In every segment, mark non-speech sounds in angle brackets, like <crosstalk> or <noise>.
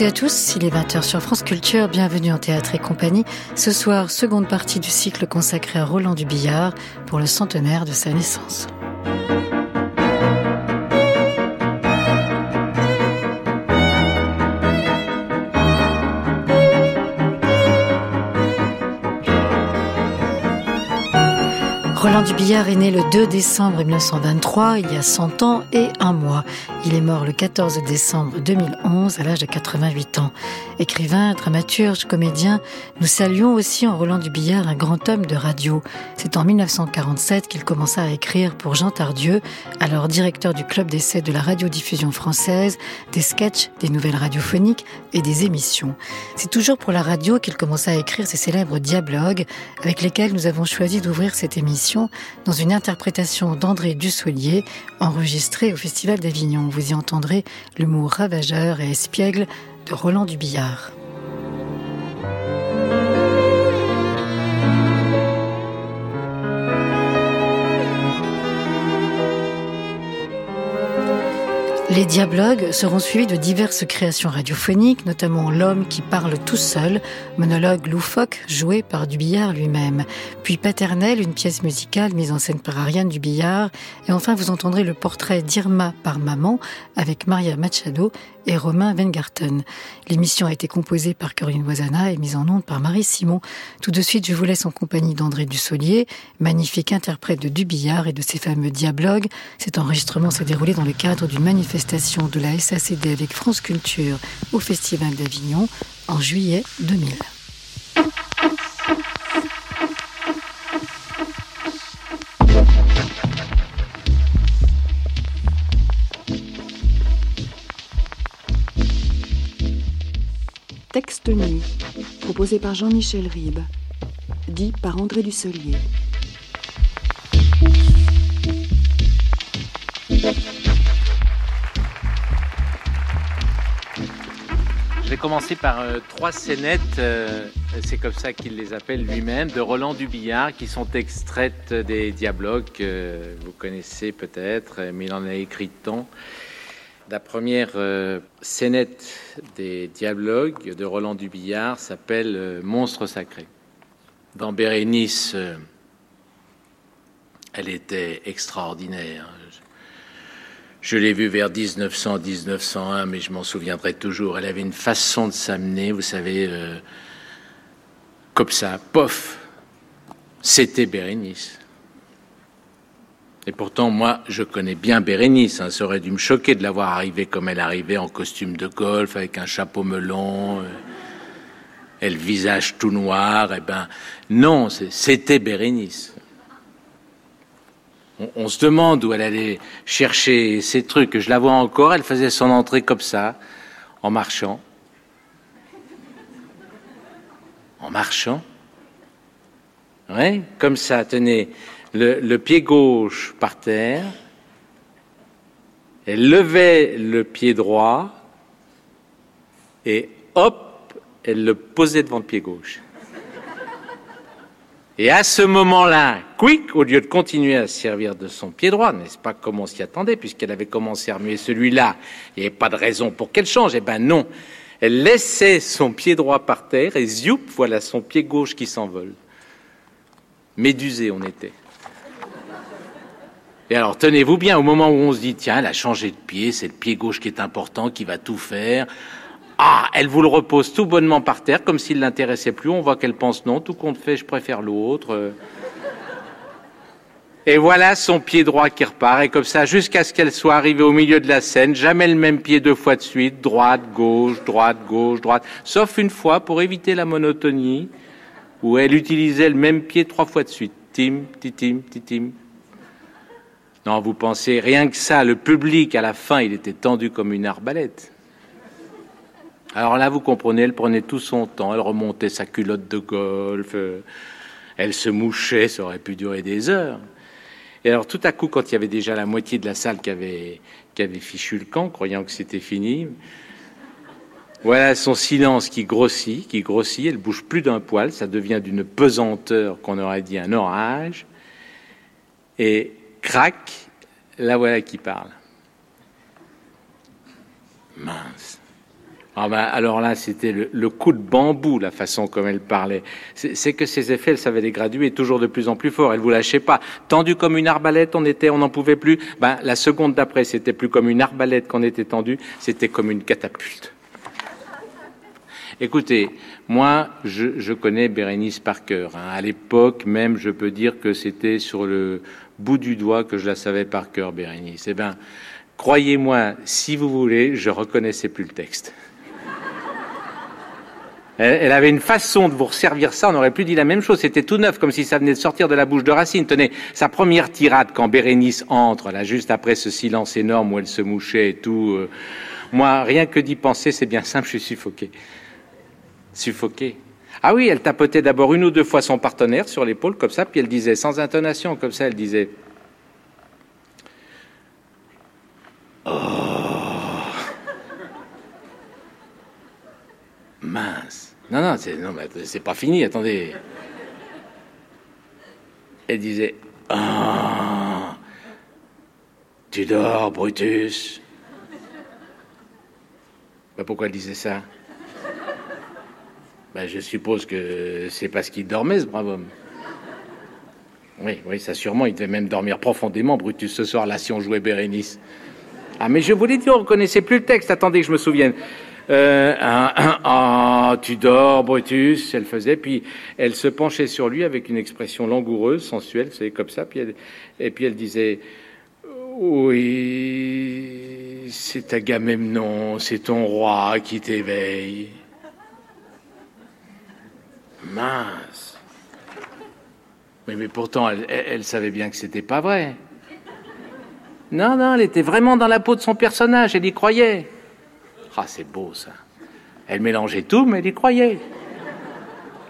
À tous, il est 20h sur France Culture, bienvenue en Théâtre et compagnie. Ce soir, seconde partie du cycle consacré à Roland Dubillard pour le centenaire de sa naissance. Roland Dubillard est né le 2 décembre 1923, il y a 100 ans et un mois. Il est mort le 14 décembre 2011 à l'âge de 88 ans. Écrivain, dramaturge, comédien, nous saluons aussi en Roland Dubillard un grand homme de radio. C'est en 1947 qu'il commença à écrire pour Jean Tardieu, alors directeur du club d'essai de la radiodiffusion française, des sketchs, des nouvelles radiophoniques et des émissions. C'est toujours pour la radio qu'il commença à écrire ses célèbres dialogues avec lesquels nous avons choisi d'ouvrir cette émission dans une interprétation d'André Dussolier enregistrée au Festival d'Avignon. Vous y entendrez l'humour ravageur et espiègle Roland Dubillard. Les dialogues seront suivis de diverses créations radiophoniques, notamment L'homme qui parle tout seul, monologue loufoque joué par Dubillard lui-même, puis Paternelle, une pièce musicale mise en scène par Ariane Dubillard, et enfin vous entendrez le portrait d'Irma par Maman avec Maria Machado et Romain Wengarten. L'émission a été composée par Caroline Voisana et mise en onde par Marie Simon. Tout de suite, je vous laisse en compagnie d'André Dussolier, magnifique interprète de Dubillard et de ses fameux dialogues. Cet enregistrement s'est déroulé dans le cadre d'une manifestation de la SACD avec France Culture au Festival d'Avignon en juillet 2000. Texte nu, proposé par Jean-Michel Ribes, dit par André Dusselier. Je vais commencer par euh, trois scénettes, euh, c'est comme ça qu'il les appelle lui-même, de Roland Dubillard, qui sont extraites des dialogues que vous connaissez peut-être, mais il en a écrit tant. La première euh, scénette des dialogues de Roland Dubillard s'appelle euh, Monstre sacré. Dans Bérénice, euh, elle était extraordinaire. Je l'ai vue vers 1900-1901, mais je m'en souviendrai toujours. Elle avait une façon de s'amener, vous savez, comme ça, pof, c'était Bérénice. Et pourtant, moi, je connais bien Bérénice. Hein. Ça aurait dû me choquer de la voir arriver comme elle arrivait, en costume de golf, avec un chapeau melon, euh, et le visage tout noir. Eh ben, non, c'était Bérénice. On, on, se demande où elle allait chercher ces trucs. Je la vois encore. Elle faisait son entrée comme ça, en marchant. En marchant. Oui, comme ça, tenez le, pied gauche par terre, elle levait le pied droit et hop, elle le posait devant le pied gauche. Et à ce moment-là, quick, au lieu de continuer à servir de son pied droit, n'est-ce pas comme on s'y attendait, puisqu'elle avait commencé à remuer celui-là, il n'y avait pas de raison pour qu'elle change. Eh ben non, elle laissait son pied droit par terre et zoup, voilà son pied gauche qui s'envole. Médusé on était. Et alors, tenez-vous bien, au moment où on se dit, tiens, elle a changé de pied, c'est le pied gauche qui est important, qui va tout faire. Ah, elle vous le repose tout bonnement par terre, comme s'il l'intéressait plus. On voit qu'elle pense non, tout compte fait, je préfère l'autre. Et voilà son pied droit qui repart, et comme ça, jusqu'à ce qu'elle soit arrivée au milieu de la scène, jamais le même pied deux fois de suite, droite, gauche, droite, gauche, droite, sauf une fois pour éviter la monotonie, où elle utilisait le même pied trois fois de suite. Tim, titim, titim, non, vous pensez rien que ça, le public à la fin, il était tendu comme une arbalète. Alors là, vous comprenez, elle prenait tout son temps, elle remontait sa culotte de golf, euh, elle se mouchait, ça aurait pu durer des heures. Et alors tout à coup, quand il y avait déjà la moitié de la salle qui avait, qui avait fichu le camp, croyant que c'était fini, voilà son silence qui grossit, qui grossit, elle bouge plus d'un poil, ça devient d'une pesanteur qu'on aurait dit un orage. Et crac, la voilà qui parle. Mince. Ah ben, alors là, c'était le, coup de bambou, la façon comme elle parlait. C'est que ses effets, elle savait les graduer toujours de plus en plus fort. Elle vous lâchait pas. Tendu comme une arbalète, on était, on n'en pouvait plus. Ben, la seconde d'après, c'était plus comme une arbalète qu'on était tendu, c'était comme une catapulte. Écoutez, moi, je, connais Bérénice par cœur. Hein. À l'époque, même, je peux dire que c'était sur le bout du doigt que je la savais par cœur, Bérénice. Eh bien, croyez-moi, si vous voulez, je reconnaissais plus le texte. <laughs> Elle, avait une façon de vous resservir ça, on aurait plus dit la même chose. C'était tout neuf, comme si ça venait de sortir de la bouche de Racine. Tenez, sa première tirade quand Bérénice entre, là, juste après ce silence énorme où elle se mouchait et tout. Euh, moi, rien que d'y penser, c'est bien simple, je suis suffoqué. Suffoqué. Ah oui, elle tapotait d'abord une ou deux fois son partenaire sur l'épaule, comme ça, puis elle disait, sans intonation, comme ça, elle disait. Oh Mince non, non, c'est, non, c'est pas fini, attendez. Elle disait Ah, tu dors, Brutus. Bah, pourquoi elle disait ça? Bah, Je suppose que c'est parce qu'il dormait, ce brave homme. Oui, oui, ça sûrement, il devait même dormir profondément, Brutus, ce soir-là, si on jouait Bérénice. Ah, mais je vous l'ai on reconnaissait plus le texte. Attendez que je me souvienne. Euh, ah, tu dors, Brutus, elle faisait, puis elle se penchait sur lui avec une expression langoureuse, sensuelle, c'est comme ça, puis et puis elle disait, oui, c'est Agamemnon, c'est ton roi qui t'éveille. Mince. Mais, mais pourtant, elle, savait bien que c'était pas vrai. Non, non, elle était vraiment dans la peau de son personnage, elle y croyait. Ah, c'est beau ça. Elle mélangeait tout, mais elle y croyait.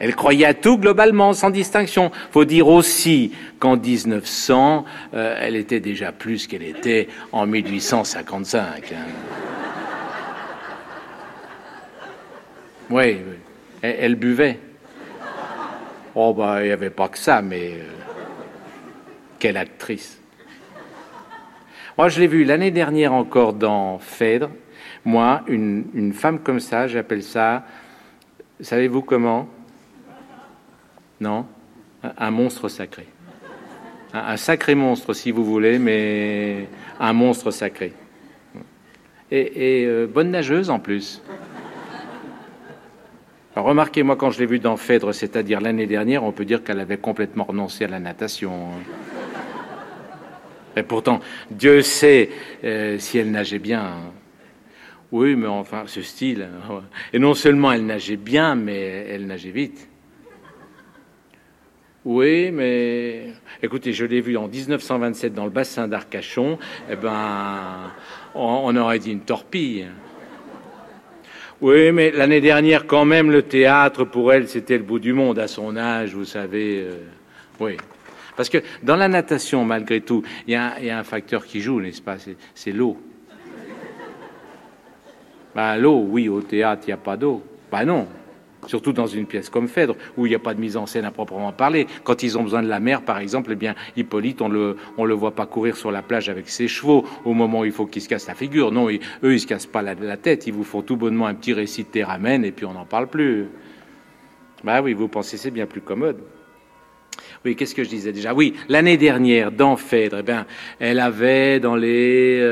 Elle croyait à tout globalement, sans distinction. Faut dire aussi qu'en 1900, euh, elle était déjà plus qu'elle était en 1855. Hein. Oui, Elle, buvait. Oh, bah, il n'y avait pas que ça, mais euh, quelle actrice. Moi, je l'ai vue l'année dernière encore dans Phèdre. Moi, une, femme comme ça, j'appelle ça, savez-vous comment? Non? Un, monstre sacré. Un, sacré monstre, si vous voulez, mais un monstre sacré. Et, euh, bonne nageuse en plus. Remarquez, moi, quand je l'ai vue dans Phèdre, c'est-à-dire l'année dernière, on peut dire qu'elle avait complètement renoncé à la natation. Et pourtant, Dieu sait euh, si elle nageait bien. Hein. Oui, mais enfin, ce style. Hein, Et non seulement elle nageait bien, mais elle nageait vite. Oui, mais écoutez, je l'ai vu en 1927 dans le bassin d'Arcachon. Eh ben, on, aurait dit une torpille. Oui, mais l'année dernière, quand même, le théâtre pour elle, c'était le bout du monde à son âge, vous savez. Euh, oui. Parce que dans la natation, malgré tout, il y, y, a un facteur qui joue, n'est-ce pas? C'est l'eau. Ben, l'eau, oui, au théâtre, il n'y a pas d'eau. Ben non. Surtout dans une pièce comme Phèdre, où il n'y a pas de mise en scène à proprement parler. Quand ils ont besoin de la mer, par exemple, eh bien, Hippolyte, on le, le voit pas courir sur la plage avec ses chevaux au moment où il faut qu'il se casse la figure. Non, eux, ils se cassent pas la, tête. Ils vous font tout bonnement un petit récit de Théramène et puis on n'en parle plus. Bah oui, vous pensez c'est bien plus commode. Oui, qu'est-ce que je disais déjà? Oui, l'année dernière, dans Phèdre, eh bien, elle avait dans les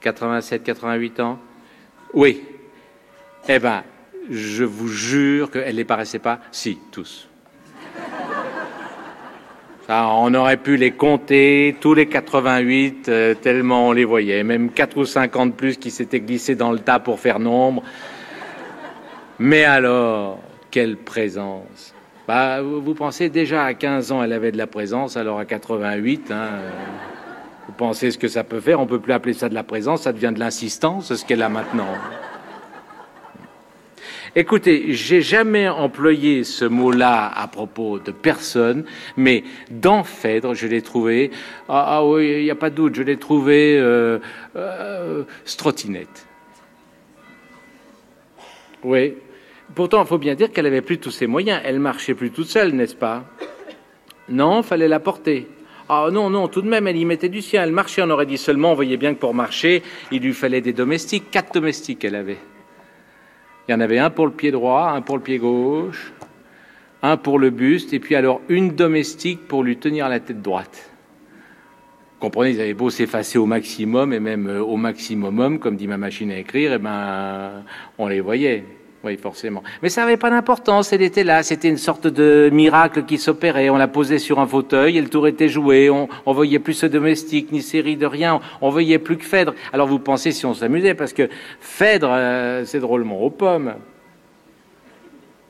87, euh, 88 ans. Oui. Eh bien, je vous jure qu'elle ne les paraissait pas. Si, tous. on aurait pu les compter, tous les 88, euh, tellement on les voyait. Même 4 ou 50 plus qui s'étaient glissés dans le tas pour faire nombre. Mais alors, quelle présence bah, Vous pensez déjà à 15 ans, elle avait de la présence, alors à 88, hein, vous pensez ce que ça peut faire On peut plus appeler ça de la présence, ça devient de l'insistance, ce qu'elle a maintenant. Écoutez, j'ai jamais employé ce mot-là à propos de personne, mais dans Phèdre, je l'ai trouvé. Ah, ah oui, il n'y a pas de doute, je l'ai trouvé euh, euh, strottinette. Oui. Pourtant, il faut bien dire qu'elle avait plus tous ses moyens. Elle marchait plus toute seule, n'est-ce pas? Non, fallait la porter. Ah non, non, tout de même, elle y mettait du sien. Elle marchait, on aurait dit seulement, on voyait bien que pour marcher, il lui fallait des domestiques. Quatre domestiques, elle avait. Il y en avait un pour le pied droit, un pour le pied gauche, un pour le buste, et puis alors une domestique pour lui tenir la tête droite. Comprenez, ils avaient beau s'effacer au maximum, et même euh, au maximum, comme dit ma machine à écrire, et ben, on les voyait. Oui, forcément. Mais ça n'avait pas d'importance, elle était là, c'était une sorte de miracle qui s'opérait. On la posait sur un fauteuil, et le tour était joué, on, on voyait plus ce domestique, ni série de rien, on voyait plus que Phèdre. Alors vous pensez si on s'amusait, parce que Phèdre, euh, c'est drôlement aux pommes.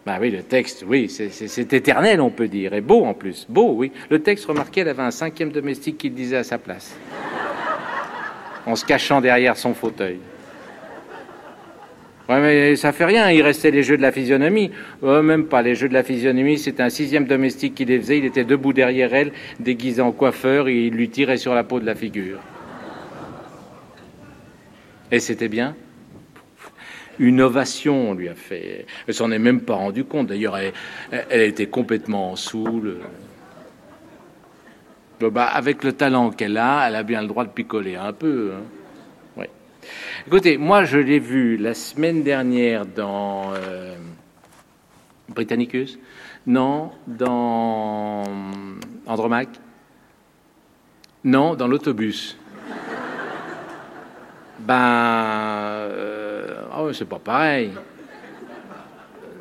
Bah oui, le texte, oui, c'est éternel, on peut dire, et beau en plus, beau, oui. Le texte, remarquez, elle avait un cinquième domestique qui le disait à sa place, en se cachant derrière son fauteuil. Ouais, mais ça fait rien, il restait les jeux de la physionomie. même pas, les jeux de la physionomie, c'était un sixième domestique qui les faisait, il était debout derrière elle, déguisé en coiffeur, et il lui tirait sur la peau de la figure. Et c'était bien une ovation, on lui a fait. Elle s'en est même pas rendu compte. D'ailleurs, elle, était complètement en saoul. Bah, avec le talent qu'elle a, elle a bien le droit de picoler un peu. Hein. Écoutez, moi, je l'ai vu la semaine dernière dans euh, Britannicus. Non, dans Andromaque. Non, dans l'autobus. Ben, euh, oh, c'est pas pareil.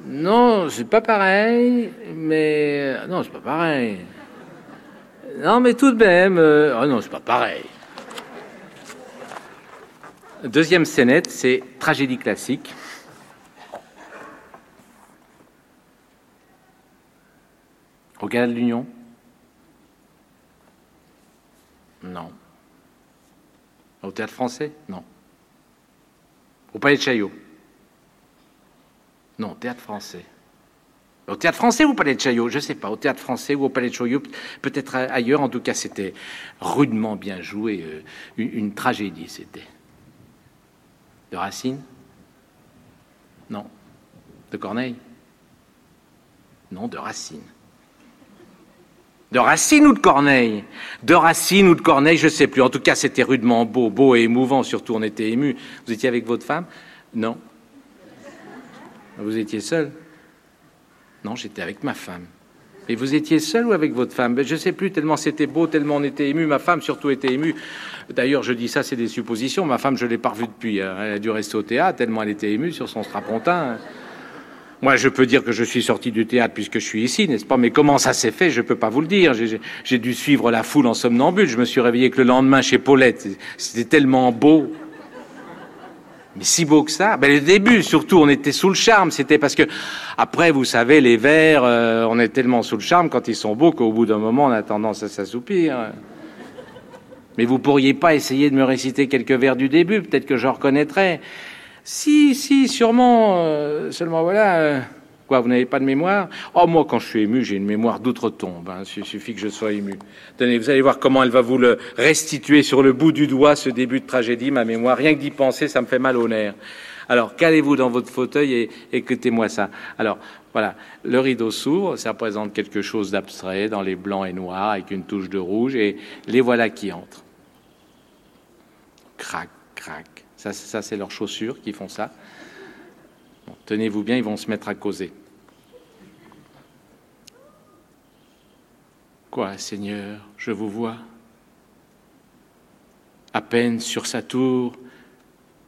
Non, c'est pas pareil, mais non, c'est pas pareil. Non, mais tout de même, euh, oh non, c'est pas pareil. Deuxième scénette, c'est tragédie classique. Au Gala de l'Union? Non. Au théâtre français? Non. Au Palais de Chaillot? Non, théâtre français. Au théâtre français ou au Palais de Chaillot? Je ne sais pas. Au théâtre français ou au Palais de Chaillot, peut-être ailleurs. En tout cas, c'était rudement bien joué. Euh, une, tragédie, c'était. De Racine? Non. De Corneille? Non, de Racine. De Racine ou de Corneille? De Racine ou de Corneille, je ne sais plus. En tout cas, c'était rudement beau, beau et émouvant. Surtout, on était ému. Vous étiez avec votre femme? Non. Vous étiez seul? Non, j'étais avec ma femme. Et vous étiez seul ou avec votre femme? Ben, Je ne sais plus, tellement c'était beau, tellement on était ému. Ma femme surtout était émue. D'ailleurs, je dis ça, c'est des suppositions. Ma femme, je l'ai pas revue depuis. Hein. Elle a dû rester au théâtre, tellement elle était émue sur son strapontin. Moi, je peux dire que je suis sorti du théâtre puisque je suis ici, n'est-ce pas? Mais comment ça s'est fait? Je peux pas vous le dire. J'ai dû suivre la foule en somnambule. Je me suis réveillé que le lendemain chez Paulette. C'était tellement beau. Mais si beau que ça, ben, le début surtout, on était sous le charme. C'était parce que après, vous savez, les vers, euh, on est tellement sous le charme quand ils sont beaux qu'au bout d'un moment, on a tendance à s'assoupir. Mais vous pourriez pas essayer de me réciter quelques vers du début, peut-être que je reconnaîtrais. Si, si, sûrement. Euh, seulement voilà. Euh, vous n'avez pas de mémoire Oh, moi, quand je suis ému, j'ai une mémoire d'outre-tombe. Hein, il suffit que je sois ému. Tenez, vous allez voir comment elle va vous le restituer sur le bout du doigt, ce début de tragédie, ma mémoire. Rien que d'y penser, ça me fait mal au nerf. Alors, calez-vous dans votre fauteuil et écoutez-moi ça. Alors, voilà, le rideau s'ouvre, ça représente quelque chose d'abstrait dans les blancs et noirs avec une touche de rouge, et les voilà qui entrent. Crac, crac. Ça, c'est leurs chaussures qui font ça. Tenez-vous bien, ils vont se mettre à causer. Quoi, Seigneur, je vous vois? À peine sur sa tour,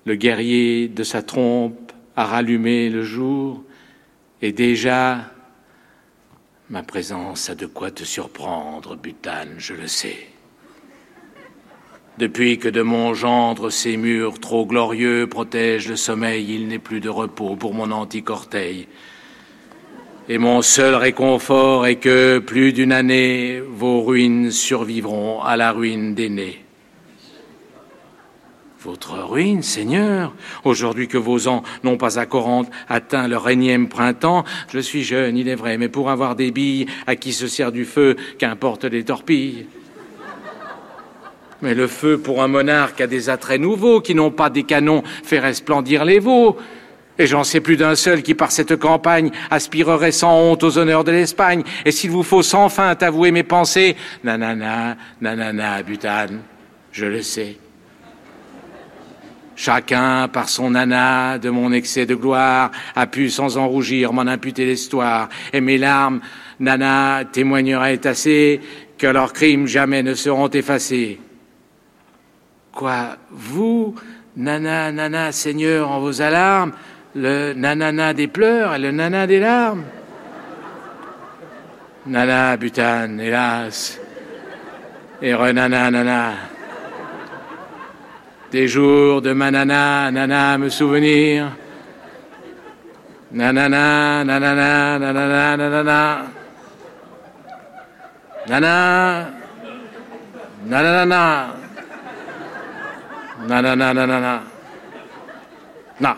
le guerrier de sa trompe a rallumé le jour, et déjà ma présence a de quoi te surprendre, Butane, je le sais. Depuis que de mon gendre ces murs trop glorieux protègent le sommeil, il n'est plus de repos pour mon antique orteil. Et mon seul réconfort est que plus d'une année, vos ruines survivront à la ruine des nés. Votre ruine, Seigneur, aujourd'hui que vos ans n'ont pas à Corinthe atteint leur énième printemps, je suis jeune, il est vrai, mais pour avoir des billes, à qui se sert du feu, qu'importe les torpilles. Mais le feu pour un monarque a des attraits nouveaux qui n'ont pas des canons fait resplendir les veaux. Et j'en sais plus d'un seul qui, par cette campagne, aspirerait sans honte aux honneurs de l'Espagne. Et s'il vous faut sans fin t'avouer mes pensées, nanana, nanana, butane, je le sais. Chacun, par son nana, de mon excès de gloire, a pu sans en rougir m'en imputer l'histoire, et mes larmes, nana, témoigneraient assez que leurs crimes jamais ne seront effacés. Quoi, vous, nana, nana, Seigneur, en vos alarmes, le nanana des pleurs et le nana des larmes Nana, butane, hélas, et renana, nana. Des jours de ma nana, nana me souvenir. Nanana, nanana, nanana, nanana. Nana, nanana, nanana, nanana. Na.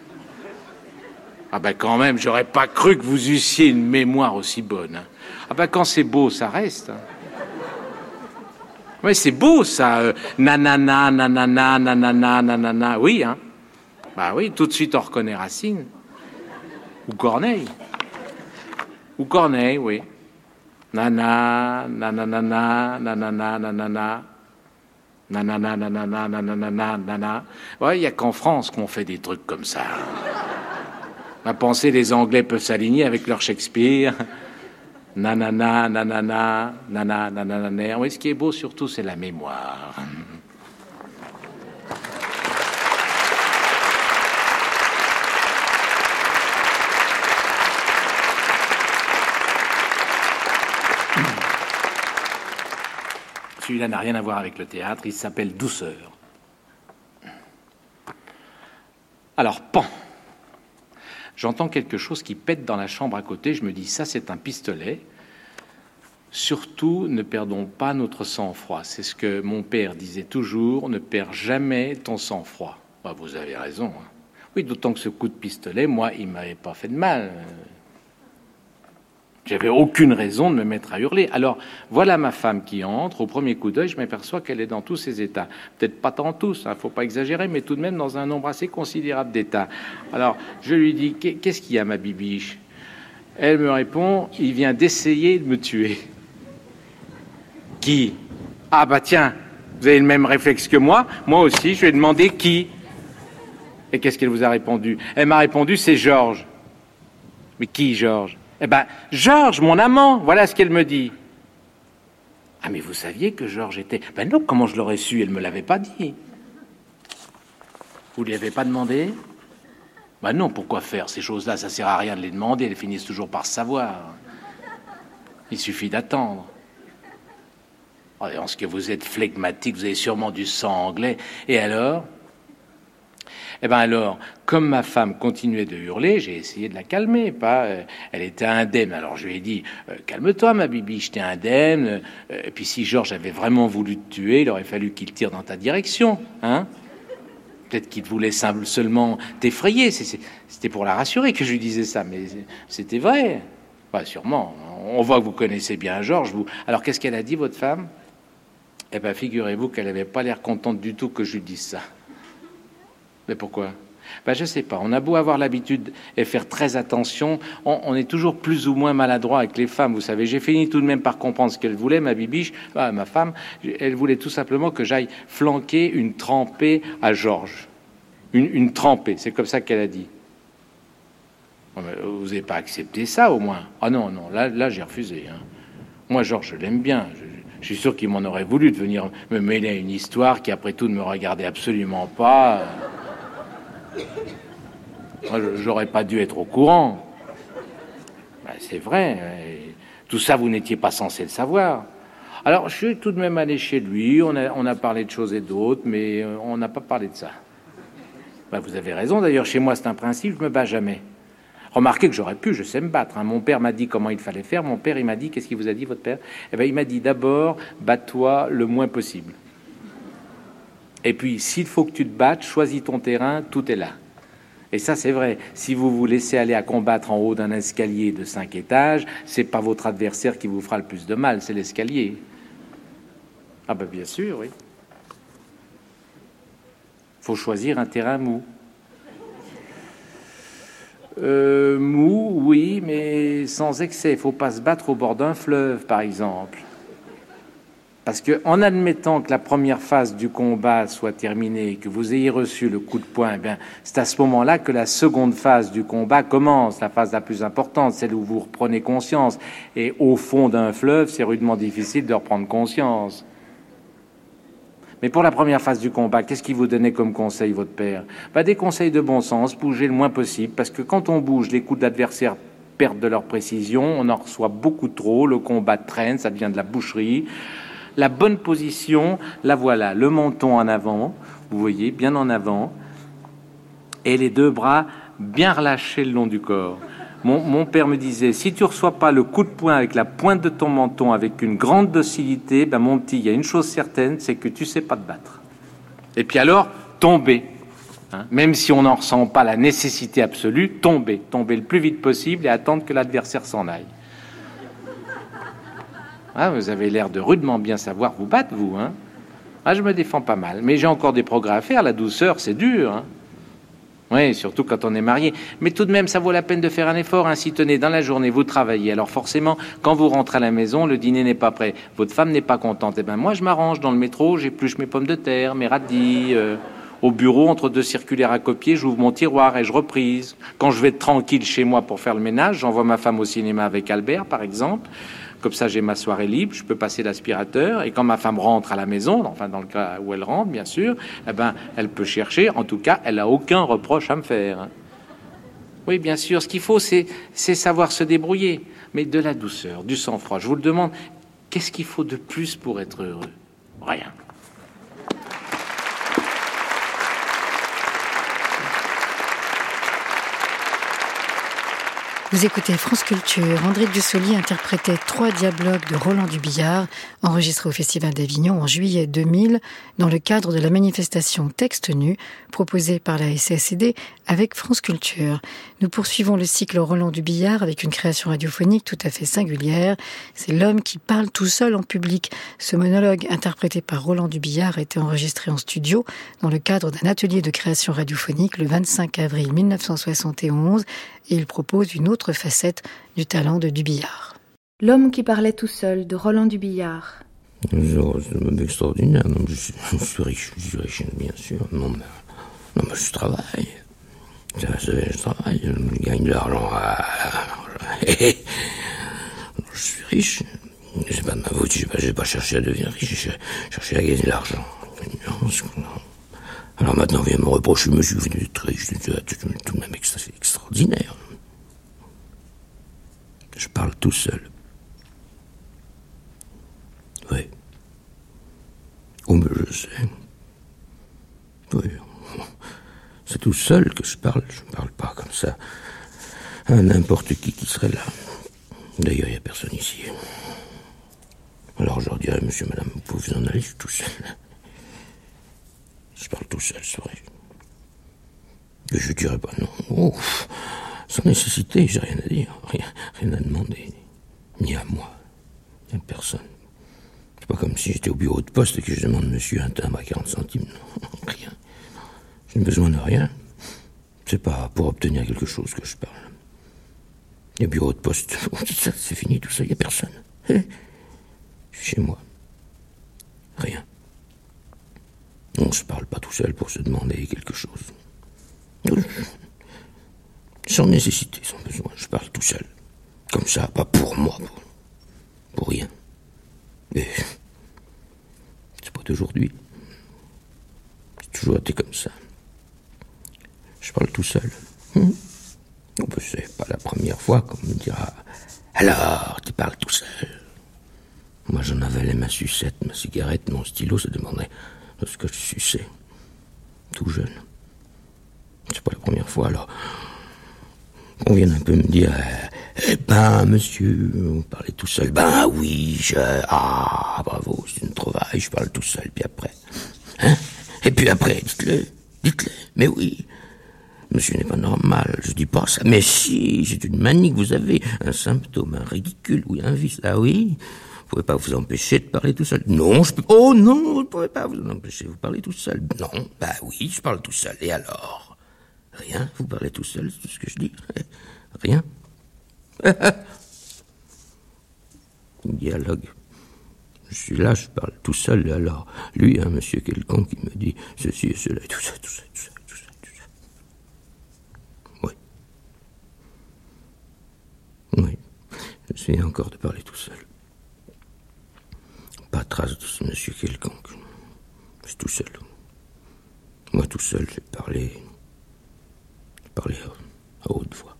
Ah ben quand même, j'aurais pas cru que vous eussiez une mémoire aussi bonne. Hein. Ah ben quand c'est beau, ça reste. Hein. Oui, c'est beau ça. Euh, nanana, nanana, nanana, nanana. Oui, hein. Bah oui, tout de suite on reconnaît Racine. Ou Corneille. Ou Corneille, oui. Nana, nanana, nanana, nanana. Nanana, nanana, nanana, nanana. Ouais, il n'y a qu'en France qu'on fait des trucs comme ça. Ma pensée, les Anglais peuvent s'aligner avec leur Shakespeare. Nanana, nanana, nanana, nanana. Oui, ce qui est beau surtout, c'est la mémoire. Celui-là n'a rien à voir avec le théâtre, il s'appelle Douceur. Alors, pan. J'entends quelque chose qui pète dans la chambre à côté, je me dis ça c'est un pistolet. Surtout, ne perdons pas notre sang-froid. C'est ce que mon père disait toujours, ne perds jamais ton sang-froid. Bah, vous avez raison. Hein. Oui, d'autant que ce coup de pistolet, moi, il m'avait pas fait de mal. J'avais aucune raison de me mettre à hurler. Alors, voilà ma femme qui entre. Au premier coup d'œil, je m'aperçois qu'elle est dans tous ses états. Peut-être pas tant tous, il hein, ne faut pas exagérer, mais tout de même dans un nombre assez considérable d'états. Alors, je lui dis Qu'est-ce qu'il y a, ma bibiche? Elle me répond Il vient d'essayer de me tuer. <laughs> Qui? Ah, bah tiens, vous avez le même réflexe que moi. Moi aussi, je lui ai demandé qui. Et qu'est-ce qu'elle vous a répondu? Elle m'a répondu C'est Georges. Mais qui, Georges? Eh ben, Georges, mon amant, voilà ce qu'elle me dit. Ah, mais vous saviez que Georges était. Ben non, comment je l'aurais su? Elle me l'avait pas dit. Vous lui avez pas demandé? Ben non, pourquoi faire ces choses-là? Ça sert à rien de les demander, elles finissent toujours par savoir. Il suffit d'attendre. Oh, en ce que vous êtes flegmatique, vous avez sûrement du sang anglais. Et alors? Eh bien alors, comme ma femme continuait de hurler, j'ai essayé de la calmer. Pas, euh, elle était indemne. Alors je lui ai dit euh, calme-toi, ma bibi, j'étais indemne. Euh, et puis si Georges avait vraiment voulu te tuer, il aurait fallu qu'il tire dans ta direction, hein Peut-être qu'il voulait seulement t'effrayer. C'était pour la rassurer que je lui disais ça, mais c'était vrai. Pas sûrement. On voit que vous connaissez bien Georges. Alors qu'est-ce qu'elle a dit, votre femme? Eh bien, figurez-vous qu'elle n'avait pas l'air contente du tout que je lui dise ça. Mais pourquoi? Ben, Je ne sais pas. On a beau avoir l'habitude et faire très attention, on, est toujours plus ou moins maladroit avec les femmes. Vous savez, j'ai fini tout de même par comprendre ce qu'elle voulait, ma bibiche, ah, ma femme. Elle voulait tout simplement que j'aille flanquer une trempée à Georges. Une, trempée, c'est comme ça qu'elle a dit. vous n'avez pas accepté ça au moins? Ah non, non, là, là j'ai refusé. Hein. Moi, Georges, je l'aime bien. Je, je suis sûr qu'il m'en aurait voulu de venir me mêler à une histoire qui, après tout, ne me regardait absolument pas. J'aurais pas dû être au courant. Ben, c'est vrai. Tout ça, vous n'étiez pas censé le savoir. Alors, je suis tout de même allé chez lui. On a, parlé de choses et d'autres, mais euh, on n'a pas parlé de ça. Ben, vous avez raison. D'ailleurs, chez moi, c'est un principe. Je me bats jamais. Remarquez que j'aurais pu, je sais me battre. Hein. Mon père m'a dit comment il fallait faire. Mon père, il m'a dit, qu'est-ce qu'il vous a dit, votre père? Eh ben, il m'a dit d'abord, bats-toi le moins possible. Et puis, s'il faut que tu te battes, choisis ton terrain, tout est là. Et ça, c'est vrai. Si vous vous laissez aller à combattre en haut d'un escalier de cinq étages, c'est pas votre adversaire qui vous fera le plus de mal, c'est l'escalier. Ah ben bien sûr, oui. Faut choisir un terrain mou. Euh, mou, oui, mais sans excès. Il faut pas se battre au bord d'un fleuve, par exemple. Parce que, en admettant que la première phase du combat soit terminée, que vous ayez reçu le coup de poing, eh c'est à ce moment-là que la seconde phase du combat commence, la phase la plus importante, celle où vous reprenez conscience. Et au fond d'un fleuve, c'est rudement difficile de reprendre conscience. Mais pour la première phase du combat, qu'est-ce qu'il vous donnait comme conseil, votre père? Bah, Des conseils de bon sens, bougez le moins possible, parce que quand on bouge, les coups d'adversaire perdent de leur précision, on en reçoit beaucoup trop, le combat traîne, ça devient de la boucherie la bonne position, la voilà, le menton en avant, vous voyez, bien en avant, et les deux bras bien relâchés le long du corps. Mon, père me disait, si tu reçois pas le coup de poing avec la pointe de ton menton, avec une grande docilité, ben mon petit, il y a une chose certaine, c'est que tu sais pas te battre. Et puis alors, tomber. Hein. même si on n'en ressent pas la nécessité absolue, tomber. Tomber le plus vite possible et attendre que l'adversaire s'en aille. Ah, vous avez l'air de rudement bien savoir vous battre, vous. Hein ah, je me défends pas mal. Mais j'ai encore des progrès à faire. La douceur, c'est dur. Hein oui, surtout quand on est marié. Mais tout de même, ça vaut la peine de faire un effort. Ainsi, tenez, dans la journée, vous travaillez. Alors forcément, quand vous rentrez à la maison, le dîner n'est pas prêt. Votre femme n'est pas contente. Eh ben, moi, je m'arrange dans le métro. J'épluche mes pommes de terre, mes radis. Euh, au bureau, entre deux circulaires à copier, j'ouvre mon tiroir et je reprise. Quand je vais tranquille chez moi pour faire le ménage, j'envoie ma femme au cinéma avec Albert, par exemple. Comme ça, j'ai ma soirée libre, je peux passer l'aspirateur. Et quand ma femme rentre à la maison, enfin dans le cas où elle rentre, bien sûr, eh ben, elle peut chercher. En tout cas, elle n'a aucun reproche à me faire. Oui, bien sûr. Ce qu'il faut, c'est savoir se débrouiller, mais de la douceur, du sang-froid. Je vous le demande. Qu'est-ce qu'il faut de plus pour être heureux? Rien. Vous écoutez France Culture. André Dussolier interprétait trois dialogues de Roland Dubillard, enregistrés au Festival d'Avignon en juillet 2000, dans le cadre de la manifestation Texte Nu, proposée par la SSD avec France Culture. Nous poursuivons le cycle Roland Dubillard avec une création radiophonique tout à fait singulière. C'est l'homme qui parle tout seul en public. Ce monologue, interprété par Roland Dubillard, a été enregistré en studio dans le cadre d'un atelier de création radiophonique le 25 avril 1971 et il propose une autre facette du talent de Dubillard. L'homme qui parlait tout seul de Roland Dubillard. C'est un homme extraordinaire. Non, <laughs> je, suis, riche, je suis riche, bien sûr. Non, mais, non, mais je travaille. Je, je travaille, je gagne de l'argent. <laughs> je suis riche. C'est pas de ma faute, j'ai pas, pas cherché à devenir riche, j'ai cherché à gagner de l'argent. Alors maintenant, vient me reprocher, monsieur, vous je tout de même extraordinaire. Je parle tout seul. Oui. Oh, mais je sais. Oui. C'est tout seul que je parle. Je ne parle pas comme ça à n'importe qui qui serait là. D'ailleurs, il n'y a personne ici. Alors je leur dirais, monsieur, madame, vous pouvez en aller, tout seul. Je parle tout seul, c'est vrai. Mais je dirais pas non. Sans nécessité, j'ai rien à dire, rien, rien à demander. Ni à moi, ni à personne. C'est pas comme si j'étais au bureau de poste et que je demande monsieur un timbre à 40 centimes. Non, <laughs> rien. Je n'ai besoin de rien. C'est pas pour obtenir quelque chose que je parle. Les bureaux de poste, <laughs> c'est fini tout ça, il n'y a personne. Suis chez moi. Rien. On ne se parle pas tout seul pour se demander quelque chose. Sans nécessité, sans besoin, je parle tout seul. Comme ça, pas pour moi, pour, rien. Mais c'est pas d'aujourd'hui. C'est toujours été comme ça. Je parle tout seul. Hum. C'est pas la première fois qu'on me dira Alors, tu parles tout seul. Moi, j'en avais ma sucette, ma cigarette, mon stylo, ça demandait ce que je suçais. Tout jeune. C'est pas la première fois, alors. On vient un peu me dire, eh ben, monsieur, vous parlez tout seul. Ben oui, je, ah, bravo, c'est une trouvaille, je parle tout seul, puis après. Hein? Et puis après, dites-le, dites-le, mais oui. Monsieur n'est pas normal, je dis pas ça. Mais si, c'est une manie que vous avez, un symptôme, un ridicule, oui, un vice. Ah oui? Pouvez pas vous empêcher de parler tout seul Non, je peux... Oh non, vous ne pouvez pas vous empêcher, vous parlez tout seul. Non, bah oui, je parle tout seul. Et alors? Rien, vous parlez tout seul, c'est tout ce que je dis. Rien. <laughs> Dialogue. Je suis là, je parle tout seul, et alors, lui, un monsieur quelconque qui me dit ceci et cela, et tout ça, tout ça, tout ça, tout ça, tout ça. Oui. Oui. J'essaie encore de parler tout seul. Pas trace de ce monsieur quelconque. Suis tout seul. Moi tout seul, j'ai parlé. J'ai parlé à, haute voix.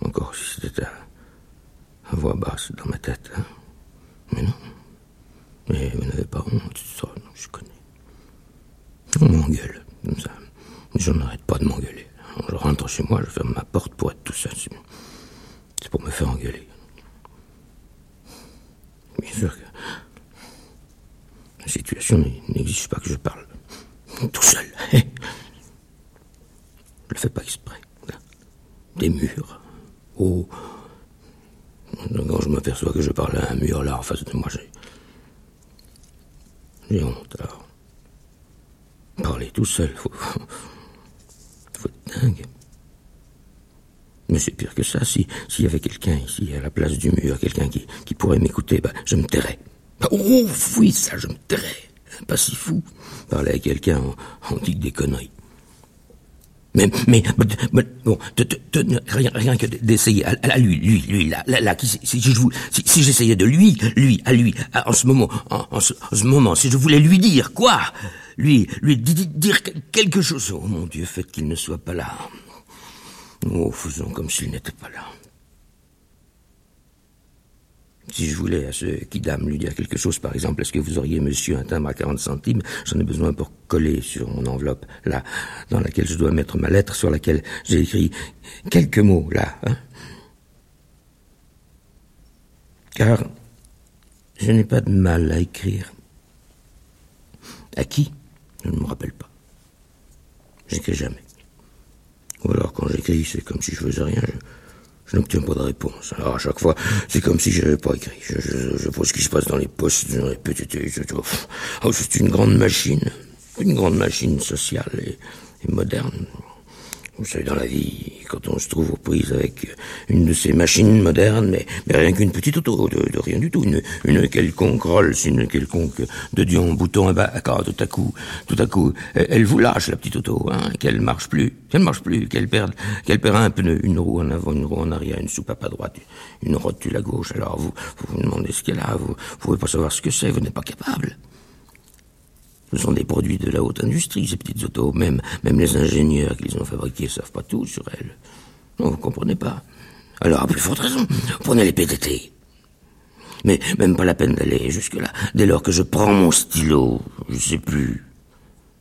Encore si c'était à, voix basse dans ma tête. Hein. Mais non. Mais vous n'avez pas honte, ça, non, je connais. On m'engueule, comme ça. Je n'arrête pas de m'engueuler. Je rentre chez moi, je ferme ma porte pour être tout seul. C'est- C'est pour me faire engueuler. Bien sûr que la situation n'exige pas que je parle tout seul. Je <laughs> le fais pas exprès. Des murs. Oh. Quand je m'aperçois que je parle à un mur là en face de moi, j'ai. J'ai honte alors. Parler tout seul, faut. <laughs> faut être dingue. Mais c'est pire que ça. Si s'il y avait quelqu'un ici à la place du mur, quelqu'un qui, qui pourrait m'écouter, bah, je me tairais. Oh oui, ça, je me tairais. Pas si fou. Parler à quelqu'un, on, on dit des conneries. Mais, mais, bon, te- rien, rien que d'essayer, à, lui, lui, lui, là, là, qui, si, si je si, j'essayais de lui, lui, à lui, à- en ce moment, en, en ce, en moment, si je voulais lui dire quoi, lui, lui di- di- dire que- quelque chose, oh mon Dieu, faites qu'il ne soit pas là. Oh, faisons comme s'il n'était pas là. Si je voulais à ce Kidam lui dire quelque chose, par exemple, est-ce que vous auriez, monsieur, un timbre à 40 centimes? J'en ai besoin pour coller sur mon enveloppe, là, dans laquelle je dois mettre ma lettre, sur laquelle j'ai écrit quelques mots, là. Hein Car je n'ai pas de mal à écrire. À qui? Je ne me rappelle pas. J'écris jamais. Ou alors quand j'écris, c'est comme si je faisais rien. N'obtiens pas de réponse. Alors à chaque fois, c'est comme si je n'avais pas écrit. Je, je, je vois ce qui se passe dans les postes, dans les petites... Oh, c'est une grande machine. Une grande machine sociale et moderne. Vous savez, dans la vie, quand on se trouve aux prises avec une de ces machines modernes, mais, mais rien qu'une petite auto, de, rien du tout, une, une quelconque Rolls, une quelconque de Dion, bouton, et ben, d'accord, tout à coup, tout à coup, elle, vous lâche, la petite auto, hein, qu'elle marche plus, qu'elle marche plus, qu'elle perde, qu'elle perd un pneu, une roue en avant, une roue en arrière, une soupape à droite, une rotule à gauche, alors vous, vous vous demandez ce qu'elle a, vous, vous pouvez pas savoir ce que c'est, vous n'êtes pas capable. Ce sont des produits de la haute industrie, ces petites autos. Même, même les ingénieurs qui les ont fabriquées savent pas tout sur elles. Non, vous comprenez pas. Alors, à plus forte raison, prenez les PTT. Mais même pas la peine d'aller jusque-là. Dès lors que je prends mon stylo, je sais plus.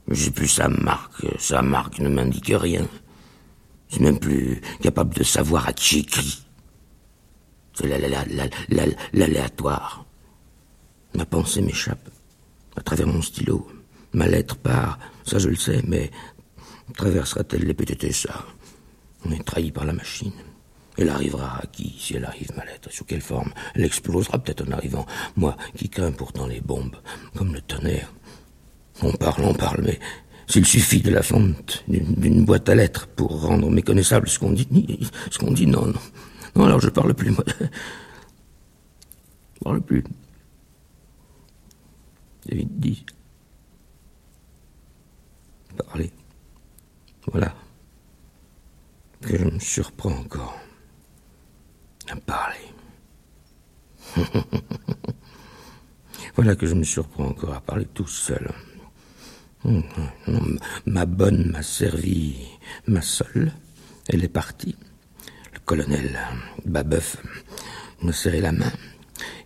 Je sais plus sa marque. Sa marque ne m'indique rien. Je suis même plus capable de savoir à qui j'écris. C'est l'aléatoire. Ma pensée m'échappe à travers mon stylo. Ma lettre part, ça je le sais, mais traversera-t-elle les PTT, ça On est trahi par la machine. Elle arrivera à qui, si elle arrive, ma lettre? Sous quelle forme? Elle explosera peut-être en arrivant. Moi, qui crains pourtant les bombes, comme le tonnerre. On parle, on parle, mais s'il suffit de la fonte d'une boîte à lettres pour rendre méconnaissable ce qu'on dit, ce qu'on dit, non, non. Non, alors je parle plus, moi. Je parle plus. David dit. Parler. Voilà. Que je me surprends encore à parler. <laughs> voilà que je me surprends encore à parler tout seul. Non, ma bonne m'a servi ma seule. Elle est partie. Le colonel Babeuf m'a serré la main.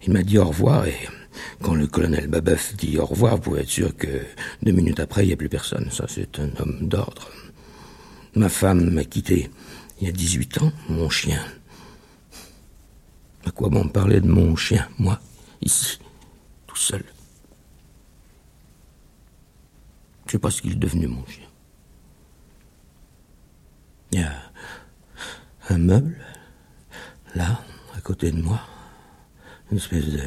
Il m'a dit au revoir et quand le colonel Babeuf dit au revoir, vous pouvez être sûr que deux minutes après, il n'y a plus personne. Ça, c'est un homme d'ordre. Ma femme m'a quitté il y a 18 ans, mon chien. À quoi bon parler de mon chien, moi, ici, tout seul? Je sais pas ce qu'il est devenu, mon chien. Il y a un meuble, là, à côté de moi, une espèce de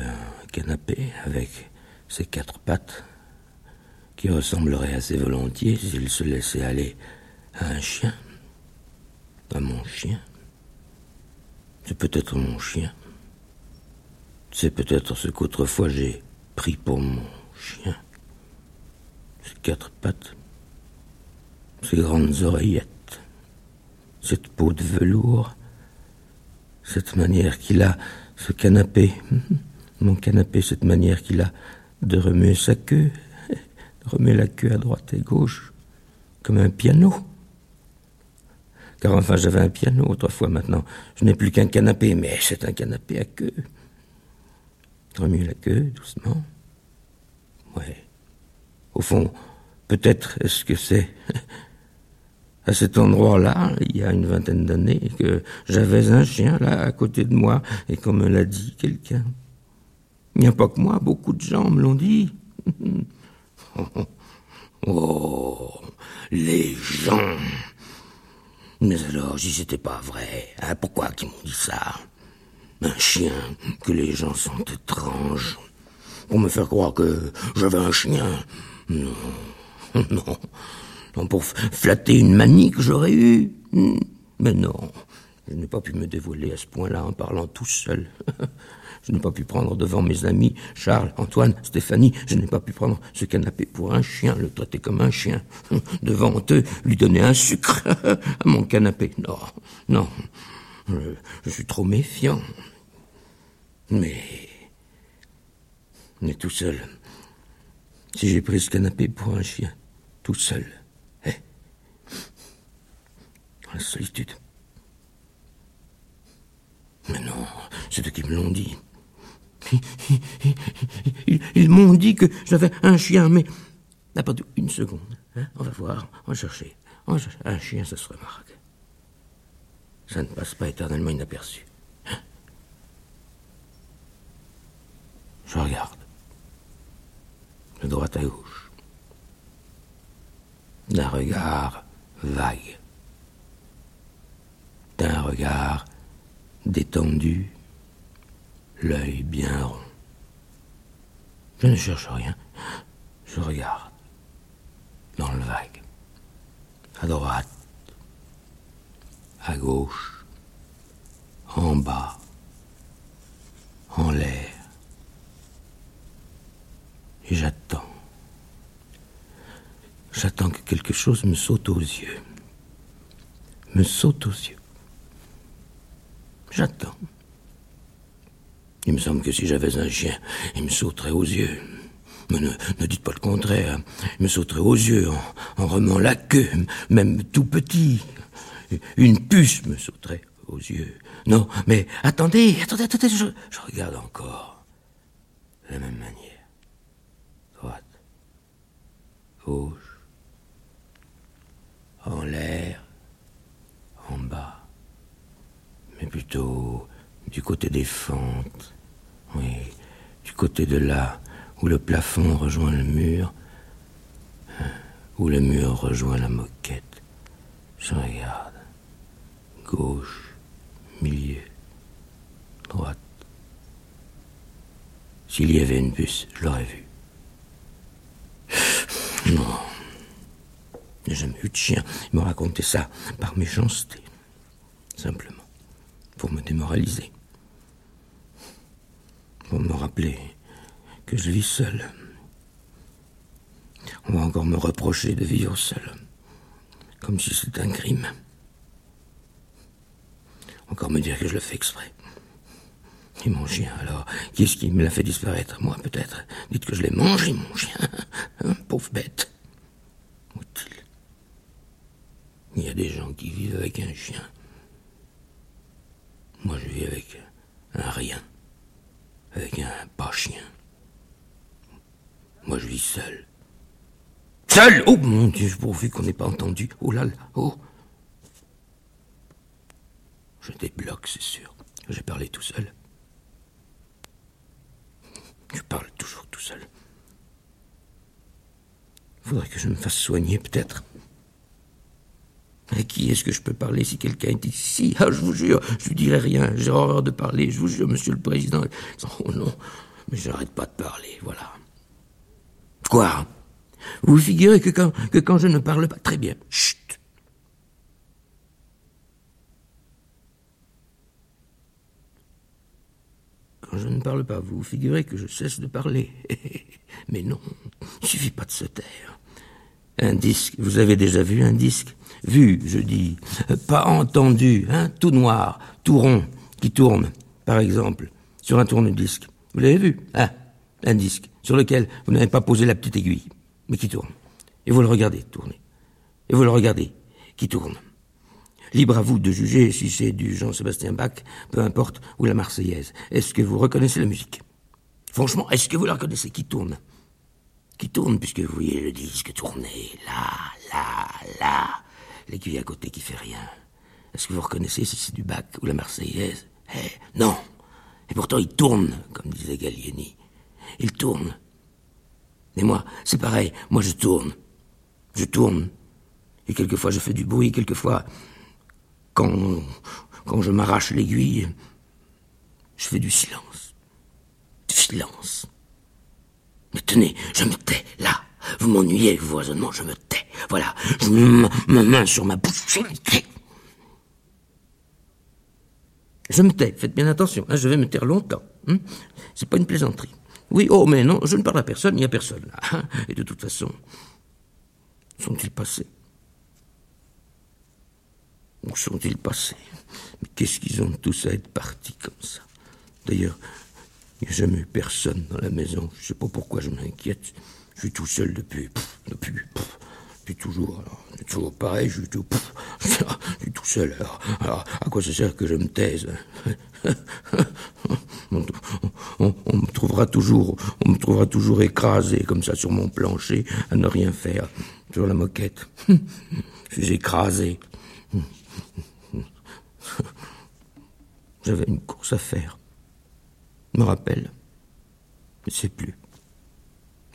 canapé avec ses quatre pattes qui ressemblerait assez volontiers s'il se laissait aller à un chien, à mon chien. C'est peut-être mon chien. C'est peut-être ce qu'autrefois j'ai pris pour mon chien. Ses quatre pattes, ses grandes oreillettes, cette peau de velours, cette manière qu'il a, ce canapé, mon canapé, cette manière qu'il a de remuer sa queue, de remuer la queue à droite et gauche, comme un piano. Car enfin j'avais un piano autrefois maintenant. Je n'ai plus qu'un canapé, mais c'est un canapé à queue. Remuer la queue, doucement. Ouais. Au fond, peut-être est-ce que c'est <laughs> à cet endroit-là, il y a une vingtaine d'années, que j'avais un chien là à côté de moi, et qu'on me l'a dit quelqu'un. Il n'y a pas que moi, beaucoup de gens me l'ont dit. <laughs> oh, les gens. Mais alors, si c'était pas vrai, hein, pourquoi qu'ils m'ont dit ça? Un chien, que les gens sont étranges. Pour me faire croire que j'avais un chien. Non, <laughs> non. non pour flatter une manie que j'aurais eue. Mais non, je n'ai pas pu me dévoiler à ce point-là en parlant tout seul. <laughs> Je n'ai pas pu prendre devant mes amis, Charles, Antoine, Stéphanie, je n'ai pas pu prendre ce canapé pour un chien, le traiter comme un chien. <laughs> Devant eux, lui donner un sucre à <laughs> mon canapé. Non, non, je, suis trop méfiant. Mais... Mais tout seul. Si j'ai pris ce canapé pour un chien, tout seul, eh, la solitude. Mais non, c'est eux qui me l'ont dit. <laughs> Ils, m'ont dit que j'avais un chien, mais pas une seconde. Hein. on va voir, on va chercher. Un chien, ça se remarque. Ça ne passe pas éternellement inaperçu. Hein. Je regarde. De droite à gauche. D'un regard vague. D'un regard détendu l'œil bien rond. Je ne cherche rien, je regarde dans le vague, à droite, à gauche, en bas, en l'air, et j'attends. J'attends que quelque chose me saute aux yeux. Me saute aux yeux. J'attends. Il me semble que si j'avais un chien, il me sauterait aux yeux. Mais ne, ne dites pas le contraire. Il me sauterait aux yeux en, en la queue, même tout petit. Une puce me sauterait aux yeux. Non, mais attendez, attendez, attendez, je, je regarde encore. De la même manière. Droite. Gauche. En l'air. En bas. Mais plutôt du côté des fentes, oui, du côté de là où le plafond rejoint le mur, hein, où le mur rejoint la moquette. Je regarde. Gauche, milieu, droite. S'il y avait une puce, je l'aurais vue. Non. J'ai jamais eu de chien. Il m'a raconté ça par méchanceté. Simplement. Pour me démoraliser pour me rappeler que je vis seul. On va encore me reprocher de vivre seul, comme si c'était un crime. Encore me dire que je le fais exprès. Et mon chien, alors, qui est-ce qui me l'a fait disparaître? Moi, peut-être. Dites que je l'ai mangé, mon chien. <laughs> Hein, pauvre bête. Où-il Il y a des gens qui vivent avec un chien. Moi, je vis avec un rien avec un pas chien. Moi, je vis seul. Seul? Oh mon Dieu, pourvu qu'on n'ait pas entendu. Oh là là, oh Je débloque, c'est sûr. J'ai parlé tout seul. Je parle toujours tout seul. Faudrait que je me fasse soigner, peut-être. À qui est-ce que je peux parler si quelqu'un est ici? Ah, je vous jure, je lui dirai rien. J'ai horreur de parler, je vous jure, monsieur le président. Oh non, mais j'arrête pas de parler, voilà. Quoi? Vous figurez que quand, que quand je ne parle pas... Très bien, chut Quand je ne parle pas, vous vous figurez que je cesse de parler. <laughs> Mais non, il suffit pas de se taire. Un disque, vous avez déjà vu un disque? Vu, je dis, pas entendu, hein, tout noir, tout rond, qui tourne, par exemple, sur un tourne-disque. Vous l'avez vu hein Un disque sur lequel vous n'avez pas posé la petite aiguille, mais qui tourne. Et vous le regardez tourner. Et vous le regardez, qui tourne. Libre à vous de juger si c'est du Jean-Sébastien Bach, peu importe, ou la Marseillaise. Est-ce que vous reconnaissez la musique? Franchement, est-ce que vous la reconnaissez? Qui tourne? Qui tourne, puisque vous voyez le disque tourner, là, là, là. L'aiguille à côté qui fait rien. Est-ce que vous reconnaissez si c'est du Bach ou la Marseillaise? Eh, non Et pourtant il tourne, comme disait Gallieni. Il tourne. Et moi, c'est pareil, moi je tourne. Je tourne. Et quelquefois je fais du bruit, quelquefois quand, quand je m'arrache l'aiguille, je fais du silence. Du silence. Mais tenez, je me tais, là. Vous m'ennuyez, voisinnement, je me tais. Voilà, je mets ma main sur ma bouche, je me tais. Je me tais, faites bien attention, hein, je vais me taire longtemps. Hein. C'est pas une plaisanterie. Oui, oh, mais non, je ne parle à personne, il n'y a personne là. Hein. Et de toute façon, sont-ils passés? Où sont-ils passés? Mais qu'est-ce qu'ils ont tous à être partis comme ça? D'ailleurs, il n'y a jamais eu personne dans la maison. Je ne sais pas pourquoi je m'inquiète. Je suis tout seul depuis. depuis. depuis toujours. Toujours pareil, je suis tout. <laughs> je suis tout seul. Alors, à quoi ça sert que je me taise <laughs> on, me trouvera toujours, on me trouvera toujours écrasé comme ça sur mon plancher à ne rien faire sur la moquette. <laughs> je suis écrasé. J'avais une course à faire. Me rappelle. Je ne sais plus.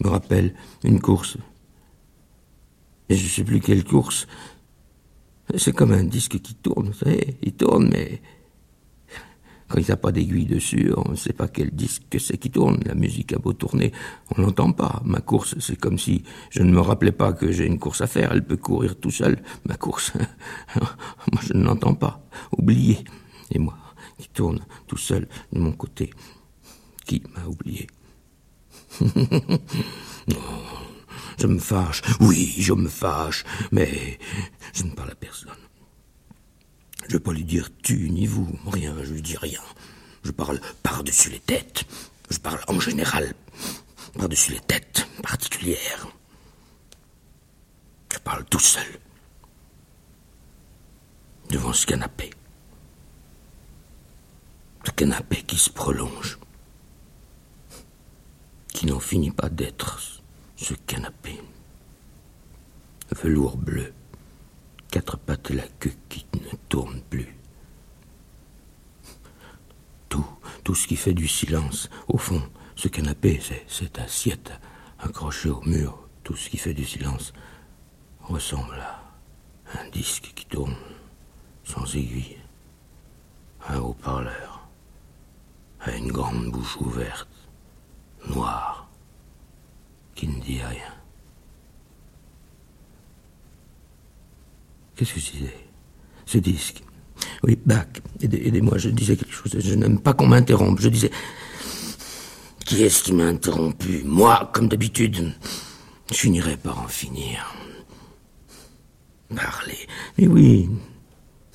Me rappelle une course. Et je ne sais plus quelle course. C'est comme un disque qui tourne, vous savez. Il tourne, mais quand il n'y a pas d'aiguille dessus, on ne sait pas quel disque que c'est qui tourne. La musique a beau tourner, on l'entend pas. Ma course, c'est comme si je ne me rappelais pas que j'ai une course à faire. Elle peut courir tout seul, ma course. <laughs> moi, je ne l'entends pas. Oublié. Et moi, qui tourne tout seul de mon côté. Qui m'a oublié <laughs> je me fâche. Oui, je me fâche. Mais je ne parle à personne. Je ne vais pas lui dire tu ni vous, rien, je lui dis rien. Je parle par-dessus les têtes. Je parle en général, par-dessus les têtes particulières. Je parle tout seul, devant ce canapé. Ce canapé qui se prolonge, qui n'en finit pas d'être ce canapé. Velours bleu. Quatre pattes et la queue qui ne tourne plus. Tout, tout ce qui fait du silence, au fond, ce canapé, c'est cette assiette accrochée au mur, tout ce qui fait du silence ressemble à un disque qui tourne sans aiguille, un haut-parleur, à une grande bouche ouverte, noire, qui ne dit rien. Qu'est-ce que je disais Ce disque? Oui, Bach. Aidez-moi, je disais quelque chose. Je n'aime pas qu'on m'interrompe. Je disais. Qui est-ce qui m'a interrompu? Moi, comme d'habitude. Je finirai par en finir. Parler. Mais oui,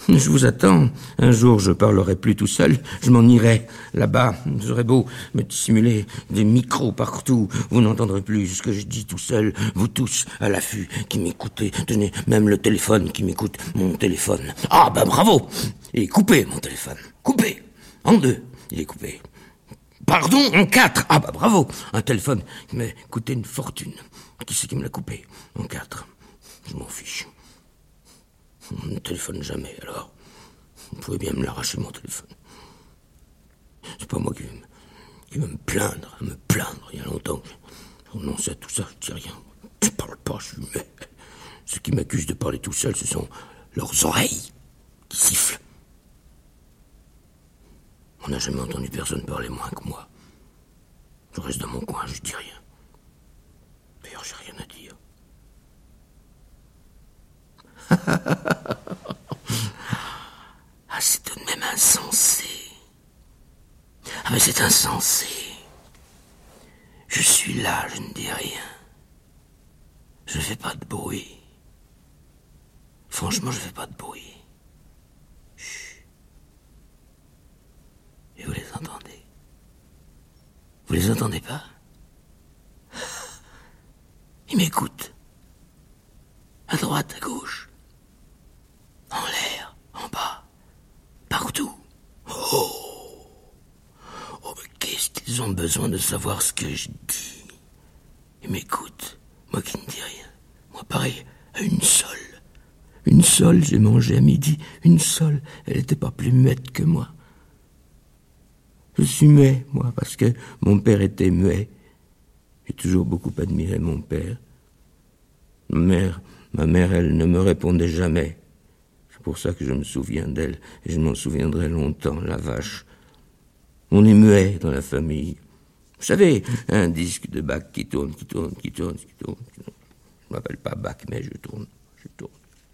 je vous attends. Un jour, je parlerai plus tout seul. Je m'en irai là-bas. J'aurais beau me dissimuler des micros partout. Vous n'entendrez plus ce que je dis tout seul. Vous tous à l'affût qui m'écoutez. Tenez, même le téléphone qui m'écoute. Mon téléphone. Ah, bah bravo Et coupé, mon téléphone. Coupé. En deux. Il est coupé. Pardon, en quatre. Ah, bah bravo Un téléphone qui m'a coûté une fortune. Qui c'est qui me l'a coupé? En quatre. Je m'en fiche. On ne téléphone jamais, alors. Vous pouvez bien me l'arracher, mon téléphone. C'est pas moi qui vais, me, plaindre, me plaindre. Il y a longtemps que je renonce à tout ça, je dis rien. Je parle pas, je suis. Ceux qui m'accusent de parler tout seul, ce sont leurs oreilles qui sifflent. On n'a jamais entendu personne parler moins que moi. Je reste dans mon coin, je dis rien. D'ailleurs, j'ai rien à dire. Ah, c'est tout de même insensé. Ah, mais c'est insensé. Je suis là, je ne dis rien. Je ne fais pas de bruit. Franchement, je ne fais pas de bruit. Chut. Et vous les entendez? Vous les entendez pas? <laughs> Ils m'écoutent. À droite, à gauche. En l'air, en bas. Partout. Oh Oh, mais qu'ils ont besoin de savoir ce que je dis Ils m'écoutent. Moi qui ne dis rien. Moi pareil à une seule. Une seule, j'ai mangé à midi. Une seule. Elle n'était pas plus muette que moi. Je suis muet, moi, parce que mon père était muet. J'ai toujours beaucoup admiré mon père. Ma mère, ma mère, elle ne me répondait jamais. C'est pour ça que je me souviens d'elle, et je m'en souviendrai longtemps, la vache. On est muet dans la famille. Vous savez, un disque de bac qui tourne, qui tourne, qui tourne, qui tourne. Je ne m'appelle pas bac, mais je tourne, je tourne,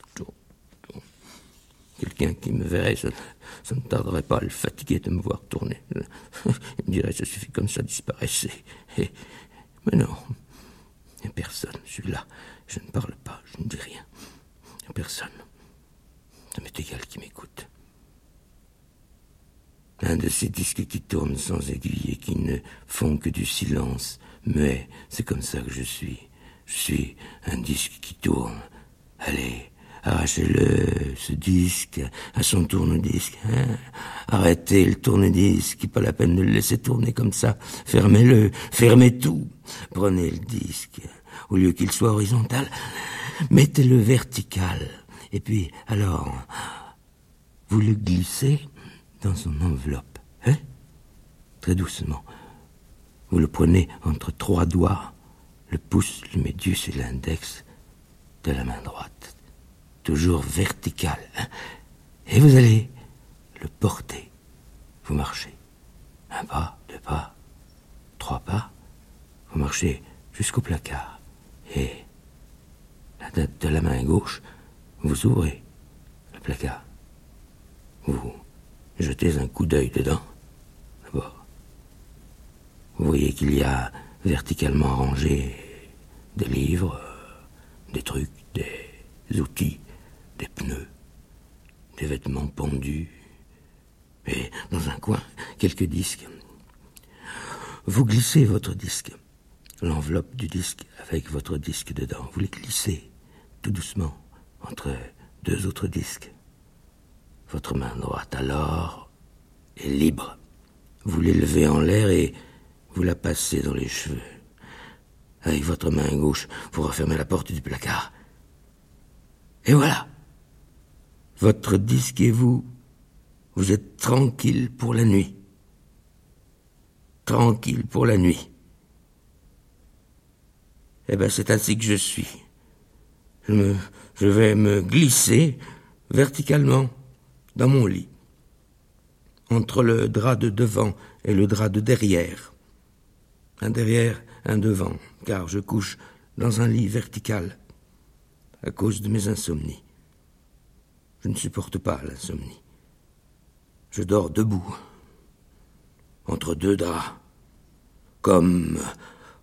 je tourne, je tourne. Quelqu'un qui me verrait, ça, ça, ne tarderait pas à le fatiguer de me voir tourner. <laughs> Il me dirait, ça suffit comme ça, disparaissez. <laughs> Et, mais non, a personne, je suis là. Je ne parle pas, je ne dis rien. A personne. Ça m'est égal qui m'écoute. Un de ces disques qui tournent sans aiguille et qui ne font que du silence. Mais c'est comme ça que je suis. Je suis un disque qui tourne. Allez, arrachez-le, ce disque, à son tourne-disque. Hein Arrêtez le tourne-disque, pas la peine de le laisser tourner comme ça. Fermez-le, fermez tout. Prenez le disque. Au lieu qu'il soit horizontal, mettez-le vertical. Et puis, alors, vous le glissez dans son enveloppe, hein? Très doucement. Vous le prenez entre trois doigts, le pouce, le médius et l'index de la main droite. Toujours vertical. Hein? Et vous allez le porter. Vous marchez. Un pas, deux pas, trois pas. Vous marchez jusqu'au placard. Et la tête de la main gauche, vous ouvrez le placard. Vous jetez un coup d'œil dedans. D'abord, vous voyez qu'il y a verticalement rangé des livres, des trucs, des outils, des pneus, des vêtements pendus, et dans un coin, quelques disques. Vous glissez votre disque, l'enveloppe du disque avec votre disque dedans. Vous les glissez tout doucement entre deux autres disques. Votre main droite alors est libre. Vous l'élevez en l'air et vous la passez dans les cheveux. Avec votre main gauche, vous refermez la porte du placard. Et voilà. Votre disque et vous, vous êtes tranquille pour la nuit. Tranquille pour la nuit. Eh bien, c'est ainsi que je suis. Je, me, je vais me glisser verticalement dans mon lit, entre le drap de devant et le drap de derrière. Un derrière, un devant, car je couche dans un lit vertical à cause de mes insomnies. Je ne supporte pas l'insomnie. Je dors debout, entre deux draps, comme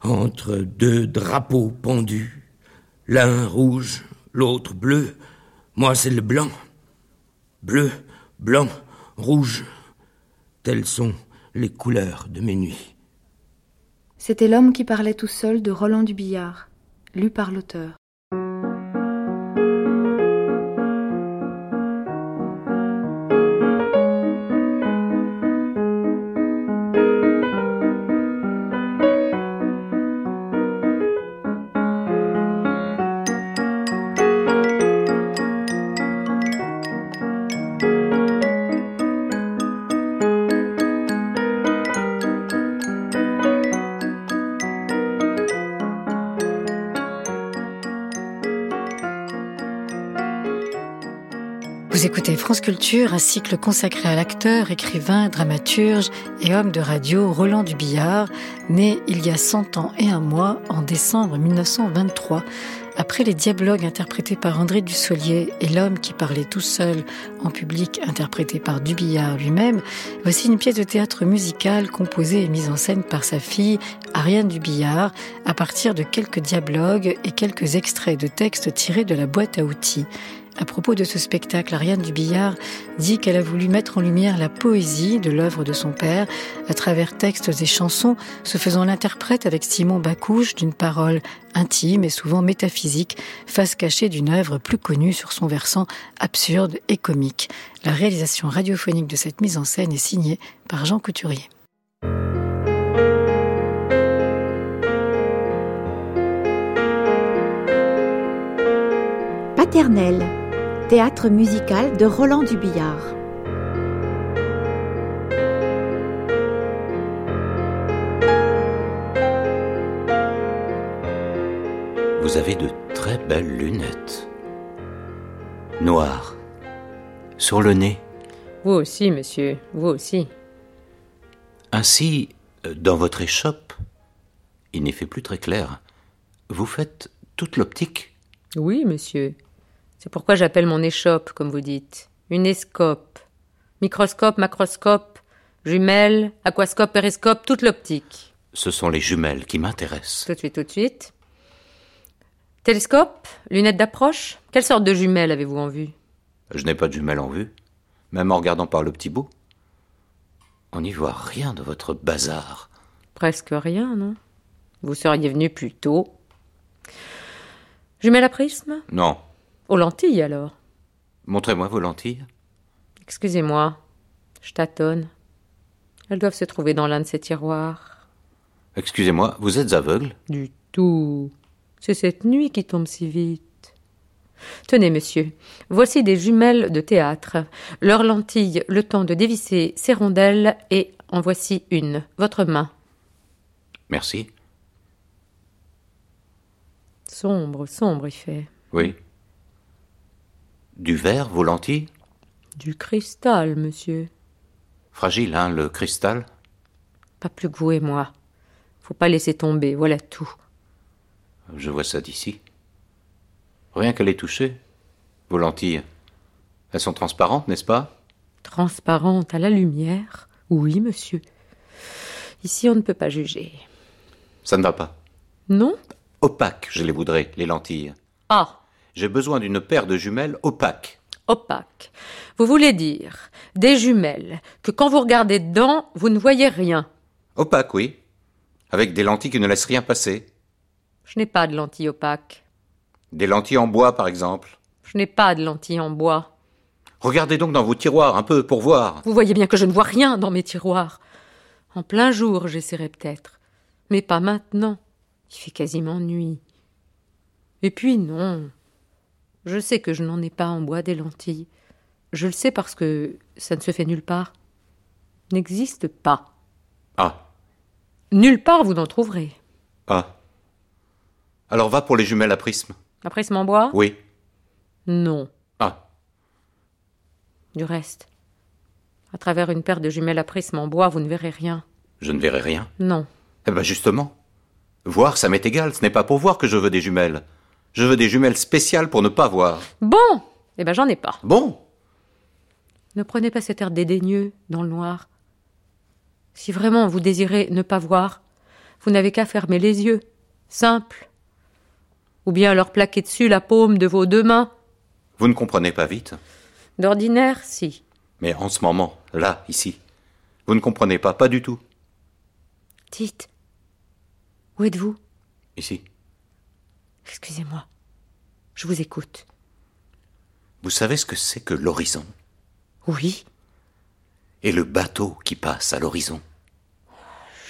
entre deux drapeaux pendus, l'un rouge, l'autre bleu. Moi, c'est le blanc bleu, blanc, rouge. Telles sont les couleurs de mes nuits. C'était l'homme qui parlait tout seul de Roland du Billard, lu par l'auteur. France Culture, un cycle consacré à l'acteur, écrivain, dramaturge et homme de radio Roland Dubillard, né il y a 100 ans et un mois en décembre 1923. Après les dialogues interprétés par André Dussolier et l'homme qui parlait tout seul en public interprété par Dubillard lui-même, voici une pièce de théâtre musical composée et mise en scène par sa fille Ariane Dubillard à partir de quelques dialogues et quelques extraits de textes tirés de la boîte à outils. À propos de ce spectacle, Ariane Dubillard dit qu'elle a voulu mettre en lumière la poésie de l'œuvre de son père à travers textes et chansons, se faisant l'interprète avec Simon Bacouche d'une parole intime et souvent métaphysique, face cachée d'une œuvre plus connue sur son versant absurde et comique. La réalisation radiophonique de cette mise en scène est signée par Jean Couturier. Paternelle théâtre musical de Roland Dubillard. Vous avez de très belles lunettes. Noires. Sur le nez. Vous aussi, monsieur, vous aussi. Ainsi, dans votre échoppe, il n'est fait plus très clair. Vous faites toute l'optique? Oui, monsieur. C'est pourquoi j'appelle mon échoppe, comme vous dites. Une escope. Microscope, macroscope, jumelle, aquascope, périscope, toute l'optique. Ce sont les jumelles qui m'intéressent. Tout de suite, tout de suite. Télescope Lunettes d'approche Quelle sorte de jumelles avez-vous en vue? Je n'ai pas de jumelles en vue, même en regardant par le petit bout. On n'y voit rien de votre bazar. Presque rien, non? Vous seriez venu plus tôt. Jumelles à prisme? Non, aux lentilles alors Montrez-moi vos lentilles. Excusez-moi, je tâtonne. Elles doivent se trouver dans l'un de ces tiroirs. Excusez-moi, vous êtes aveugle? Du tout. C'est cette nuit qui tombe si vite. Tenez, monsieur, voici des jumelles de théâtre. Leurs lentilles, le temps de dévisser ces rondelles, et en voici une. Votre main. Merci. Sombre, sombre, il fait. Oui. Du verre, vos lentilles Du cristal, monsieur. Fragile, hein, le cristal? Pas plus que vous et moi. Faut pas laisser tomber, voilà tout. Je vois ça d'ici. Rien qu'à les toucher. Vos lentilles. Elles sont transparentes, n'est-ce pas? Transparentes à la lumière Oui, monsieur. Ici, on ne peut pas juger. Ça ne va pas? Non? Opaques, je les voudrais, les lentilles. Ah j'ai besoin d'une paire de jumelles opaques. Opaques. Vous voulez dire des jumelles que quand vous regardez dedans, vous ne voyez rien. Opaques, oui. Avec des lentilles qui ne laissent rien passer. Je n'ai pas de lentilles opaques. Des lentilles en bois, par exemple. Je n'ai pas de lentilles en bois. Regardez donc dans vos tiroirs un peu pour voir. Vous voyez bien que je ne vois rien dans mes tiroirs. En plein jour, j'essaierai peut-être. Mais pas maintenant. Il fait quasiment nuit. Et puis non. Je sais que je n'en ai pas en bois des lentilles. Je le sais parce que ça ne se fait nulle part. N'existe pas. Ah. Nulle part vous n'en trouverez. Ah. Alors va pour les jumelles à prisme. À prisme en bois? Oui. Non. Ah. Du reste, à travers une paire de jumelles à prisme en bois, vous ne verrez rien. Je ne verrai rien? Non. Eh bien justement. Voir, ça m'est égal, ce n'est pas pour voir que je veux des jumelles. Je veux des jumelles spéciales pour ne pas voir. Bon Eh ben j'en ai pas. Bon Ne prenez pas cet air dédaigneux dans le noir. Si vraiment vous désirez ne pas voir, vous n'avez qu'à fermer les yeux. Simple. Ou bien leur plaquer dessus la paume de vos deux mains. Vous ne comprenez pas vite D'ordinaire, si. Mais en ce moment, là, ici, vous ne comprenez pas, pas du tout. Dites. Où êtes-vous? Ici. Excusez-moi. Je vous écoute. Vous savez ce que c'est que l'horizon? Oui. Et le bateau qui passe à l'horizon?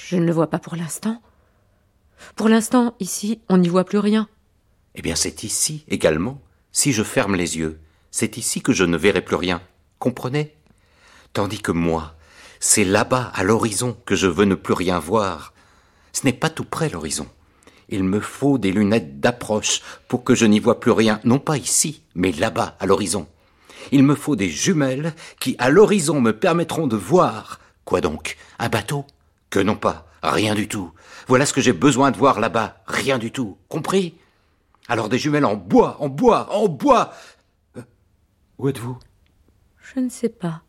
Je ne le vois pas pour l'instant. Pour l'instant, ici, on n'y voit plus rien. Eh bien, c'est ici également. Si je ferme les yeux, c'est ici que je ne verrai plus rien. Comprenez? Tandis que moi, c'est là-bas, à l'horizon, que je veux ne plus rien voir. Ce n'est pas tout près l'horizon. Il me faut des lunettes d'approche pour que je n'y vois plus rien, non pas ici, mais là-bas, à l'horizon. Il me faut des jumelles qui, à l'horizon, me permettront de voir. Quoi donc? Un bateau? Que non pas. Rien du tout. Voilà ce que j'ai besoin de voir là-bas. Rien du tout. Compris? Alors des jumelles en bois, en bois, en bois. Euh, où êtes-vous? Je ne sais pas.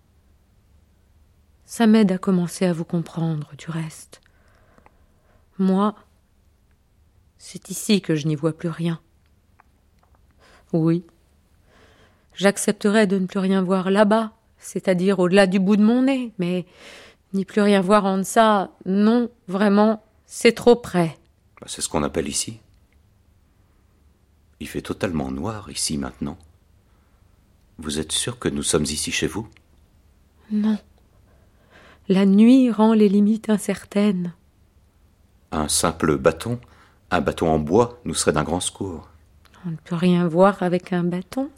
Ça m'aide à commencer à vous comprendre, du reste. Moi, c'est ici que je n'y vois plus rien. Oui, j'accepterais de ne plus rien voir là-bas, c'est-à-dire au-delà du bout de mon nez, mais n'y plus rien voir en deçà, non, vraiment, c'est trop près. Bah, c'est ce qu'on appelle ici. Il fait totalement noir ici maintenant. Vous êtes sûr que nous sommes ici chez vous? Non. La nuit rend les limites incertaines. Un simple bâton, un bâton en bois, nous serait d'un grand secours. On ne peut rien voir avec un bâton.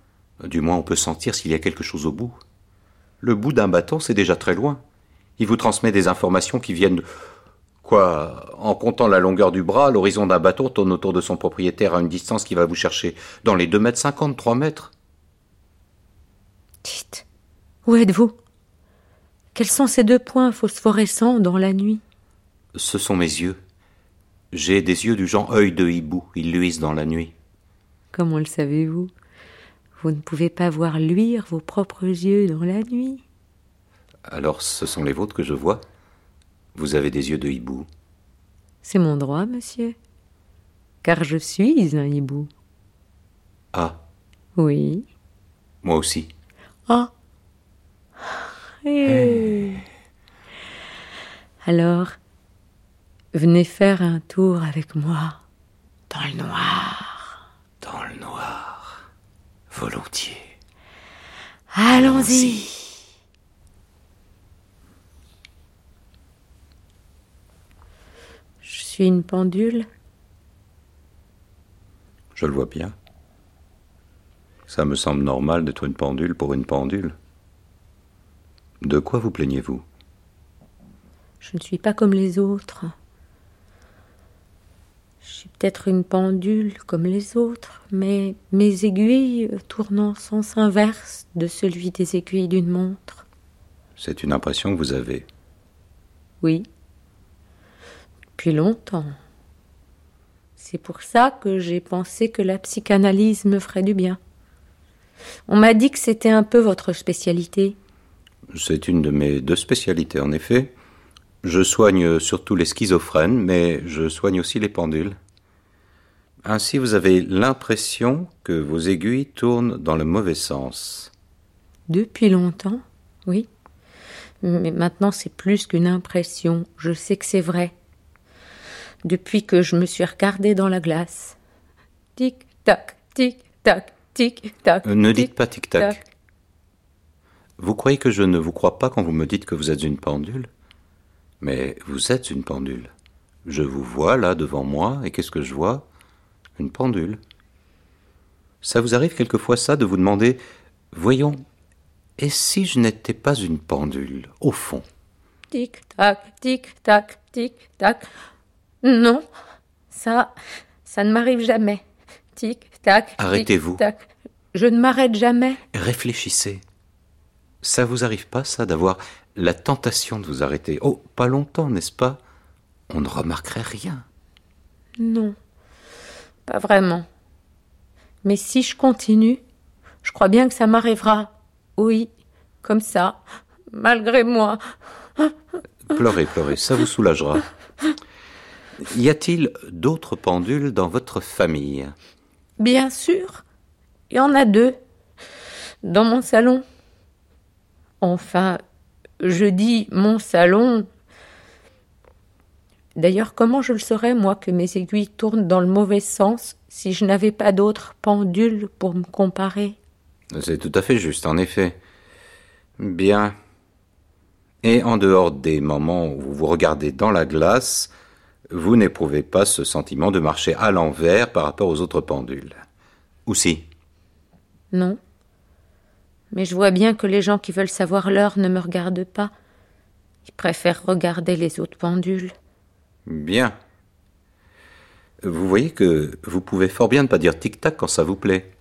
Du moins, on peut sentir s'il y a quelque chose au bout. Le bout d'un bâton, c'est déjà très loin. Il vous transmet des informations qui viennent. Quoi En comptant la longueur du bras, l'horizon d'un bâton tourne autour de son propriétaire à une distance qui va vous chercher dans les deux mètres cinquante, trois mètres. Dites, où êtes-vous? Quels sont ces deux points phosphorescents dans la nuit? Ce sont mes yeux. J'ai des yeux du genre œil de hibou. Ils luisent dans la nuit. Comment le savez-vous Vous ne pouvez pas voir luire vos propres yeux dans la nuit. Alors ce sont les vôtres que je vois Vous avez des yeux de hibou. C'est mon droit, monsieur. Car je suis un hibou. Ah. Oui. Moi aussi. Ah. Eh. Alors, venez faire un tour avec moi dans le noir. Dans le noir. Volontiers. Allons-y. Je suis une pendule. Je le vois bien. Ça me semble normal d'être une pendule pour une pendule. De quoi vous plaignez-vous? Je ne suis pas comme les autres. Je suis peut-être une pendule comme les autres, mais mes aiguilles tournent en sens inverse de celui des aiguilles d'une montre. C'est une impression que vous avez. Oui. Depuis longtemps. C'est pour ça que j'ai pensé que la psychanalyse me ferait du bien. On m'a dit que c'était un peu votre spécialité. C'est une de mes deux spécialités, en effet. Je soigne surtout les schizophrènes, mais je soigne aussi les pendules. Ainsi, vous avez l'impression que vos aiguilles tournent dans le mauvais sens. Depuis longtemps, oui. Mais maintenant, c'est plus qu'une impression. Je sais que c'est vrai. Depuis que je me suis regardée dans la glace. Tic-tac, tic-tac, tic-tac. Euh, ne dites pas tic-tac. Vous croyez que je ne vous crois pas quand vous me dites que vous êtes une pendule? Mais vous êtes une pendule. Je vous vois là devant moi, et qu'est-ce que je vois? Une pendule. Ça vous arrive quelquefois ça de vous demander Voyons, et si je n'étais pas une pendule, au fond? Tic-tac, tic-tac, tic-tac. Non, ça, ça ne m'arrive jamais. Tic-tac. Arrêtez-vous. tic-tac. Je ne m'arrête jamais. Réfléchissez. Ça vous arrive pas, ça, d'avoir la tentation de vous arrêter Oh, pas longtemps, n'est-ce pas? On ne remarquerait rien. Non, pas vraiment. Mais si je continue, je crois bien que ça m'arrivera. Oui, comme ça, malgré moi. Pleurez, pleurez, ça vous soulagera. Y a-t-il d'autres pendules dans votre famille? Bien sûr, il y en a deux. Dans mon salon. Enfin, je dis mon salon. D'ailleurs, comment je le saurais, moi, que mes aiguilles tournent dans le mauvais sens si je n'avais pas d'autres pendules pour me comparer? C'est tout à fait juste, en effet. Bien. Et en dehors des moments où vous vous regardez dans la glace, vous n'éprouvez pas ce sentiment de marcher à l'envers par rapport aux autres pendules. Ou si? Non. Mais je vois bien que les gens qui veulent savoir l'heure ne me regardent pas. Ils préfèrent regarder les autres pendules. Bien. Vous voyez que vous pouvez fort bien ne pas dire tic-tac quand ça vous plaît.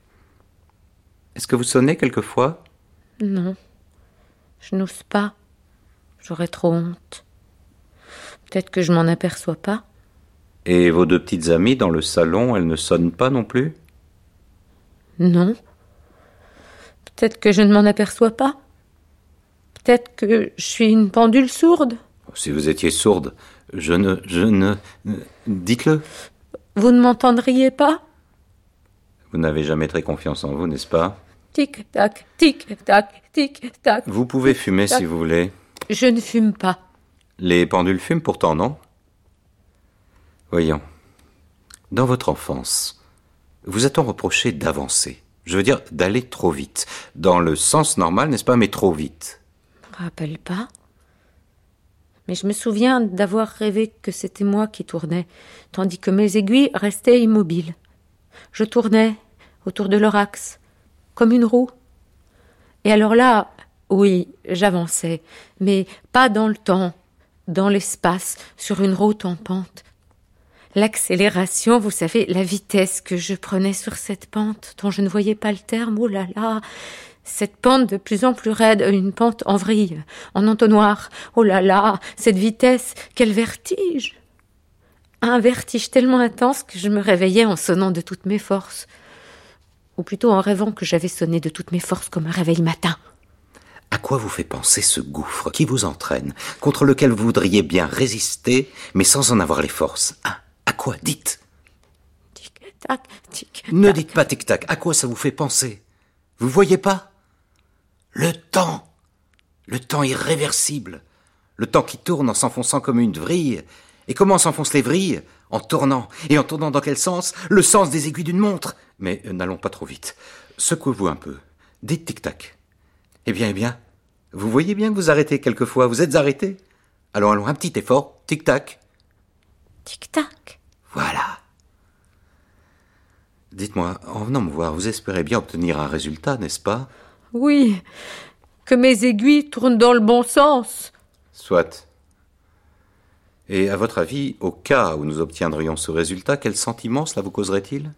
Est-ce que vous sonnez quelquefois? Non. Je n'ose pas. J'aurais trop honte. Peut-être que je m'en aperçois pas. Et vos deux petites amies dans le salon, elles ne sonnent pas non plus? Non. Peut-être que je ne m'en aperçois pas. Peut-être que je suis une pendule sourde. Si vous étiez sourde, je ne. Je ne. Dites-le. Vous ne m'entendriez pas? Vous n'avez jamais très confiance en vous, n'est-ce pas? Tic-tac, tic-tac, tic-tac. Vous pouvez fumer si vous voulez. Je ne fume pas. Les pendules fument pourtant, non? Voyons. Dans votre enfance, vous a-t-on reproché d'avancer? Je veux dire, d'aller trop vite. Dans le sens normal, n'est-ce pas, mais trop vite. Je me rappelle pas. Mais je me souviens d'avoir rêvé que c'était moi qui tournais, tandis que mes aiguilles restaient immobiles. Je tournais autour de leur axe, comme une roue. Et alors là, oui, j'avançais, mais pas dans le temps, dans l'espace, sur une route en pente. L'accélération, vous savez, la vitesse que je prenais sur cette pente, dont je ne voyais pas le terme, oh là là, cette pente de plus en plus raide, une pente en vrille, en entonnoir, oh là là, cette vitesse, quel vertige. Un vertige tellement intense que je me réveillais en sonnant de toutes mes forces, ou plutôt en rêvant que j'avais sonné de toutes mes forces comme un réveil matin. À quoi vous fait penser ce gouffre qui vous entraîne, contre lequel vous voudriez bien résister, mais sans en avoir les forces? Quoi Dites Tic-tac, tic-tac. Ne dites pas tic-tac. À quoi ça vous fait penser? Vous voyez pas? Le temps Le temps irréversible Le temps qui tourne en s'enfonçant comme une vrille. Et comment s'enfoncent les vrilles? En tournant. Et en tournant dans quel sens? Le sens des aiguilles d'une montre. Mais euh, n'allons pas trop vite. Secouez-vous un peu. Dites tic-tac. Eh bien, eh bien. Vous voyez bien que vous arrêtez quelquefois. Vous êtes arrêté. Allons, allons, un petit effort. Tic-tac. Tic-tac. Voilà. Dites-moi, en venant me voir, vous espérez bien obtenir un résultat, n'est-ce pas? Oui, que mes aiguilles tournent dans le bon sens. Soit. Et à votre avis, au cas où nous obtiendrions ce résultat, quel sentiment cela vous causerait-il?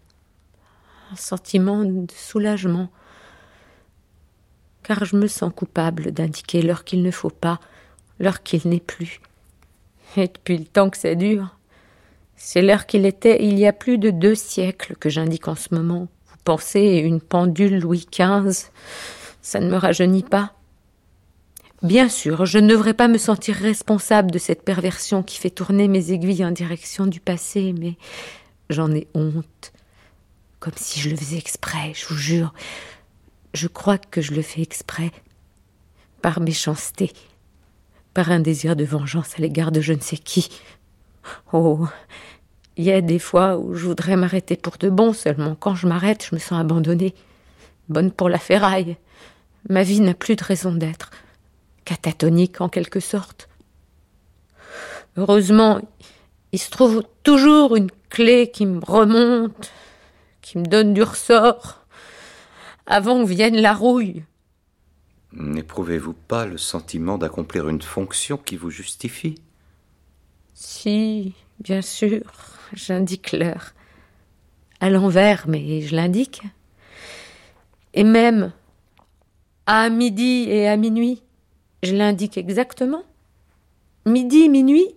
Un sentiment de soulagement. Car je me sens coupable d'indiquer l'heure qu'il ne faut pas, l'heure qu'il n'est plus. Et depuis le temps que ça dure, c'est l'heure qu'il était il y a plus de deux siècles que j'indique en ce moment. Vous pensez, une pendule Louis XV, ça ne me rajeunit pas. Bien sûr, je ne devrais pas me sentir responsable de cette perversion qui fait tourner mes aiguilles en direction du passé, mais j'en ai honte. Comme si je le faisais exprès, je vous jure. Je crois que je le fais exprès. Par méchanceté. Par un désir de vengeance à l'égard de je ne sais qui. Oh. Il y a des fois où je voudrais m'arrêter pour de bon, seulement quand je m'arrête, je me sens abandonnée. Bonne pour la ferraille. Ma vie n'a plus de raison d'être catatonique en quelque sorte. Heureusement, il se trouve toujours une clé qui me remonte, qui me donne du ressort, avant que vienne la rouille. N'éprouvez-vous pas le sentiment d'accomplir une fonction qui vous justifie? Si, bien sûr, j'indique l'heure. À l'envers, mais je l'indique. Et même à midi et à minuit. Je l'indique exactement. Midi, minuit,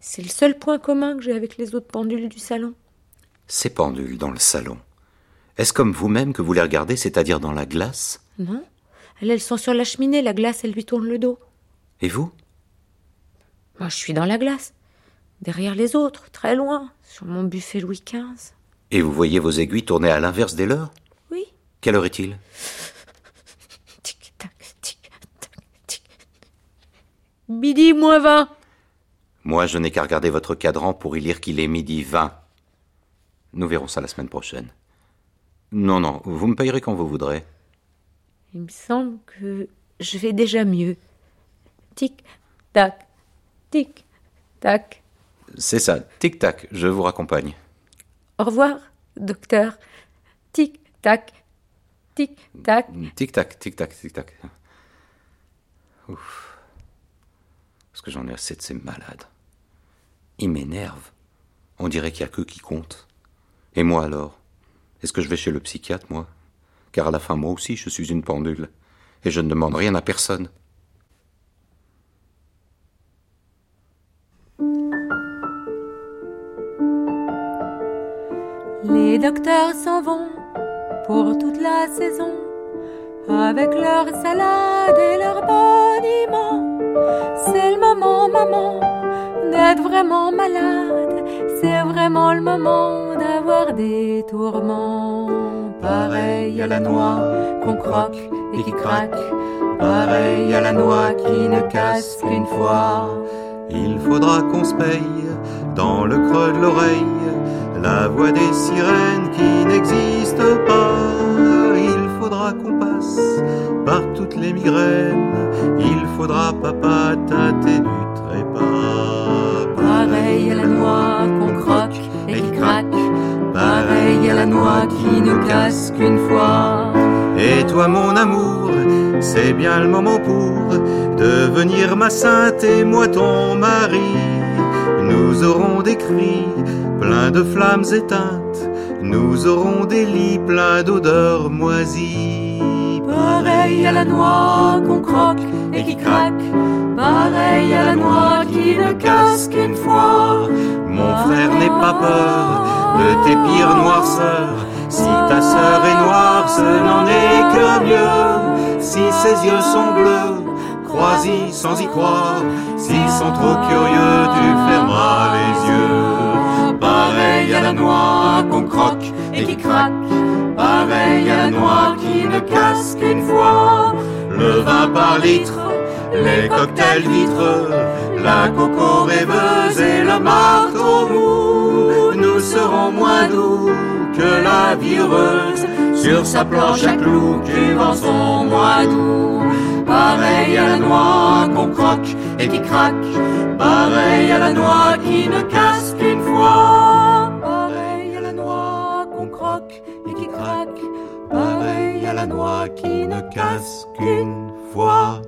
c'est le seul point commun que j'ai avec les autres pendules du salon. Ces pendules dans le salon, est-ce comme vous-même que vous les regardez, c'est-à-dire dans la glace? Non. Elles, elles sont sur la cheminée, la glace, elle lui tourne le dos. Et vous? Moi, je suis dans la glace, derrière les autres, très loin, sur mon buffet Louis XV. Et vous voyez vos aiguilles tourner à l'inverse des leurs? Oui. Quelle heure est-il? Tic-tac, tic-tac, tic. Midi moins vingt. Moi, je n'ai qu'à regarder votre cadran pour y lire qu'il est midi 20. Nous verrons ça la semaine prochaine. Non, non, vous me payerez quand vous voudrez. Il me semble que je vais déjà mieux. Tic-tac, tic-tac. C'est ça, tic-tac, je vous raccompagne. Au revoir, docteur. Tic-tac, tic-tac. Tic-tac, tic-tac, tic-tac. Ouf. Parce que j'en ai assez de ces malades. Ils m'énervent. On dirait qu'il n'y a que qui compte. Et moi alors? Est-ce que je vais chez le psychiatre, moi? Car à la fin, moi aussi, je suis une pendule. et je ne demande rien à personne. Les docteurs s'en vont pour toute la saison avec leur salade et leur boniment. C'est le moment, maman, d'être vraiment malade. C'est vraiment le moment d'avoir des tourments. Pareil à la noix qu'on croque et qui craque. Pareil à la noix qui ne casse qu'une fois. Il faudra qu'on se paye dans le creux de l'oreille la voix des sirènes qui n'existent pas. Il faudra qu'on passe par toutes les migraines. Il faudra papa tâter du trépas. Pareil à la noix qu'on croque et qui craque. Pareil à la noix qui ne casse qu'une fois. Et toi, mon amour, c'est bien le moment pour devenir ma sainte et moi ton mari. Nous aurons des cris pleins de flammes éteintes. Nous aurons des lits pleins d'odeurs moisies. Pareil à la noix qu'on croque et qui craque. Pareil à la noix qui ne casse qu'une fois. Mon frère n'aie pas peur de tes pires noirceurs. Si ta sœur est noire, ce n'en est que mieux. Si ses yeux sont bleus, crois-y sans y croire. S'ils sont trop curieux, tu fermeras les yeux. Pareil à la noix qu'on croque et qui craque. Pareil à la noix qui ne casse qu'une fois. Le vin par litre, les cocktails vitreux, la coco rêveuse et le marteau mou. Nous serons moins doux que la vie heureuse. Sur sa planche à clous, cuvant son moins doux. Pareil à la noix qu'on croque et qui craque. Pareil à la noix qui ne casse qu'une fois. Qui ne casse qu'une fois.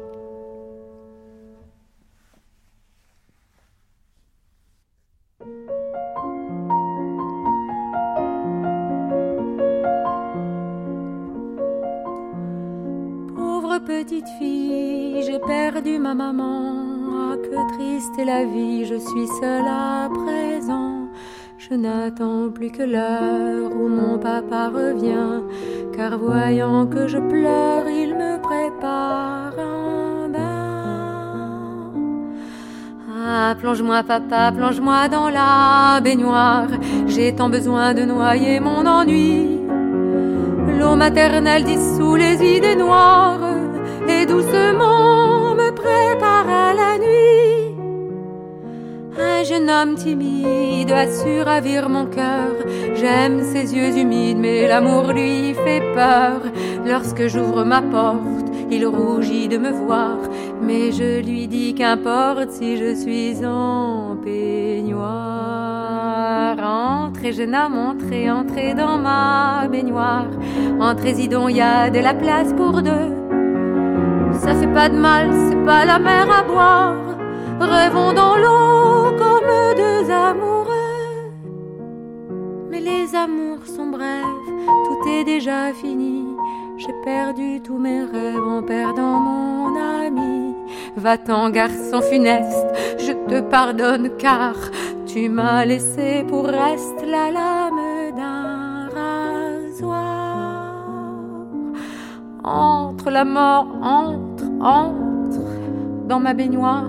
Pauvre petite fille, j'ai perdu ma maman. Ah, que triste est la vie, je suis seule à présent. Je n'attends plus que l'heure où mon papa revient, car voyant que je pleure, il me prépare un bain. Ah, plonge-moi papa, plonge-moi dans la baignoire, j'ai tant besoin de noyer mon ennui. L'eau maternelle dissout les idées noires et doucement me prépare. Un jeune homme timide assure ravir mon cœur. J'aime ses yeux humides, mais l'amour lui fait peur. Lorsque j'ouvre ma porte, il rougit de me voir, mais je lui dis qu'importe si je suis en peignoir. Entrez, jeune homme, entrez, entrez dans ma baignoire. Entrez-y donc, y a de la place pour deux. Ça fait pas de mal, c'est pas la mer à boire. Rêvons dans l'eau comme deux amoureux. Mais les amours sont brefs, tout est déjà fini. J'ai perdu tous mes rêves en perdant mon ami. Va-t'en, garçon funeste, je te pardonne car tu m'as laissé pour reste la lame d'un rasoir. Entre la mort, entre, entre dans ma baignoire,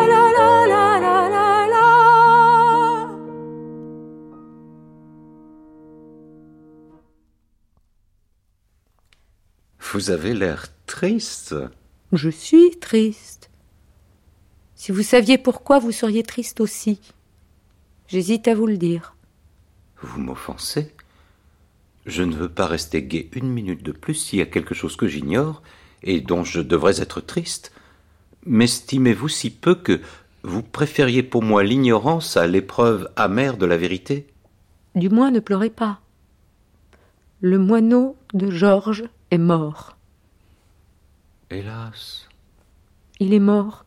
Vous avez l'air triste. Je suis triste. Si vous saviez pourquoi, vous seriez triste aussi. J'hésite à vous le dire. Vous m'offensez Je ne veux pas rester gai une minute de plus s'il y a quelque chose que j'ignore et dont je devrais être triste. M'estimez-vous si peu que, Vous préfériez pour moi l'ignorance à l'épreuve amère de la vérité? Du moins ne pleurez pas. Le moineau de Georges est mort. Hélas. Il est mort,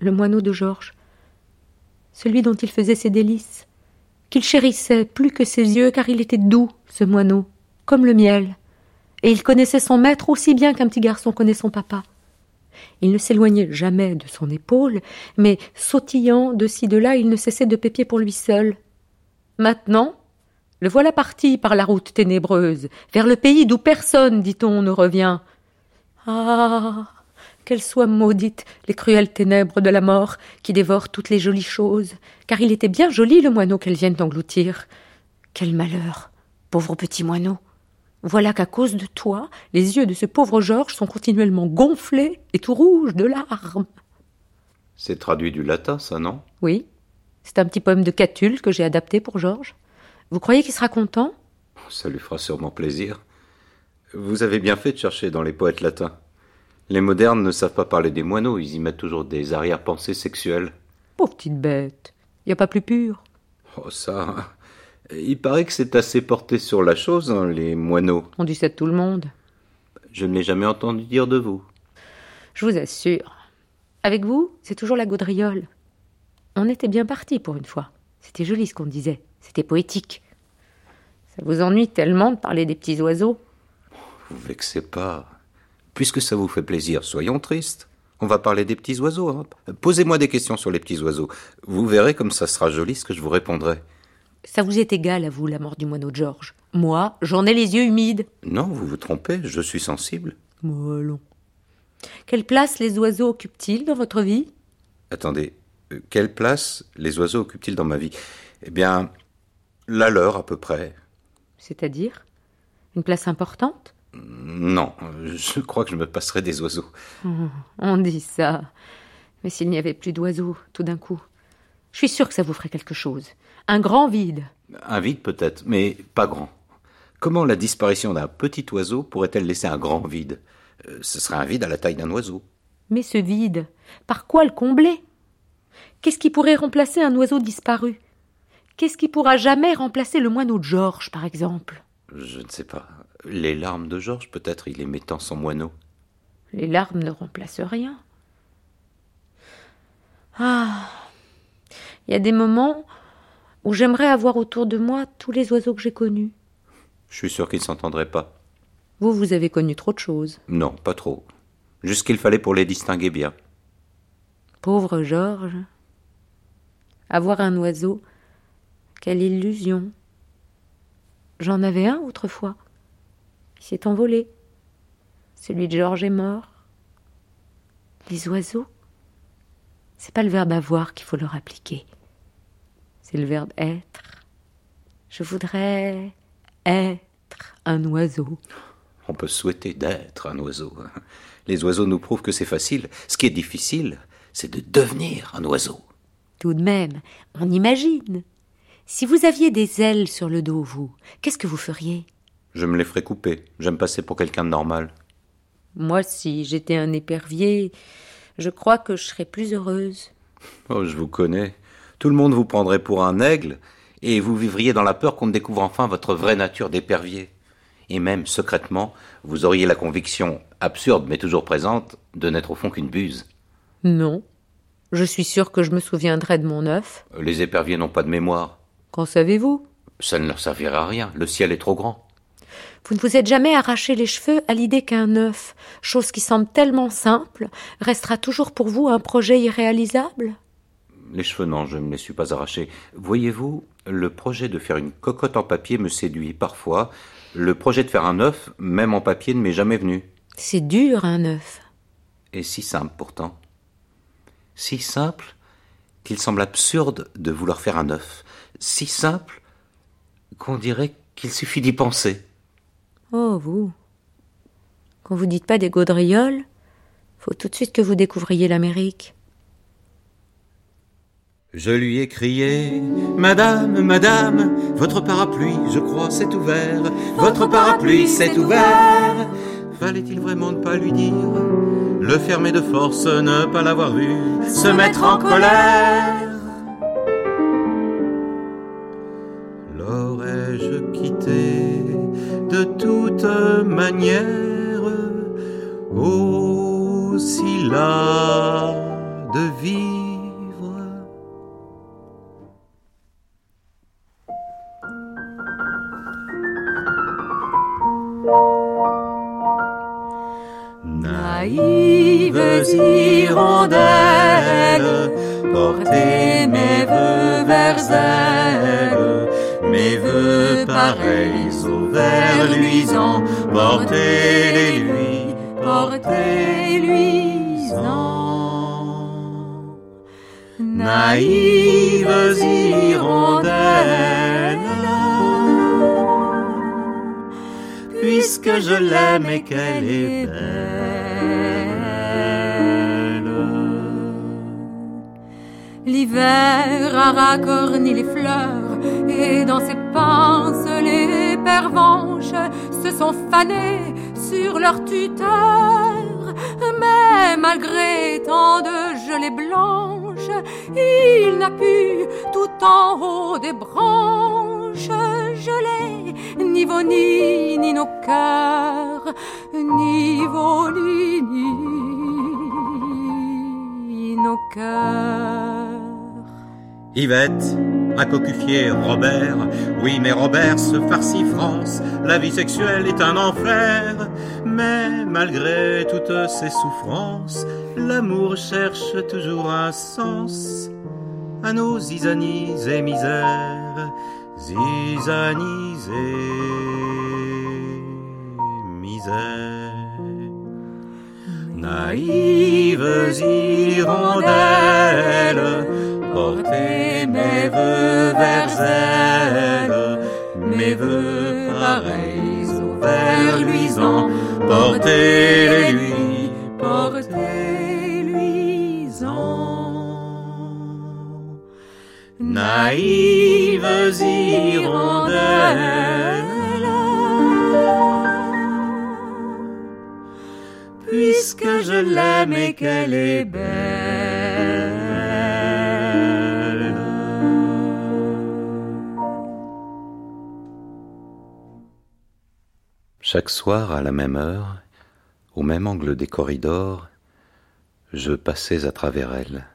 le moineau de Georges, celui dont il faisait ses délices, qu'il chérissait plus que ses yeux, car il était doux, ce moineau, comme le miel, et il connaissait son maître aussi bien qu'un petit garçon connaît son papa. Il ne s'éloignait jamais de son épaule, mais sautillant de ci de là, il ne cessait de pépier pour lui seul. Maintenant, le voilà parti par la route ténébreuse, vers le pays d'où personne, dit-on, ne revient. Ah. Qu'elles soient maudites, les cruelles ténèbres de la mort, qui dévorent toutes les jolies choses, car il était bien joli le moineau qu'elles viennent engloutir. Quel malheur. Pauvre petit moineau. Voilà qu'à cause de toi, les yeux de ce pauvre Georges sont continuellement gonflés et tout rouges de larmes. C'est traduit du latin, ça, non? Oui. C'est un petit poème de Catulle que j'ai adapté pour Georges. Vous croyez qu'il sera content? Ça lui fera sûrement plaisir. Vous avez bien fait de chercher dans les poètes latins. Les modernes ne savent pas parler des moineaux, ils y mettent toujours des arrière-pensées sexuelles. Pauvre petite bête, y a pas plus pur. Oh, ça. Il paraît que c'est assez porté sur la chose, hein, les moineaux. On dit ça de tout le monde. Je ne l'ai jamais entendu dire de vous. Je vous assure. Avec vous, c'est toujours la gaudriole. On était bien partis pour une fois. C'était joli ce qu'on disait. C'était poétique. Ça vous ennuie tellement de parler des petits oiseaux Vous vexez pas. Puisque ça vous fait plaisir, soyons tristes. On va parler des petits oiseaux. Hein. Posez-moi des questions sur les petits oiseaux. Vous verrez comme ça sera joli ce que je vous répondrai. Ça vous est égal à vous, la mort du moineau de Georges. Moi, j'en ai les yeux humides. Non, vous vous trompez, je suis sensible. Allons. Quelle place les oiseaux occupent-ils dans votre vie? Attendez, euh, quelle place les oiseaux occupent-ils dans ma vie? Eh bien, la leur à peu près. C'est-à-dire Une place importante? Non, je crois que je me passerai des oiseaux. on dit ça. Mais s'il n'y avait plus d'oiseaux, tout d'un coup, je suis sûr que ça vous ferait quelque chose. Un grand vide. Un vide peut-être, mais pas grand. Comment la disparition d'un petit oiseau pourrait-elle laisser un grand vide? Euh, Ce serait un vide à la taille d'un oiseau. Mais ce vide, par quoi le combler? Qu'est-ce qui pourrait remplacer un oiseau disparu? Qu'est-ce qui pourra jamais remplacer le moineau de Georges, par exemple? Je ne sais pas. Les larmes de Georges, peut-être il aimait tant son moineau. Les larmes ne remplacent rien. Ah Il y a des moments où j'aimerais avoir autour de moi tous les oiseaux que j'ai connus. Je suis sûr qu'ils ne s'entendraient pas. Vous, vous avez connu trop de choses. Non, pas trop. Juste qu'il fallait pour les distinguer bien. Pauvre Georges. Avoir un oiseau, quelle illusion. J'en avais un autrefois. Il s'est envolé. Celui de Georges est mort. Les oiseaux, c'est pas le verbe avoir qu'il faut leur appliquer. C'est le verbe être. Je voudrais être un oiseau. On peut souhaiter d'être un oiseau. Les oiseaux nous prouvent que c'est facile. Ce qui est difficile, c'est de devenir un oiseau. Tout de même, on imagine. Si vous aviez des ailes sur le dos, vous, qu'est-ce que vous feriez? Je me les ferai couper. J'aime passer pour quelqu'un de normal. Moi, si j'étais un épervier, je crois que je serais plus heureuse. Oh, je vous connais. Tout le monde vous prendrait pour un aigle, et vous vivriez dans la peur qu'on ne découvre enfin votre vraie nature d'épervier. Et même, secrètement, vous auriez la conviction, absurde mais toujours présente, de n'être au fond qu'une buse. Non. Je suis sûr que je me souviendrai de mon œuf. Les éperviers n'ont pas de mémoire. Qu'en savez-vous? Ça ne leur servirait à rien. Le ciel est trop grand. Vous ne vous êtes jamais arraché les cheveux à l'idée qu'un œuf, chose qui semble tellement simple, restera toujours pour vous un projet irréalisable? Les cheveux, non, je ne me les suis pas arrachés. Voyez-vous, le projet de faire une cocotte en papier me séduit parfois. Le projet de faire un œuf, même en papier, ne m'est jamais venu. C'est dur, un œuf. Et si simple pourtant. Si simple qu'il semble absurde de vouloir faire un œuf. Si simple qu'on dirait qu'il suffit d'y penser. Oh, vous. Quand vous dites pas des gaudrioles, faut tout de suite que vous découvriez l'Amérique. Je lui ai crié, Madame, Madame, votre parapluie, je crois, s'est ouvert. Votre parapluie s'est ouvert. Fallait-il vraiment ne pas lui dire Le fermer de force, ne pas l'avoir vu Se mettre en colère De toute manière Aussi là de vivre. Naïves hirondelles, portez mes voeux vers elle, mes voeux pareils aux vers luisants, portez-les lui, portez luisants. Naïves hirondelles, puisque je l'aime et qu'elle est belle. L'hiver a racorni les fleurs et dans ses pinces les pervenches se sont fanées sur leur tuteur. Mais malgré tant de gelée blanche, il n'a pu tout en haut des branches geler ni vos nids ni nos cœurs, ni vos ni nos cœurs. Yvette, à cocufier Robert. Oui, mais Robert se farcit France. La vie sexuelle est un enfer. Mais malgré toutes ces souffrances, l'amour cherche toujours un sens à nos zizanies et misères. Zizanies et misères. Naïves hirondelles, portez mes voeux vers elle, mes voeux pareils aux vers luisants, portez-les lui, portez luisants. Naïves hirondelles, puisque je l'aime et qu'elle est belle. Chaque soir, à la même heure, au même angle des corridors, je passais à travers elle,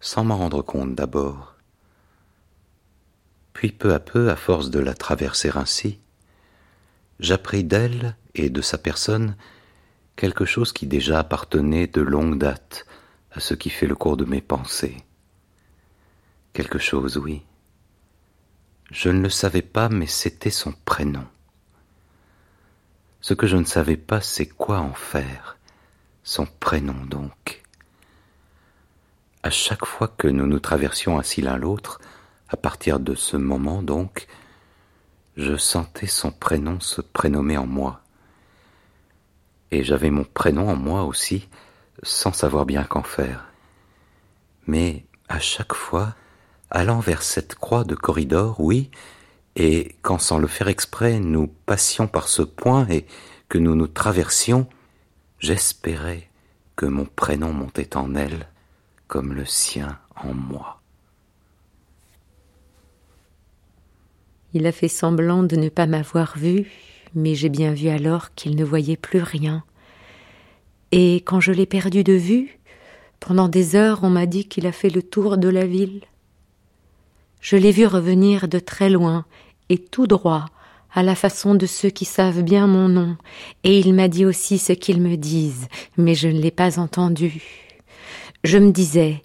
sans m'en rendre compte d'abord. Puis peu à peu, à force de la traverser ainsi, j'appris d'elle et de sa personne quelque chose qui déjà appartenait de longue date à ce qui fait le cours de mes pensées. Quelque chose, oui. Je ne le savais pas, mais c'était son prénom. Ce que je ne savais pas, c'est quoi en faire. Son prénom, donc. À chaque fois que nous nous traversions ainsi l'un l'autre, à partir de ce moment, donc, je sentais son prénom se prénommer en moi. Et j'avais mon prénom en moi aussi, sans savoir bien qu'en faire. Mais à chaque fois, allant vers cette croix de corridor, oui, et quand sans le faire exprès nous passions par ce point et que nous nous traversions, j'espérais que mon prénom montait en elle comme le sien en moi. Il a fait semblant de ne pas m'avoir vu, mais j'ai bien vu alors qu'il ne voyait plus rien. Et quand je l'ai perdu de vue, pendant des heures on m'a dit qu'il a fait le tour de la ville. Je l'ai vu revenir de très loin et tout droit, à la façon de ceux qui savent bien mon nom, et il m'a dit aussi ce qu'ils me disent, mais je ne l'ai pas entendu. Je me disais,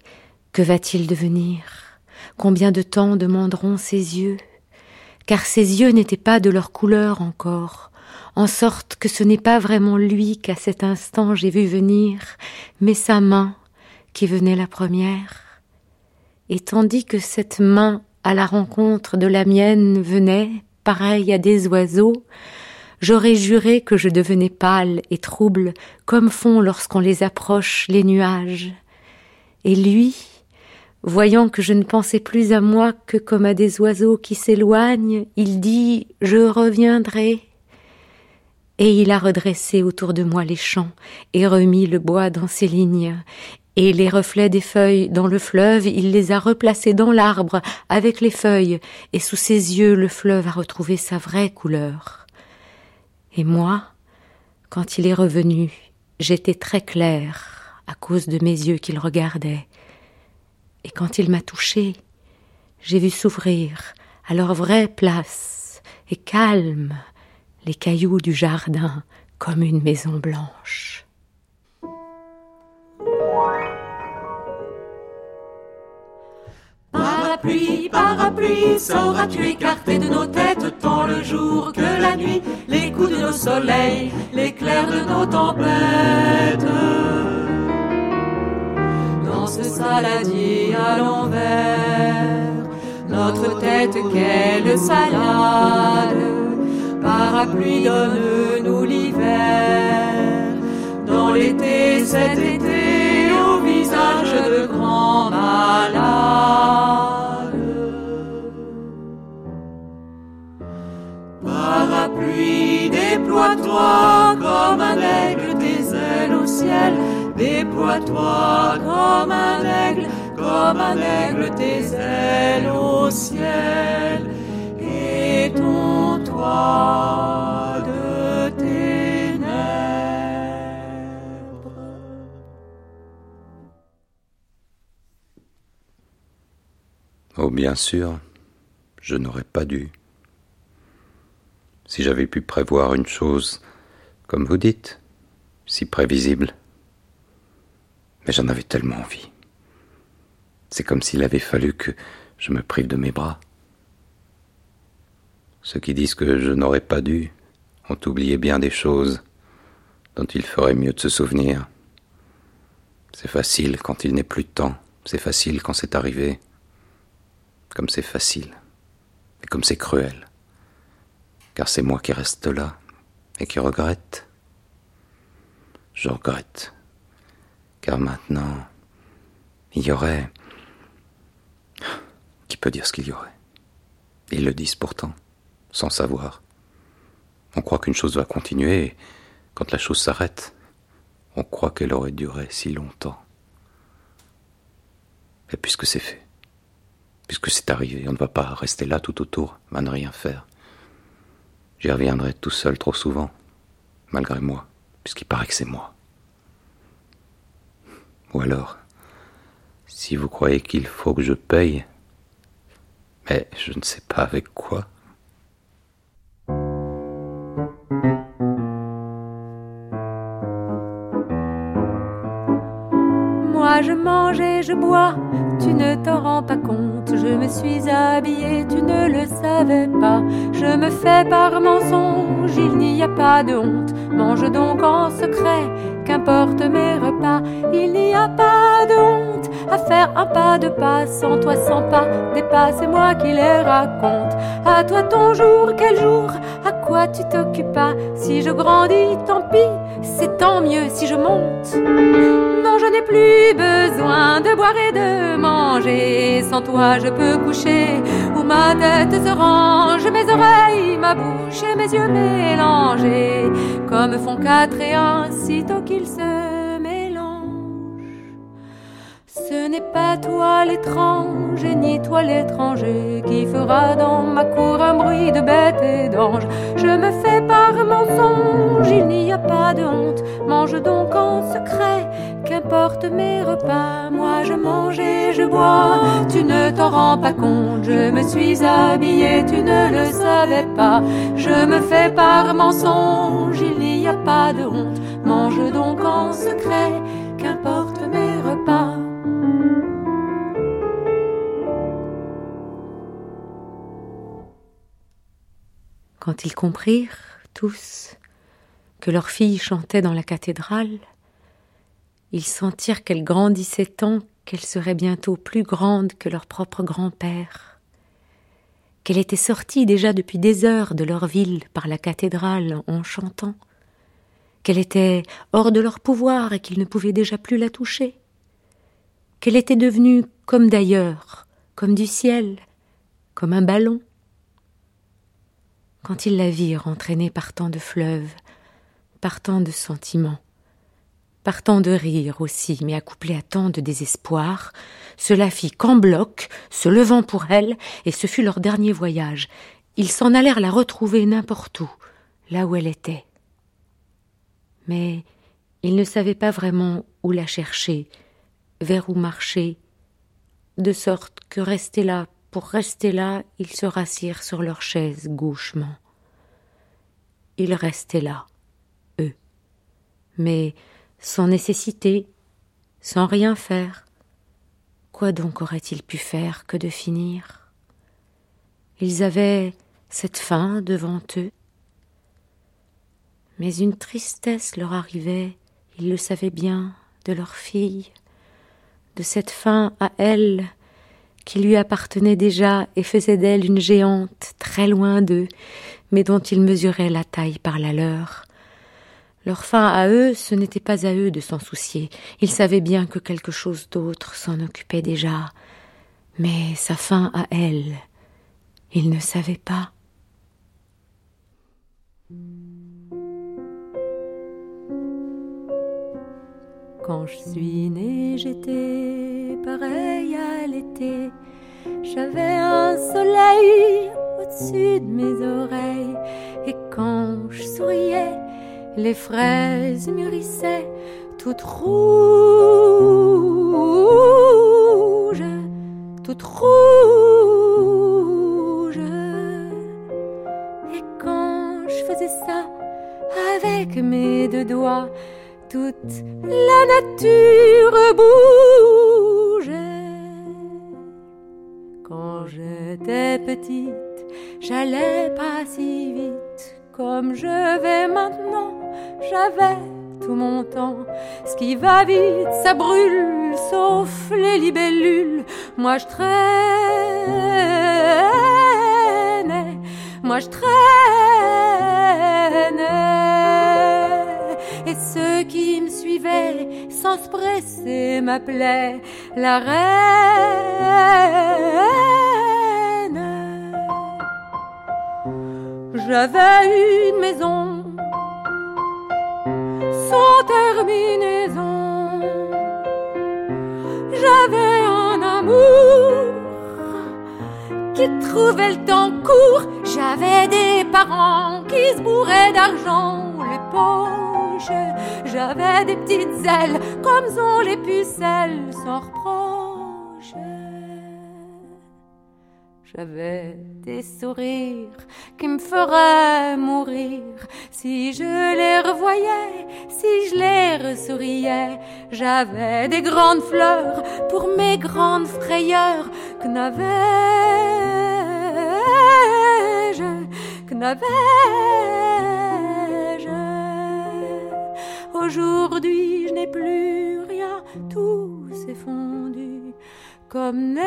que va-t-il devenir? Combien de temps demanderont ses yeux? Car ses yeux n'étaient pas de leur couleur encore, en sorte que ce n'est pas vraiment lui qu'à cet instant j'ai vu venir, mais sa main qui venait la première. Et tandis que cette main à la rencontre de la mienne venait, pareil à des oiseaux, j'aurais juré que je devenais pâle et trouble, comme font lorsqu'on les approche les nuages. Et lui, voyant que je ne pensais plus à moi que comme à des oiseaux qui s'éloignent, il dit Je reviendrai. et il a redressé autour de moi les champs, et remis le bois dans ses lignes, et les reflets des feuilles dans le fleuve, il les a replacés dans l'arbre avec les feuilles, et sous ses yeux le fleuve a retrouvé sa vraie couleur. Et moi, quand il est revenu, j'étais très claire à cause de mes yeux qu'il regardait. Et quand il m'a touchée, j'ai vu s'ouvrir à leur vraie place et calme les cailloux du jardin comme une maison blanche. Parapluie, parapluie, sauras-tu écarter de nos têtes tant le jour que la nuit, les coups de nos soleils, l'éclair de nos tempêtes? Dans ce saladier à l'envers, notre tête quelle salade, parapluie donne-nous l'hiver, dans l'été cet été au visage de grand malade. Parapluie, déploie-toi comme un aigle des ailes au ciel, déploie-toi comme un aigle, comme un aigle tes ailes au ciel, et ton toit de ténèbres. Oh, bien sûr, je n'aurais pas dû. Si j'avais pu prévoir une chose, comme vous dites, si prévisible. Mais j'en avais tellement envie. C'est comme s'il avait fallu que je me prive de mes bras. Ceux qui disent que je n'aurais pas dû ont oublié bien des choses dont il ferait mieux de se souvenir. C'est facile quand il n'est plus temps, c'est facile quand c'est arrivé. Comme c'est facile, et comme c'est cruel. Car c'est moi qui reste là, et qui regrette. Je regrette. Car maintenant, il y aurait... Qui peut dire ce qu'il y aurait? Ils le disent pourtant, sans savoir. On croit qu'une chose va continuer, et quand la chose s'arrête, on croit qu'elle aurait duré si longtemps. Et puisque c'est fait, puisque c'est arrivé, on ne va pas rester là tout autour, à ne rien faire. J'y reviendrai tout seul trop souvent, malgré moi, puisqu'il paraît que c'est moi. Ou alors, si vous croyez qu'il faut que je paye, mais je ne sais pas avec quoi. Moi je mange et je bois, tu ne t'en rends pas compte. Je me suis habillée, tu ne le savais pas. Je me fais par mensonge, il n'y a pas de honte. Mange donc en secret, qu'importe mes repas. Il n'y a pas de honte à faire un pas de pas. Sans toi, sans pas, des pas, c'est moi qui les raconte. À toi ton jour, quel jour À quoi tu t'occupes Si je grandis, tant pis, c'est tant mieux si je monte. Je n'ai plus besoin de boire et de manger. Sans toi, je peux coucher où ma tête se range, mes oreilles, ma bouche et mes yeux mélangés, comme font quatre et un sitôt qu'ils se mélangent. Ce n'est pas toi l'étrange, ni toi l'étranger, qui fera dans ma cour un bruit de bête et d'ange. Je me fais par mensonge, il n'y a pas de honte. Mange donc en secret, qu'importe mes repas. Moi je mange et je bois, tu ne t'en rends pas compte. Je me suis habillée, tu ne le savais pas. Je me fais par mensonge, il n'y a pas de honte. Mange donc en secret, qu'importe mes repas. Quand ils comprirent, tous, que leur fille chantait dans la cathédrale, ils sentirent qu'elle grandissait tant qu'elle serait bientôt plus grande que leur propre grand-père, qu'elle était sortie déjà depuis des heures de leur ville par la cathédrale en chantant, qu'elle était hors de leur pouvoir et qu'ils ne pouvaient déjà plus la toucher, qu'elle était devenue comme d'ailleurs, comme du ciel, comme un ballon. Quand ils la virent entraînée par tant de fleuves, par tant de sentiments, par tant de rire aussi, mais accouplé à tant de désespoir, cela fit qu'en bloc, se levant pour elle, et ce fut leur dernier voyage, ils s'en allèrent la retrouver n'importe où, là où elle était. Mais ils ne savaient pas vraiment où la chercher, vers où marcher, de sorte que restés là pour rester là, ils se rassirent sur leur chaise gauchement. Ils restaient là, eux, mais sans nécessité, sans rien faire. Quoi donc auraient-ils pu faire que de finir? Ils avaient cette fin devant eux. Mais une tristesse leur arrivait, ils le savaient bien, de leur fille, de cette fin à elle qui lui appartenait déjà et faisait d'elle une géante très loin d'eux, mais dont ils mesuraient la taille par la leur. Leur fin à eux, ce n'était pas à eux de s'en soucier. Ils savaient bien que quelque chose d'autre s'en occupait déjà. Mais sa fin à elle, ils ne savaient pas. Quand je suis née, j'étais pareil à l'été. J'avais un soleil au-dessus de mes oreilles. Et quand je souriais, les fraises mûrissaient toutes rouges, toutes rouges. Et quand je faisais ça avec mes deux doigts, toute la nature bougeait. Quand j'étais petite, j'allais pas si vite comme je vais maintenant. J'avais tout mon temps. Ce qui va vite, ça brûle, sauf les libellules. Moi je traînais, moi je traînais. Et ceux qui me suivaient sans se presser m'appelaient la reine. J'avais une maison sans terminaison. J'avais un amour qui trouvait le temps court. J'avais des parents qui se bourraient d'argent les poches. J'avais des petites ailes comme ont les pucelles sans reproche. J'avais des sourires qui me feraient mourir si je les revoyais, si je les ressouriais. J'avais des grandes fleurs pour mes grandes frayeurs que n'avais-je, que n'avais-je. Aujourd'hui, je n'ai plus rien, tout s'est fondu comme neige,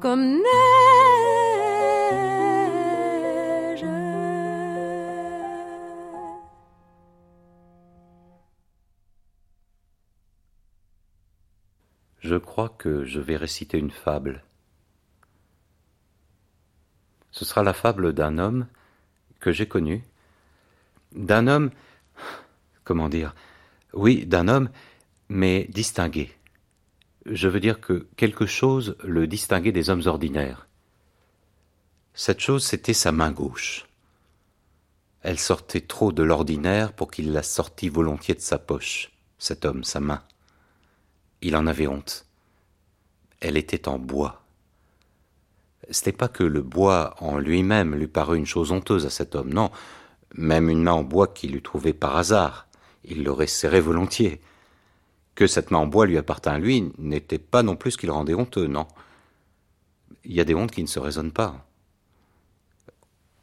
comme neige. Je crois que je vais réciter une fable. Ce sera la fable d'un homme que j'ai connu, d'un homme, comment dire, oui, d'un homme, mais distingué. Je veux dire que quelque chose le distinguait des hommes ordinaires. Cette chose, c'était sa main gauche. Elle sortait trop de l'ordinaire pour qu'il la sortît volontiers de sa poche, cet homme, sa main. Il en avait honte. Elle était en bois. Ce n'est pas que le bois en lui-même lui parut une chose honteuse à cet homme, non, même une main en bois qu'il eût trouvée par hasard, il l'aurait serré volontiers. Que cette main en bois lui appartint à lui n'était pas non plus ce qui rendait honteux, non. Il y a des hontes qui ne se raisonnent pas.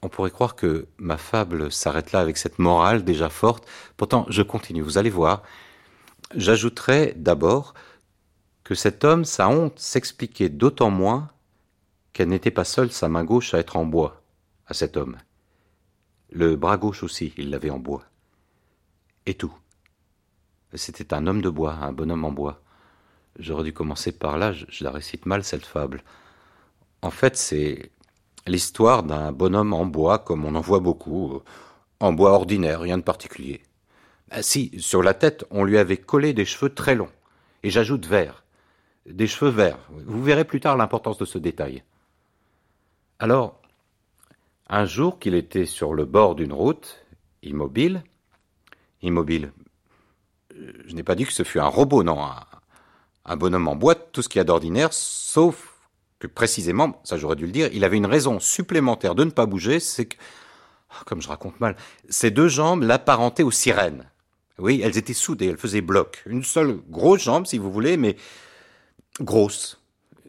On pourrait croire que ma fable s'arrête là avec cette morale déjà forte. Pourtant, je continue, vous allez voir. J'ajouterai d'abord que cet homme, sa honte s'expliquait d'autant moins qu'elle n'était pas seule sa main gauche à être en bois, à cet homme. Le bras gauche aussi, il l'avait en bois. Et tout. C'était un homme de bois, un bonhomme en bois. J'aurais dû commencer par là, je, la récite mal cette fable. En fait, c'est l'histoire d'un bonhomme en bois comme on en voit beaucoup, en bois ordinaire, rien de particulier. Ah, si, sur la tête, on lui avait collé des cheveux très longs, et j'ajoute verts, des cheveux verts. Vous verrez plus tard l'importance de ce détail. Alors, un jour qu'il était sur le bord d'une route, immobile, immobile, je n'ai pas dit que ce fut un robot, non, un, bonhomme en bois, tout ce qu'il y a d'ordinaire, sauf que précisément, ça j'aurais dû le dire, il avait une raison supplémentaire de ne pas bouger, c'est que, ah, comme je raconte mal, ses deux jambes l'apparentaient aux sirènes. Oui, elles étaient soudées, elles faisaient bloc. Une seule grosse jambe, si vous voulez, mais grosse.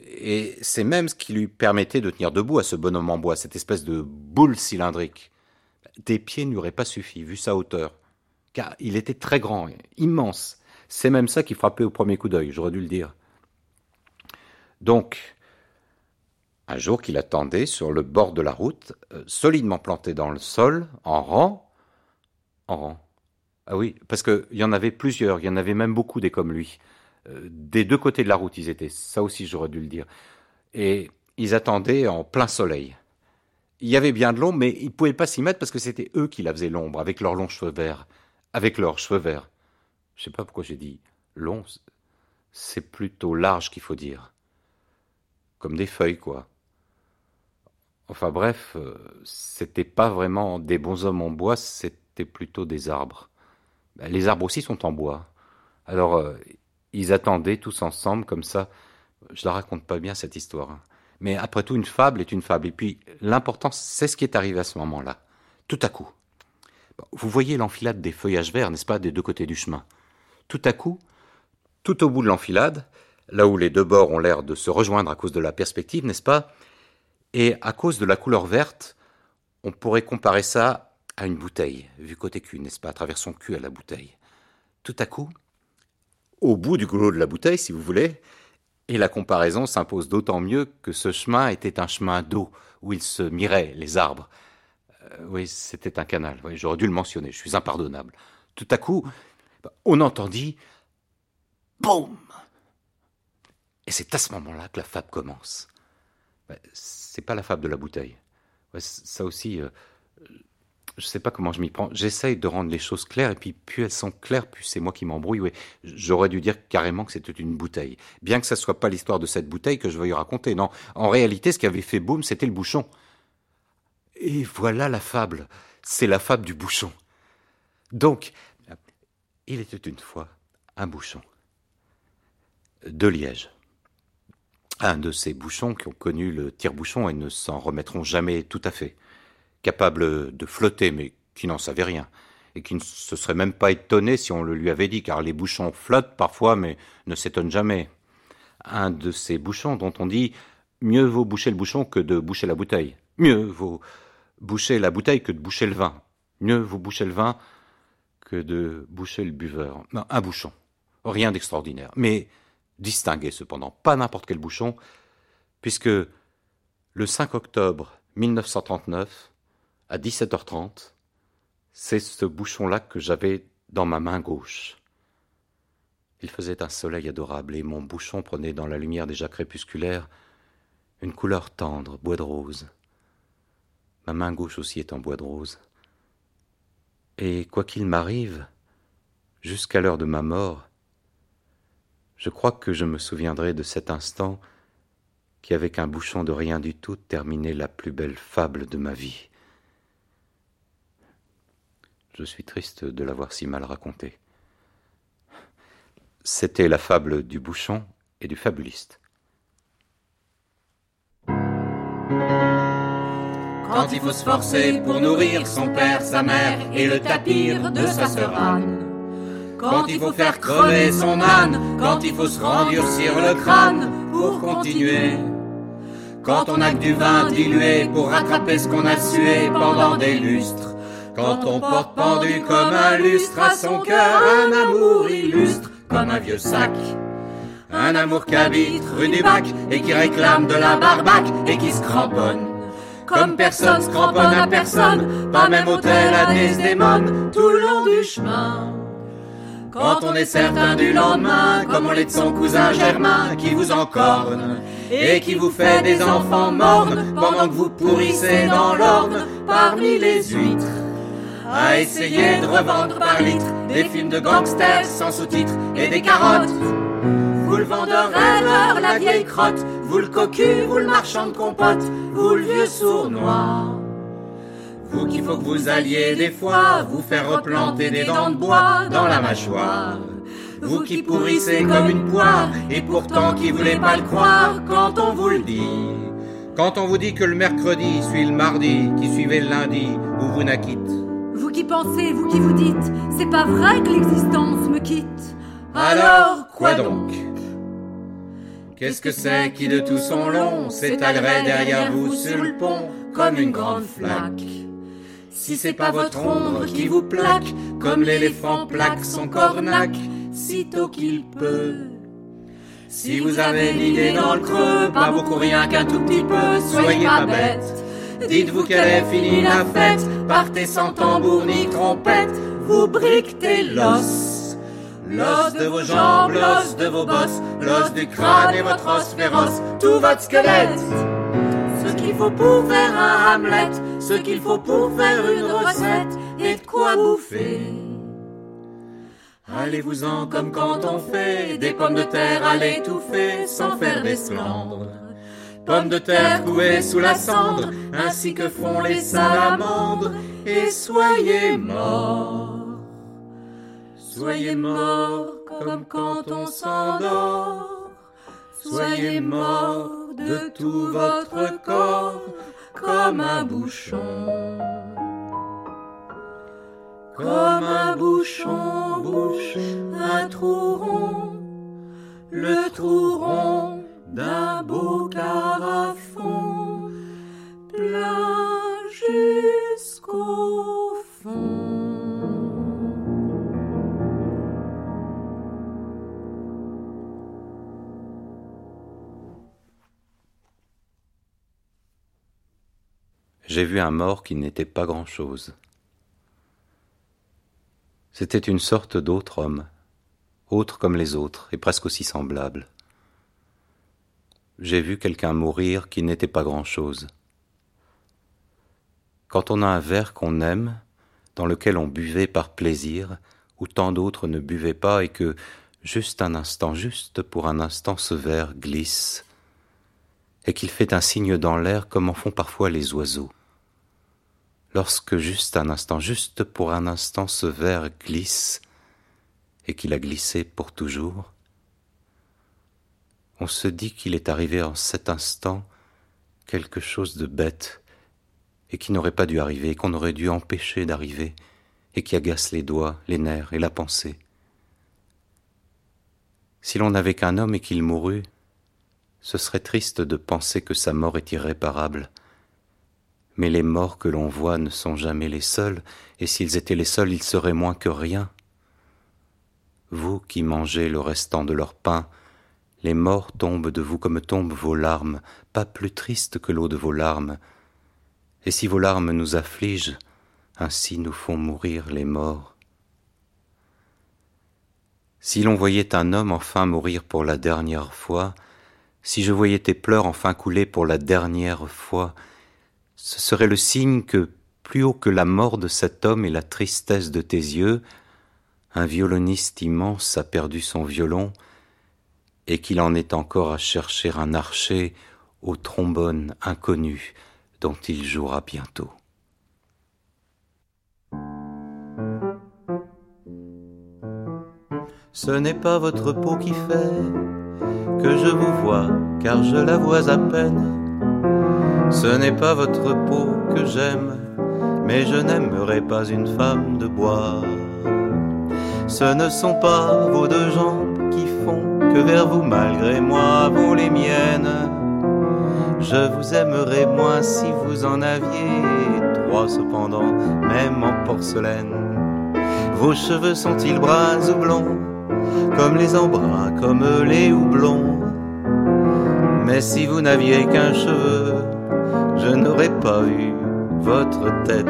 Et c'est même ce qui lui permettait de tenir debout à ce bonhomme en bois, cette espèce de boule cylindrique. Des pieds n'auraient pas suffi, vu sa hauteur. Car il était très grand, immense. C'est même ça qui frappait au premier coup d'œil, j'aurais dû le dire. Donc, un jour qu'il attendait sur le bord de la route, euh, solidement planté dans le sol, en rang, en rang. Ah oui, parce qu'il y en avait plusieurs, il y en avait même beaucoup des comme lui. Euh, des deux côtés de la route, ils étaient. Ça aussi, j'aurais dû le dire. Et ils attendaient en plein soleil. Il y avait bien de l'ombre, mais ils ne pouvaient pas s'y mettre parce que c'était eux qui la faisaient l'ombre, avec leurs longs cheveux verts. Avec leurs cheveux verts. Je sais pas pourquoi j'ai dit long. C'est plutôt large qu'il faut dire. Comme des feuilles, quoi. Enfin bref, euh, c'était pas vraiment des bons hommes en bois, c'était plutôt des arbres. Ben, les arbres aussi sont en bois. Alors, euh, ils attendaient tous ensemble comme ça. Je la raconte pas bien cette histoire. Hein. Mais après tout, une fable est une fable. Et puis, l'important, c'est ce qui est arrivé à ce moment-là. Tout à coup. Vous voyez l'enfilade des feuillages verts, n'est-ce pas, des deux côtés du chemin. Tout à coup, tout au bout de l'enfilade, là où les deux bords ont l'air de se rejoindre à cause de la perspective, n'est-ce pas, et à cause de la couleur verte, on pourrait comparer ça à une bouteille, vu côté cul, n'est-ce pas, à travers son cul à la bouteille. Tout à coup, au bout du goulot de la bouteille, si vous voulez, et la comparaison s'impose d'autant mieux que ce chemin était un chemin d'eau, où il se miraient les arbres. Euh, oui, c'était un canal, j'aurais dû le mentionner, je suis impardonnable. Tout à coup, on entendit BOUM Et c'est à ce moment-là que la fable commence. C'est pas la fable de la bouteille. ça aussi, euh, je sais pas comment je m'y prends. J'essaye de rendre les choses claires, et puis plus elles sont claires, plus c'est moi qui m'embrouille. Oui, j'aurais dû dire carrément que c'était une bouteille. Bien que ça soit pas l'histoire de cette bouteille que je veuille raconter. Non, en réalité, ce qui avait fait boum, c'était le bouchon. Et voilà la fable. C'est la fable du bouchon. Donc, il était une fois un bouchon de Liège un de ces bouchons qui ont connu le tire-bouchon et ne s'en remettront jamais tout à fait, capable de flotter mais qui n'en savait rien, et qui ne se serait même pas étonné si on le lui avait dit, car les bouchons flottent parfois mais ne s'étonnent jamais. Un de ces bouchons dont on dit mieux vaut boucher le bouchon que de boucher la bouteille. Mieux vaut boucher la bouteille que de boucher le vin. Mieux vaut boucher le vin que de boucher le buveur. Un bouchon. Rien d'extraordinaire. Mais distingué cependant, pas n'importe quel bouchon, puisque le 5 octobre 1939, à 17h30, c'est ce bouchon-là que j'avais dans ma main gauche. Il faisait un soleil adorable et mon bouchon prenait dans la lumière déjà crépusculaire une couleur tendre, bois de rose. Ma main gauche aussi est en bois de rose. Et quoi qu'il m'arrive, jusqu'à l'heure de ma mort, je crois que je me souviendrai de cet instant qui, avec un bouchon de rien du tout, terminait la plus belle fable de ma vie. Je suis triste de l'avoir si mal racontée. C'était la fable du bouchon et du fabuliste. Quand il faut se forcer pour nourrir son père, sa mère et le tapir de sa sœur Anne quand il faut faire crever son âne, quand il faut se rendurcir le crâne pour continuer. Quand on a que du vin dilué pour rattraper ce qu'on a sué pendant des lustres. Quand on porte pendu comme un lustre à son cœur un amour illustre comme un vieux sac. Un amour qui habite rue du bac et qui réclame de la barbaque et qui se cramponne. Comme personne se cramponne à personne, pas même hôtel à Desdemone tout le long du chemin. Quand on est certain du lendemain, comme on l'est de son cousin Germain qui vous encorne et qui vous fait des enfants mornes pendant que vous pourrissez dans l'orne parmi les huîtres. À essayer de revendre par litre des films de gangsters sans sous-titres et des carottes. Vous le vendeur rêveur, la vieille crotte, vous le cocu, vous le marchand de compote, vous le vieux sournois. Vous qu'il faut que vous alliez des fois vous faire replanter des dents de bois dans la mâchoire. Vous qui pourrissez comme une poire et pourtant qui voulez pas le croire quand on vous le dit. Quand on vous dit que le mercredi suit le mardi, qui suivait le lundi, où vous n'acquitte. Vous qui pensez, vous qui vous dites, c'est pas vrai que l'existence me quitte. Alors, quoi donc? Qu'est-ce que c'est qui de tout son long s'étalerait derrière vous sur le pont comme une grande flaque Si c'est pas votre ombre qui vous plaque comme l'éléphant plaque son cornac, sitôt qu'il peut. Si vous avez l'idée dans le creux, pas beaucoup rien qu'un tout petit peu, soyez pas bête. Dites-vous qu'elle est finie la fête, partez sans tambour ni trompette, vous briquetez l'os. L'os de vos jambes, l'os de vos bosses, l'os du crâne et votre os féroce, tout votre squelette. Ce qu'il faut pour faire un Hamlet, ce qu'il faut pour faire une recette, et de quoi bouffer. Allez-vous-en comme quand on fait des pommes de terre à l'étouffer sans faire des. Pommes de terre couvées sous la cendre, ainsi que font les salamandres, et soyez morts. Soyez morts comme quand on s'endort. Soyez morts de tout votre corps comme un bouchon. Comme un bouchon bouche un trou rond, le trou rond d'un beau carafon, plein jusqu'au fond. J'ai vu un mort qui n'était pas grand-chose. C'était une sorte d'autre homme, autre comme les autres, et presque aussi semblable. J'ai vu quelqu'un mourir qui n'était pas grand-chose. Quand on a un verre qu'on aime, dans lequel on buvait par plaisir, où tant d'autres ne buvaient pas, et que, juste un instant, juste pour un instant, ce verre glisse, et qu'il fait un signe dans l'air comme en font parfois les oiseaux lorsque juste un instant, juste pour un instant, ce verre glisse, et qu'il a glissé pour toujours, on se dit qu'il est arrivé en cet instant quelque chose de bête, et qui n'aurait pas dû arriver, qu'on aurait dû empêcher d'arriver, et qui agace les doigts, les nerfs et la pensée. Si l'on n'avait qu'un homme et qu'il mourût, ce serait triste de penser que sa mort est irréparable, mais les morts que l'on voit ne sont jamais les seuls, et s'ils étaient les seuls, ils seraient moins que rien. Vous qui mangez le restant de leur pain, les morts tombent de vous comme tombent vos larmes, pas plus tristes que l'eau de vos larmes. Et si vos larmes nous affligent, ainsi nous font mourir les morts. Si l'on voyait un homme enfin mourir pour la dernière fois, si je voyais tes pleurs enfin couler pour la dernière fois, ce serait le signe que, plus haut que la mort de cet homme et la tristesse de tes yeux, un violoniste immense a perdu son violon, et qu'il en est encore à chercher un archer au trombone inconnu dont il jouera bientôt. Ce n'est pas votre peau qui fait que je vous vois, car je la vois à peine ce n'est pas votre peau que j'aime, mais je n'aimerais pas une femme de bois. Ce ne sont pas vos deux jambes qui font que vers vous, malgré moi, vont les miennes. Je vous aimerais moins si vous en aviez trois cependant, même en porcelaine. Vos cheveux sont-ils bruns ou blonds, comme les embruns, comme les houblons? Mais si vous n'aviez qu'un cheveu, je n'aurais pas eu votre tête.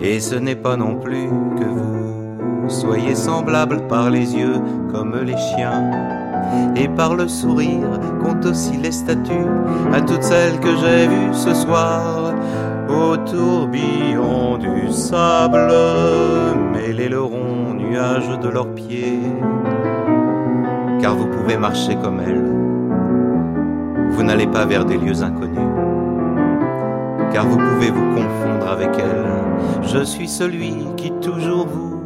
Et ce n'est pas non plus que vous soyez semblables par les yeux comme les chiens. Et par le sourire compte aussi les statues à toutes celles que j'ai vues ce soir au tourbillon du sable, mêlez le rond nuage de leurs pieds. Car vous pouvez marcher comme elles, vous n'allez pas vers des lieux inconnus. Car vous pouvez vous confondre avec elles, je suis celui qui toujours vous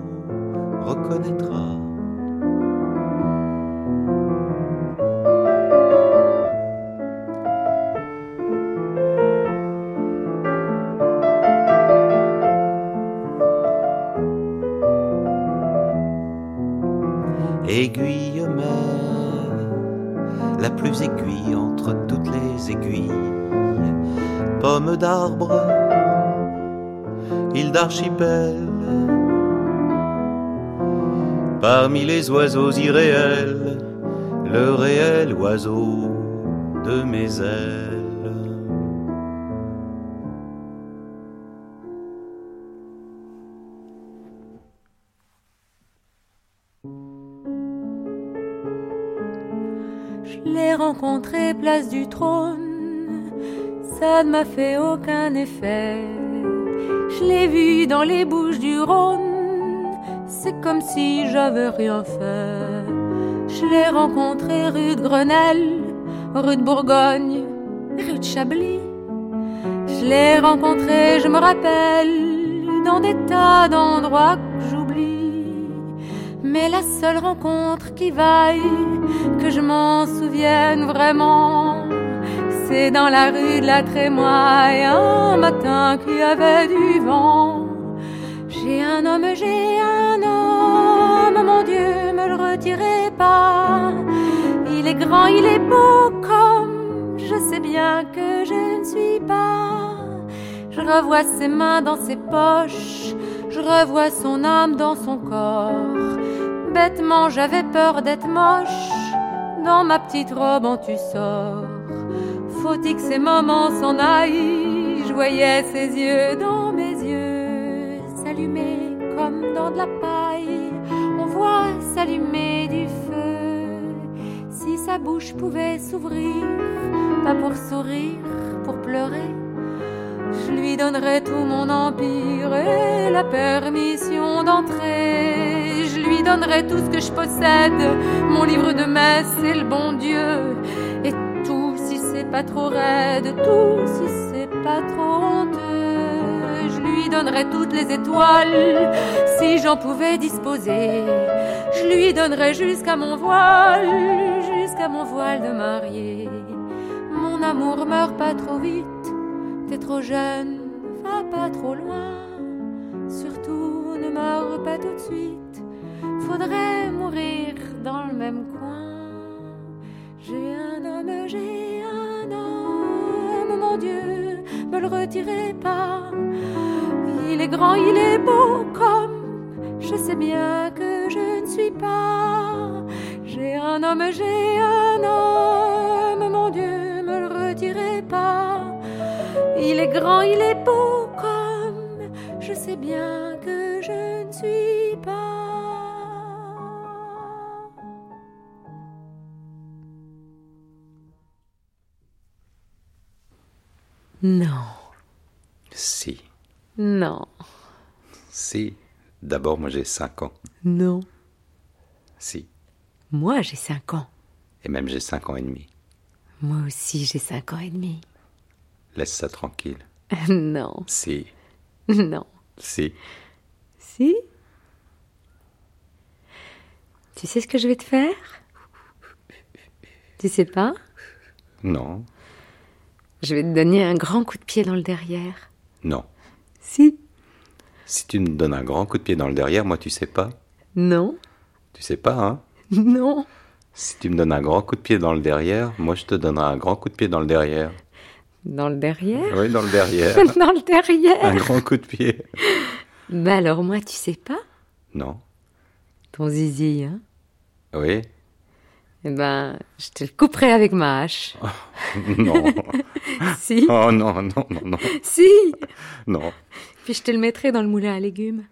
reconnaîtra. Parmi les oiseaux irréels, le réel oiseau de mes ailes. rencontré place du trône, ça ne m'a fait aucun effet. Je l'ai vu dans les bouches du Rhône, c'est comme si j'avais rien fait. Je l'ai rencontré rue de Grenelle, rue de Bourgogne, rue de Chablis. Je l'ai rencontré, je me rappelle, dans des tas d'endroits que j'oublie. Mais la seule rencontre qui vaille, que je m'en souvienne vraiment, c'est dans la rue de la Trémoille, un matin qu'il y avait du vent. J'ai un homme, j'ai un homme, mon Dieu, me le retirez pas. Il est grand, il est beau comme je sais bien que je ne suis pas. Je revois ses mains dans ses poches, je revois son âme dans son corps. Bêtement, j'avais peur d'être moche. Dans ma petite robe en tu sors. Faut-il que ces moments s'en aillent Je voyais ses yeux dans mes yeux, s'allumer comme dans de la paille. On voit s'allumer du feu. Si sa bouche pouvait s'ouvrir, pas pour sourire, pour pleurer je lui donnerai tout mon empire et la permission d'entrer. Je lui donnerai tout ce que je possède, mon livre de messe et le bon Dieu. Pas trop raide, tout si c'est pas trop honteux. Je lui donnerai toutes les étoiles si j'en pouvais disposer. Je lui donnerai jusqu'à mon voile, jusqu'à mon voile de mariée. Mon amour meurt pas trop vite T'es trop jeune, va pas trop loin. Surtout ne meurs pas tout de suite. Faudrait mourir dans le même coin. J'ai un homme, j'ai un homme, mon Dieu, me le retirez pas. Il est grand, il est beau comme je sais bien que je ne suis pas. J'ai un homme, j'ai un homme, mon Dieu, me le retirez pas. Il est grand, il est beau comme je sais bien que je ne suis pas. Non. Si. Non. Si. D'abord, moi j'ai cinq ans. Non. Si. Moi j'ai cinq ans. Et même j'ai cinq ans et demi. Moi aussi j'ai cinq ans et demi. Laisse ça tranquille. <laughs> non. Si. Non. Si. Si Tu sais ce que je vais te faire? Tu sais pas? Non. Je vais te donner un grand coup de pied dans le derrière. Non. Si. Si tu me donnes un grand coup de pied dans le derrière, moi tu sais pas Non. Tu sais pas, hein <laughs> Non. Si tu me donnes un grand coup de pied dans le derrière, moi je te donnerai un grand coup de pied dans le derrière. Dans le derrière? Oui, dans le derrière. <laughs> dans le derrière Un grand coup de pied. Mais alors moi, tu sais pas? Non. Ton zizi, hein Oui. Eh ben, je te le couperai avec ma hache. non. <laughs> si. Oh non, non, non, non. Si. Non. Puis je te le mettrai dans le moulin à légumes.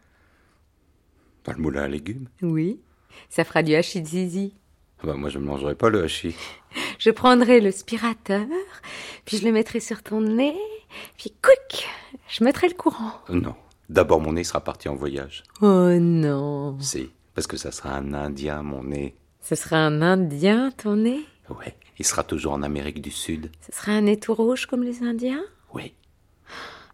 Dans le moulin à légumes? Oui, ça fera du hachis de zizi. Ah bah, Moi, je ne mangerai pas le hachis. <laughs> Je prendrai le spirateur, puis je le mettrai sur ton nez, puis couic, je mettrai le courant. Non. D'abord, mon nez sera parti en voyage. Oh non. Si, parce que ça sera un Indien, mon nez. Ce sera un Indien, ton nez? Ouais, il sera toujours en Amérique du Sud. Ce sera un nez tout rouge comme les Indiens? Oui.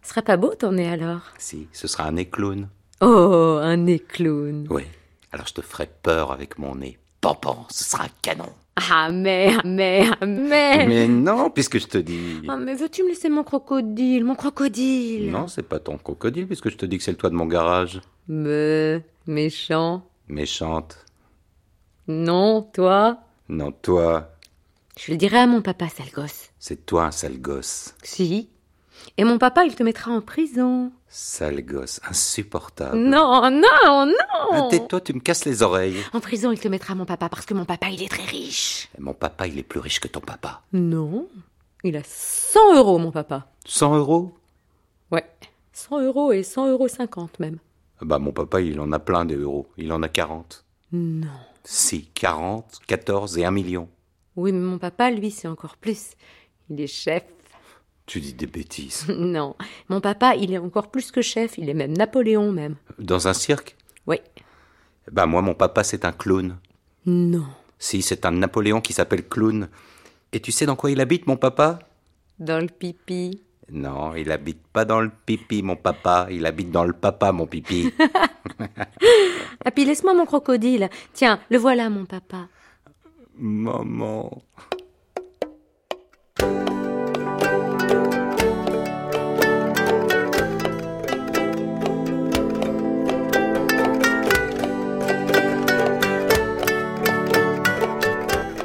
Ce sera pas beau ton nez alors? Si, ce sera un nez clown. Oh, un nez clown. Oui. Alors je te ferai peur avec mon nez. Pampan, ce sera un canon. Ah mais, ah, mais, ah, mais... Mais non, puisque je te dis. Ah mais veux-tu me laisser mon crocodile, mon crocodile? Non, c'est pas ton crocodile, puisque je te dis que c'est le toit de mon garage. Me, méchant. Méchante. Non, toi? Non, toi, Je le dirai à mon papa, sale gosse. c'est toi un sale gosse. Si. Et mon papa, il te mettra en prison. Sale gosse, insupportable. Non, non, Ah, non Tais-toi, tu me casses les oreilles. En prison, il te mettra mon papa parce que mon papa, il est très riche. Et mon papa, il est plus riche que ton papa. Non. Il a 100 euros, mon papa. 100 euros? Ouais. 100 euros et 100 euros 50 même. Bah, mon papa, il en a plein des euros. Il en a 40. Non. Si, 40, 14 et 1 million. Oui, mais mon papa, lui, c'est encore plus. Il est chef. Tu dis des bêtises. <laughs> Non. Mon papa, il est encore plus que chef. Il est même Napoléon, même. Dans un cirque? Oui. Bah, moi, mon papa, c'est un clown. Non. Si, c'est un Napoléon qui s'appelle Clown. Et tu sais dans quoi il habite, mon papa? Dans le pipi. Non, il habite pas dans le pipi, mon papa. Il habite dans le papa, mon pipi. <laughs> Ah, puis laisse-moi mon crocodile. Tiens, le voilà, mon papa. Maman.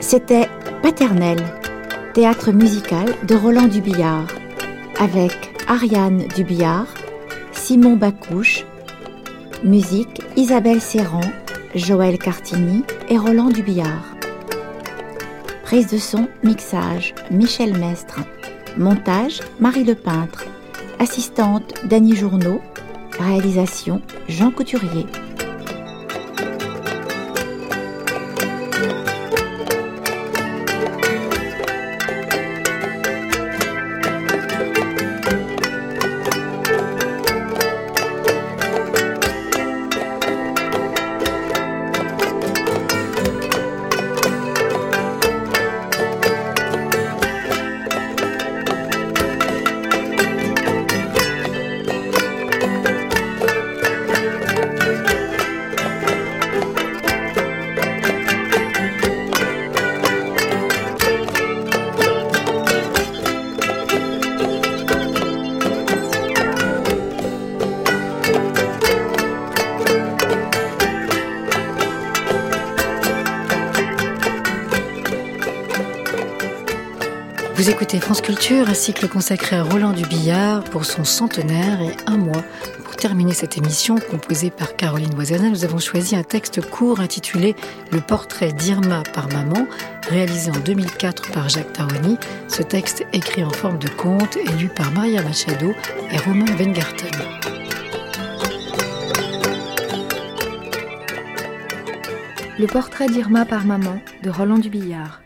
C'était Paternel, théâtre musical de Roland Dubillard, avec Ariane Dubillard, Simon Bacouche, musique Isabelle Serran, Joël Cartini et Roland Dubillard. Prise de son, mixage, Michel Mestre. Montage, Marie Lepeintre. Assistante, Dany Journeau. Réalisation, Jean Couturier. Un cycle consacré à Roland Dubillard pour son centenaire et un mois. Pour terminer cette émission, composée par Caroline Voisin, nous avons choisi un texte court intitulé Le portrait d'Irma par maman, réalisé en 2004 par Jacques Taroni. Ce texte, écrit en forme de conte, est lu par Maria Machado et Romain Wengarten. Le portrait d'Irma par maman de Roland Dubillard.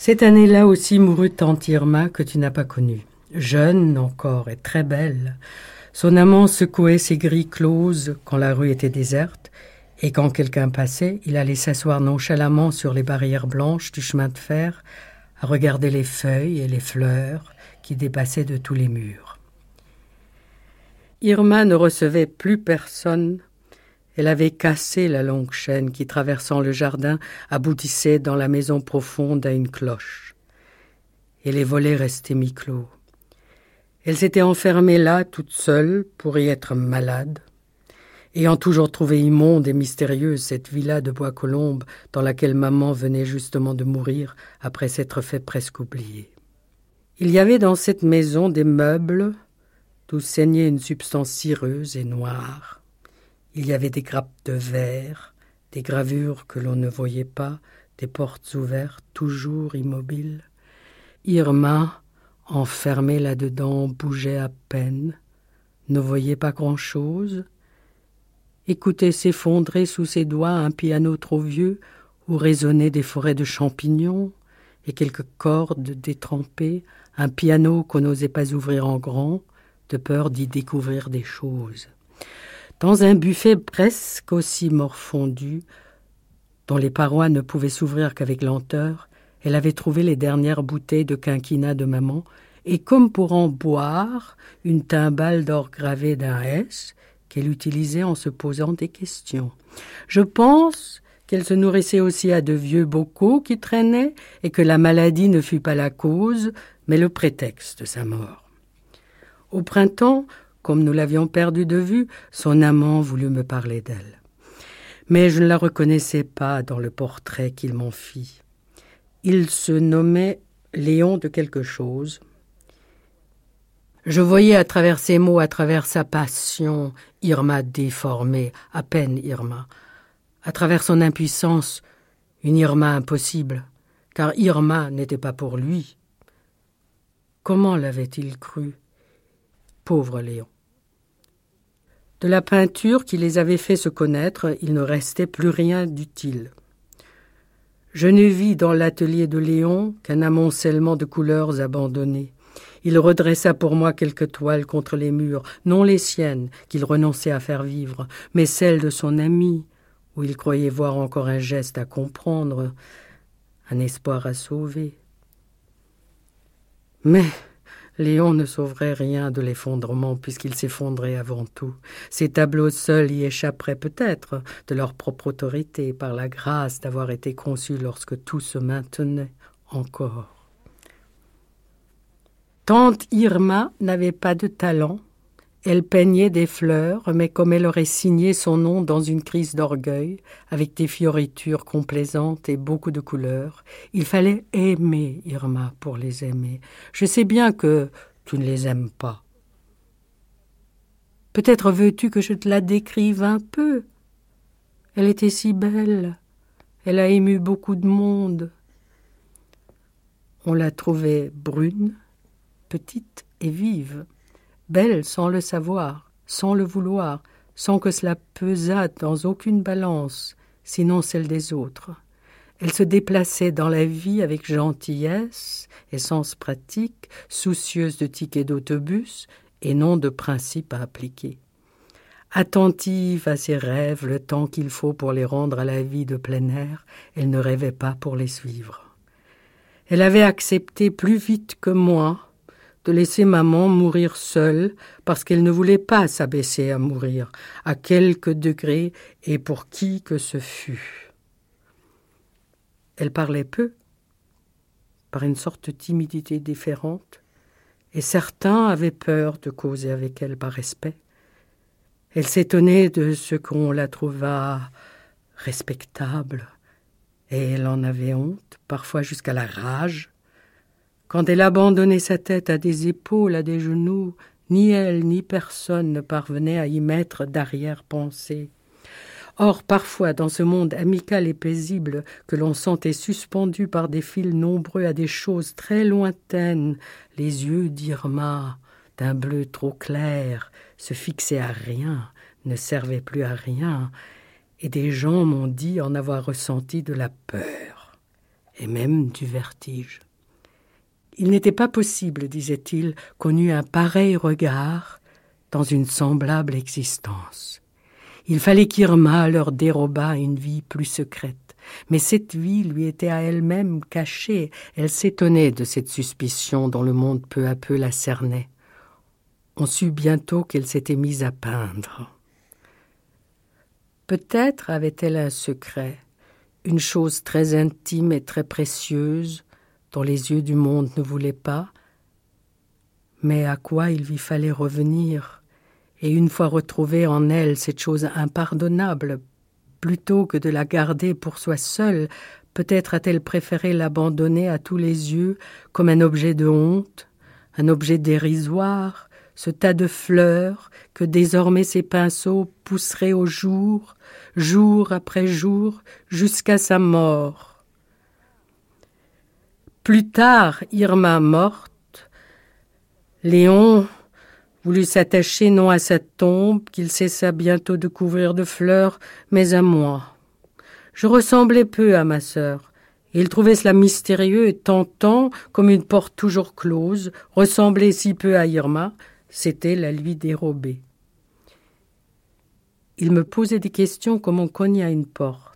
Cette année-là aussi mourut tante Irma que tu n'as pas connue. Jeune encore et très belle, son amant secouait ses grilles closes quand la rue était déserte, et quand quelqu'un passait, il allait s'asseoir nonchalamment sur les barrières blanches du chemin de fer, à regarder les feuilles et les fleurs qui dépassaient de tous les murs. Irma ne recevait plus personne elle avait cassé la longue chaîne qui, traversant le jardin, aboutissait dans la maison profonde à une cloche. Et les volets restaient mi-clos. Elle s'était enfermée là, toute seule, pour y être malade, ayant toujours trouvé immonde et mystérieuse cette villa de bois colombe dans laquelle maman venait justement de mourir après s'être fait presque oublier. Il y avait dans cette maison des meubles d'où saignait une substance cireuse et noire. Il y avait des grappes de verre, des gravures que l'on ne voyait pas, des portes ouvertes, toujours immobiles. Irma, enfermée là-dedans, bougeait à peine, ne voyait pas grand-chose, écoutait s'effondrer sous ses doigts un piano trop vieux où résonnaient des forêts de champignons et quelques cordes détrempées, un piano qu'on n'osait pas ouvrir en grand, de peur d'y découvrir des choses. Dans un buffet presque aussi morfondu, dont les parois ne pouvaient s'ouvrir qu'avec lenteur, elle avait trouvé les dernières bouteilles de quinquina de maman, et comme pour en boire, une timbale d'or gravée d'un S qu'elle utilisait en se posant des questions. Je pense qu'elle se nourrissait aussi à de vieux bocaux qui traînaient, et que la maladie ne fut pas la cause, mais le prétexte de sa mort. Au printemps, comme nous l'avions perdu de vue, son amant voulut me parler d'elle. Mais je ne la reconnaissais pas dans le portrait qu'il m'en fit. Il se nommait Léon de quelque chose. Je voyais à travers ses mots, à travers sa passion, Irma déformée, à peine Irma, à travers son impuissance, une Irma impossible, car Irma n'était pas pour lui. Comment l'avait-il cru? Pauvre Léon. De la peinture qui les avait fait se connaître, il ne restait plus rien d'utile. Je ne vis dans l'atelier de Léon qu'un amoncellement de couleurs abandonnées. Il redressa pour moi quelques toiles contre les murs, non les siennes, qu'il renonçait à faire vivre, mais celles de son ami, où il croyait voir encore un geste à comprendre, un espoir à sauver. Mais Léon ne sauverait rien de l'effondrement puisqu'il s'effondrait avant tout. Ces tableaux seuls y échapperaient peut-être de leur propre autorité par la grâce d'avoir été conçus lorsque tout se maintenait encore. Tante Irma n'avait pas de talent. Elle peignait des fleurs, mais comme elle aurait signé son nom dans une crise d'orgueil, avec des fioritures complaisantes et beaucoup de couleurs, il fallait aimer Irma pour les aimer. Je sais bien que tu ne les aimes pas. Peut-être veux-tu que je te la décrive un peu. Elle était si belle. Elle a ému beaucoup de monde. On la trouvait brune, petite et vive belle sans le savoir, sans le vouloir, sans que cela pesât dans aucune balance, sinon celle des autres. Elle se déplaçait dans la vie avec gentillesse et sens pratique, soucieuse de tickets d'autobus et non de principes à appliquer. Attentive à ses rêves le temps qu'il faut pour les rendre à la vie de plein air, elle ne rêvait pas pour les suivre. Elle avait accepté plus vite que moi laisser maman mourir seule parce qu'elle ne voulait pas s'abaisser à mourir, à quelque degré et pour qui que ce fût. Elle parlait peu, par une sorte de timidité différente, et certains avaient peur de causer avec elle par respect. Elle s'étonnait de ce qu'on la trouva respectable, et elle en avait honte, parfois jusqu'à la rage, quand elle abandonnait sa tête à des épaules, à des genoux, ni elle ni personne ne parvenait à y mettre d'arrière-pensée. Or, parfois, dans ce monde amical et paisible que l'on sentait suspendu par des fils nombreux à des choses très lointaines, les yeux d'Irma, d'un bleu trop clair, se fixaient à rien, ne servaient plus à rien, et des gens m'ont dit en avoir ressenti de la peur, et même du vertige. Il n'était pas possible, disait-il, qu'on eût un pareil regard dans une semblable existence. Il fallait qu'Irma leur dérobât une vie plus secrète. Mais cette vie lui était à elle-même cachée. Elle s'étonnait de cette suspicion dont le monde peu à peu la cernait. On sut bientôt qu'elle s'était mise à peindre. Peut-être avait-elle un secret, une chose très intime et très précieuse, dont les yeux du monde ne voulaient pas, mais à quoi il lui fallait revenir, et une fois retrouvée en elle cette chose impardonnable, plutôt que de la garder pour soi seule, peut-être a-t-elle préféré l'abandonner à tous les yeux comme un objet de honte, un objet dérisoire, ce tas de fleurs que désormais ses pinceaux pousseraient au jour, jour après jour, jusqu'à sa mort. Plus tard, Irma morte, Léon voulut s'attacher non à sa tombe, qu'il cessa bientôt de couvrir de fleurs, mais à moi. Je ressemblais peu à ma sœur. Et il trouvait cela mystérieux et tentant, comme une porte toujours close, ressemblait si peu à Irma, c'était la lui dérober. Il me posait des questions comme on cogne à une porte,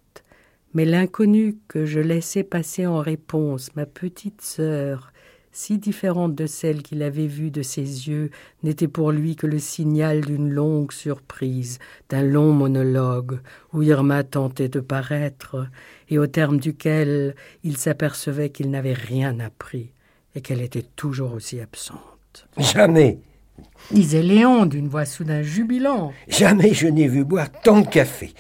mais l'inconnu que je laissais passer en réponse, ma petite sœur, si différente de celle qu'il avait vue de ses yeux, n'était pour lui que le signal d'une longue surprise, d'un long monologue, où Irma tentait de paraître, et au terme duquel il s'apercevait qu'il n'avait rien appris, et qu'elle était toujours aussi absente. Jamais, disait Léon d'une voix soudain jubilante. Jamais je n'ai vu boire tant de café.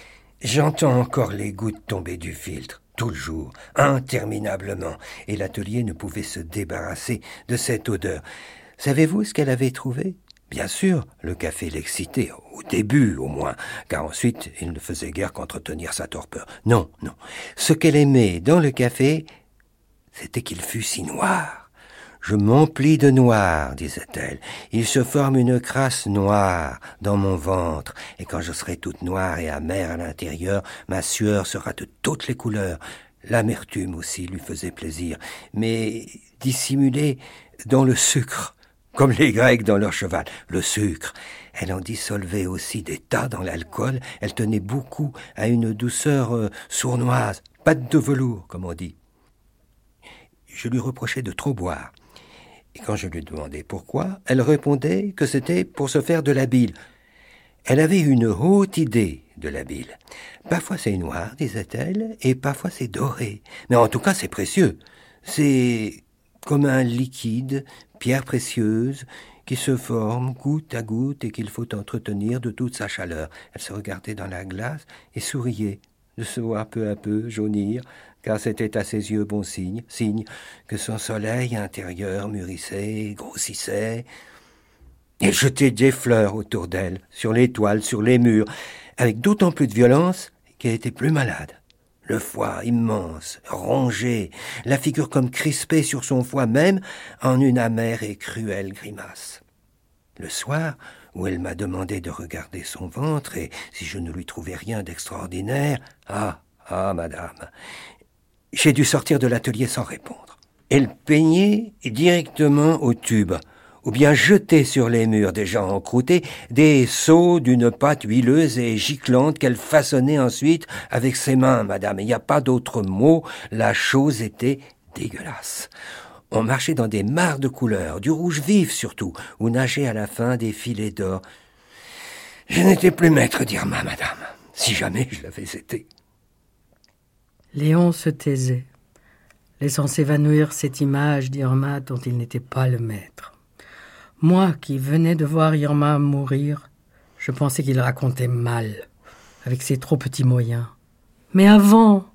J'entends encore les gouttes tomber du filtre tout le jour, interminablement, et l'atelier ne pouvait se débarrasser de cette odeur. Savez-vous ce qu'elle avait trouvé? Bien sûr, le café l'excitait, au début au moins, car ensuite il ne faisait guère qu'entretenir sa torpeur. Non, non. Ce qu'elle aimait dans le café, c'était qu'il fût si noir. Je m'emplis de noir, disait-elle. Il se forme une crasse noire dans mon ventre, et quand je serai toute noire et amère à l'intérieur, ma sueur sera de toutes les couleurs. L'amertume aussi lui faisait plaisir, mais dissimulée dans le sucre, comme les Grecs dans leur cheval. Le sucre. Elle en dissolvait aussi des tas dans l'alcool. Elle tenait beaucoup à une douceur euh, sournoise, pâte de velours, comme on dit. Je lui reprochais de trop boire. Et quand je lui demandais pourquoi, elle répondait que c'était pour se faire de la bile. Elle avait une haute idée de la bile. Parfois c'est noir, disait-elle, et parfois c'est doré. Mais en tout cas c'est précieux. C'est comme un liquide, pierre précieuse, qui se forme goutte à goutte et qu'il faut entretenir de toute sa chaleur. Elle se regardait dans la glace et souriait de se voir peu à peu jaunir, car c'était à ses yeux bon signe, signe que son soleil intérieur mûrissait, grossissait. Elle jetait des fleurs autour d'elle, sur les toiles, sur les murs, avec d'autant plus de violence qu'elle était plus malade. Le foie immense, rongé, la figure comme crispée sur son foie même, en une amère et cruelle grimace. Le soir, où elle m'a demandé de regarder son ventre, et si je ne lui trouvais rien d'extraordinaire, ah, ah, madame, j'ai dû sortir de l'atelier sans répondre. Elle peignait directement au tube, ou bien jetait sur les murs déjà encroutés des seaux d'une pâte huileuse et giclante qu'elle façonnait ensuite avec ses mains, madame. Il n'y a pas d'autre mot, la chose était dégueulasse. On marchait dans des mares de couleurs, du rouge vif surtout, où nageaient à la fin des filets d'or. Je n'étais plus maître d'Irma, madame, si jamais je l'avais été. Léon se taisait, laissant s'évanouir cette image d'Irma dont il n'était pas le maître. Moi qui venais de voir Irma mourir, je pensais qu'il racontait mal, avec ses trop petits moyens. Mais avant,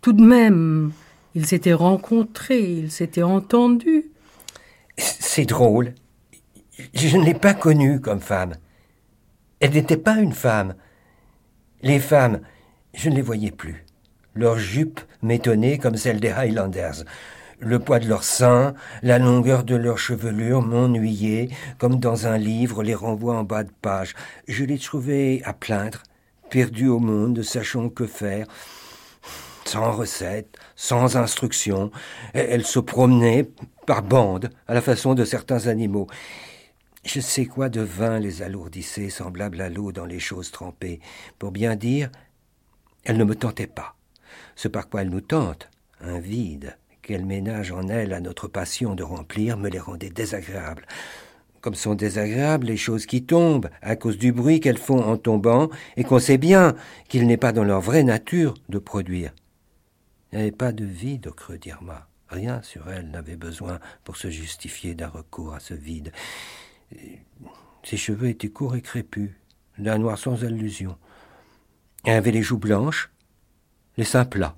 tout de même, ils s'étaient rencontrés, ils s'étaient entendus. C'est drôle. Je ne l'ai pas connue comme femme. Elle n'était pas une femme. Les femmes, je ne les voyais plus. Leurs jupes m'étonnaient comme celles des Highlanders. Le poids de leurs seins, la longueur de leurs chevelures m'ennuyaient, comme dans un livre les renvoie en bas de page. Je les trouvais à plaindre, perdus au monde, ne sachant que faire, sans recette, sans instruction. Elles se promenaient par bandes, à la façon de certains animaux. Je sais quoi de vin les alourdissait, semblable à l'eau dans les choses trempées. Pour bien dire, elles ne me tentaient pas ce par quoi elle nous tente, un vide qu'elle ménage en elle à notre passion de remplir, me les rendait désagréables. Comme sont désagréables les choses qui tombent, à cause du bruit qu'elles font en tombant, et qu'on sait bien qu'il n'est pas dans leur vraie nature de produire. Il n'y avait pas de vide au creux d'Irma. Rien sur elle n'avait besoin pour se justifier d'un recours à ce vide. Ses cheveux étaient courts et crépus, d'un noir sans allusion. Elle avait les joues blanches, les seins plats.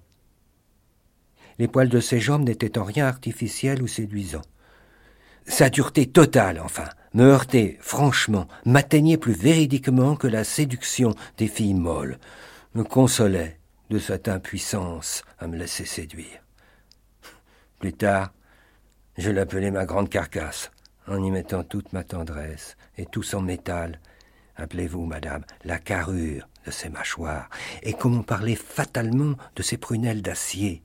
Les poils de ses jambes n'étaient en rien artificiels ou séduisants. Sa dureté totale, enfin, me heurtait franchement, m'atteignait plus véridiquement que la séduction des filles molles, me consolait de cette impuissance à me laisser séduire. Plus tard, je l'appelais ma grande carcasse, en y mettant toute ma tendresse et tout son métal. Appelez-vous, madame, la carrure de ses mâchoires, et comme on parlait fatalement de ses prunelles d'acier.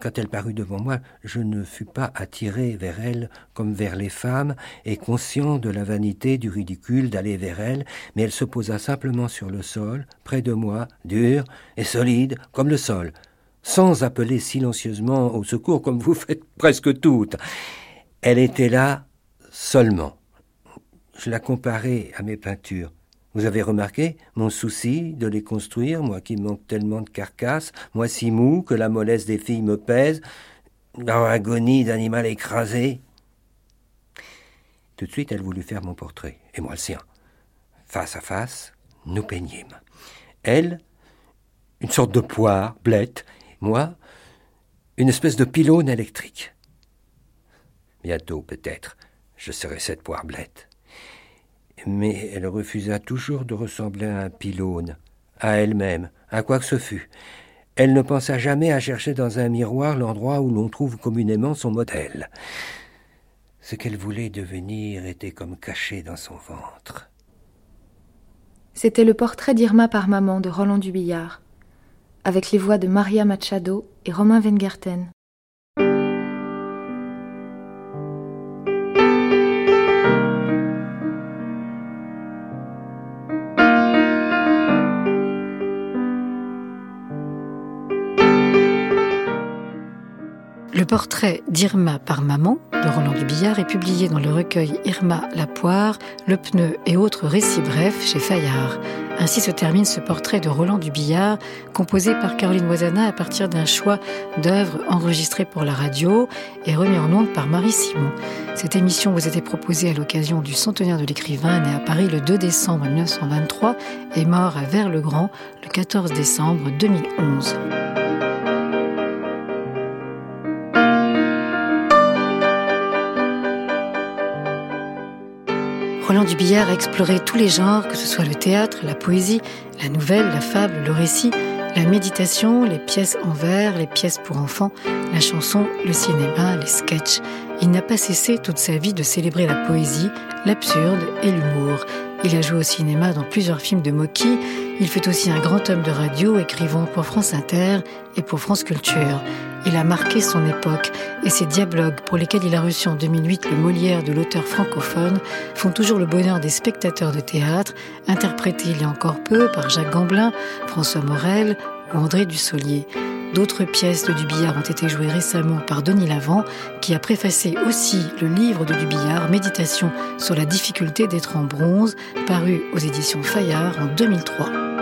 Quand elle parut devant moi, je ne fus pas attiré vers elle comme vers les femmes, et conscient de la vanité du ridicule d'aller vers elle, mais elle se posa simplement sur le sol, près de moi, dure et solide comme le sol, sans appeler silencieusement au secours comme vous faites presque toutes. Elle était là seulement. Je la comparais à mes peintures. Vous avez remarqué mon souci de les construire, moi qui manque tellement de carcasse, moi si mou que la mollesse des filles me pèse, dans l'agonie d'animal écrasé. Tout de suite, elle voulut faire mon portrait, et moi le sien. Face à face, nous peignîmes. Elle, une sorte de poire, blette, moi, une espèce de pylône électrique. Bientôt, peut-être, je serai cette poire blette mais elle refusa toujours de ressembler à un pylône, à elle-même, à quoi que ce fût. Elle ne pensa jamais à chercher dans un miroir l'endroit où l'on trouve communément son modèle. Ce qu'elle voulait devenir était comme caché dans son ventre. C'était le portrait d'Irma par maman de Roland Dubillard, avec les voix de Maria Machado et Romain Wengerten. Le portrait d'Irma par maman de Roland Dubillard est publié dans le recueil Irma la poire, le pneu et autres récits brefs chez Fayard. Ainsi se termine ce portrait de Roland Dubillard, composé par Caroline Moisana à partir d'un choix d'œuvres enregistrées pour la radio et remis en ondes par Marie Simon. Cette émission vous était proposée à l'occasion du centenaire de l'écrivain né à Paris le 2 décembre 1923 et mort à Vers-le-Grand le 14 décembre 2011. Roland Dubillard a exploré tous les genres, que ce soit le théâtre, la poésie, la nouvelle, la fable, le récit, la méditation, les pièces en vers, les pièces pour enfants, la chanson, le cinéma, les sketchs. Il n'a pas cessé toute sa vie de célébrer la poésie, l'absurde et l'humour. Il a joué au cinéma dans plusieurs films de Mocky. Il fut aussi un grand homme de radio, écrivant pour France Inter et pour France Culture. Il a marqué son époque et ses dialogues pour lesquels il a reçu en 2008 le Molière de l'auteur francophone font toujours le bonheur des spectateurs de théâtre, interprétés il y a encore peu par Jacques Gamblin, François Morel ou André Dussolier. D'autres pièces de Dubillard ont été jouées récemment par Denis Lavant, qui a préfacé aussi le livre de Dubillard, Méditation sur la difficulté d'être en bronze, paru aux éditions Fayard en 2003.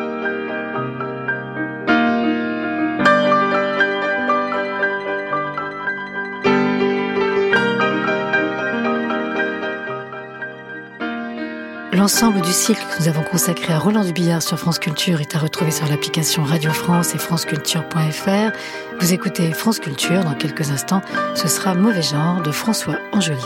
L'ensemble du cycle que nous avons consacré à Roland Dubillard sur France Culture est à retrouver sur l'application Radio France et franceculture.fr. Vous écoutez France Culture dans quelques instants. Ce sera Mauvais genre de François Angelier.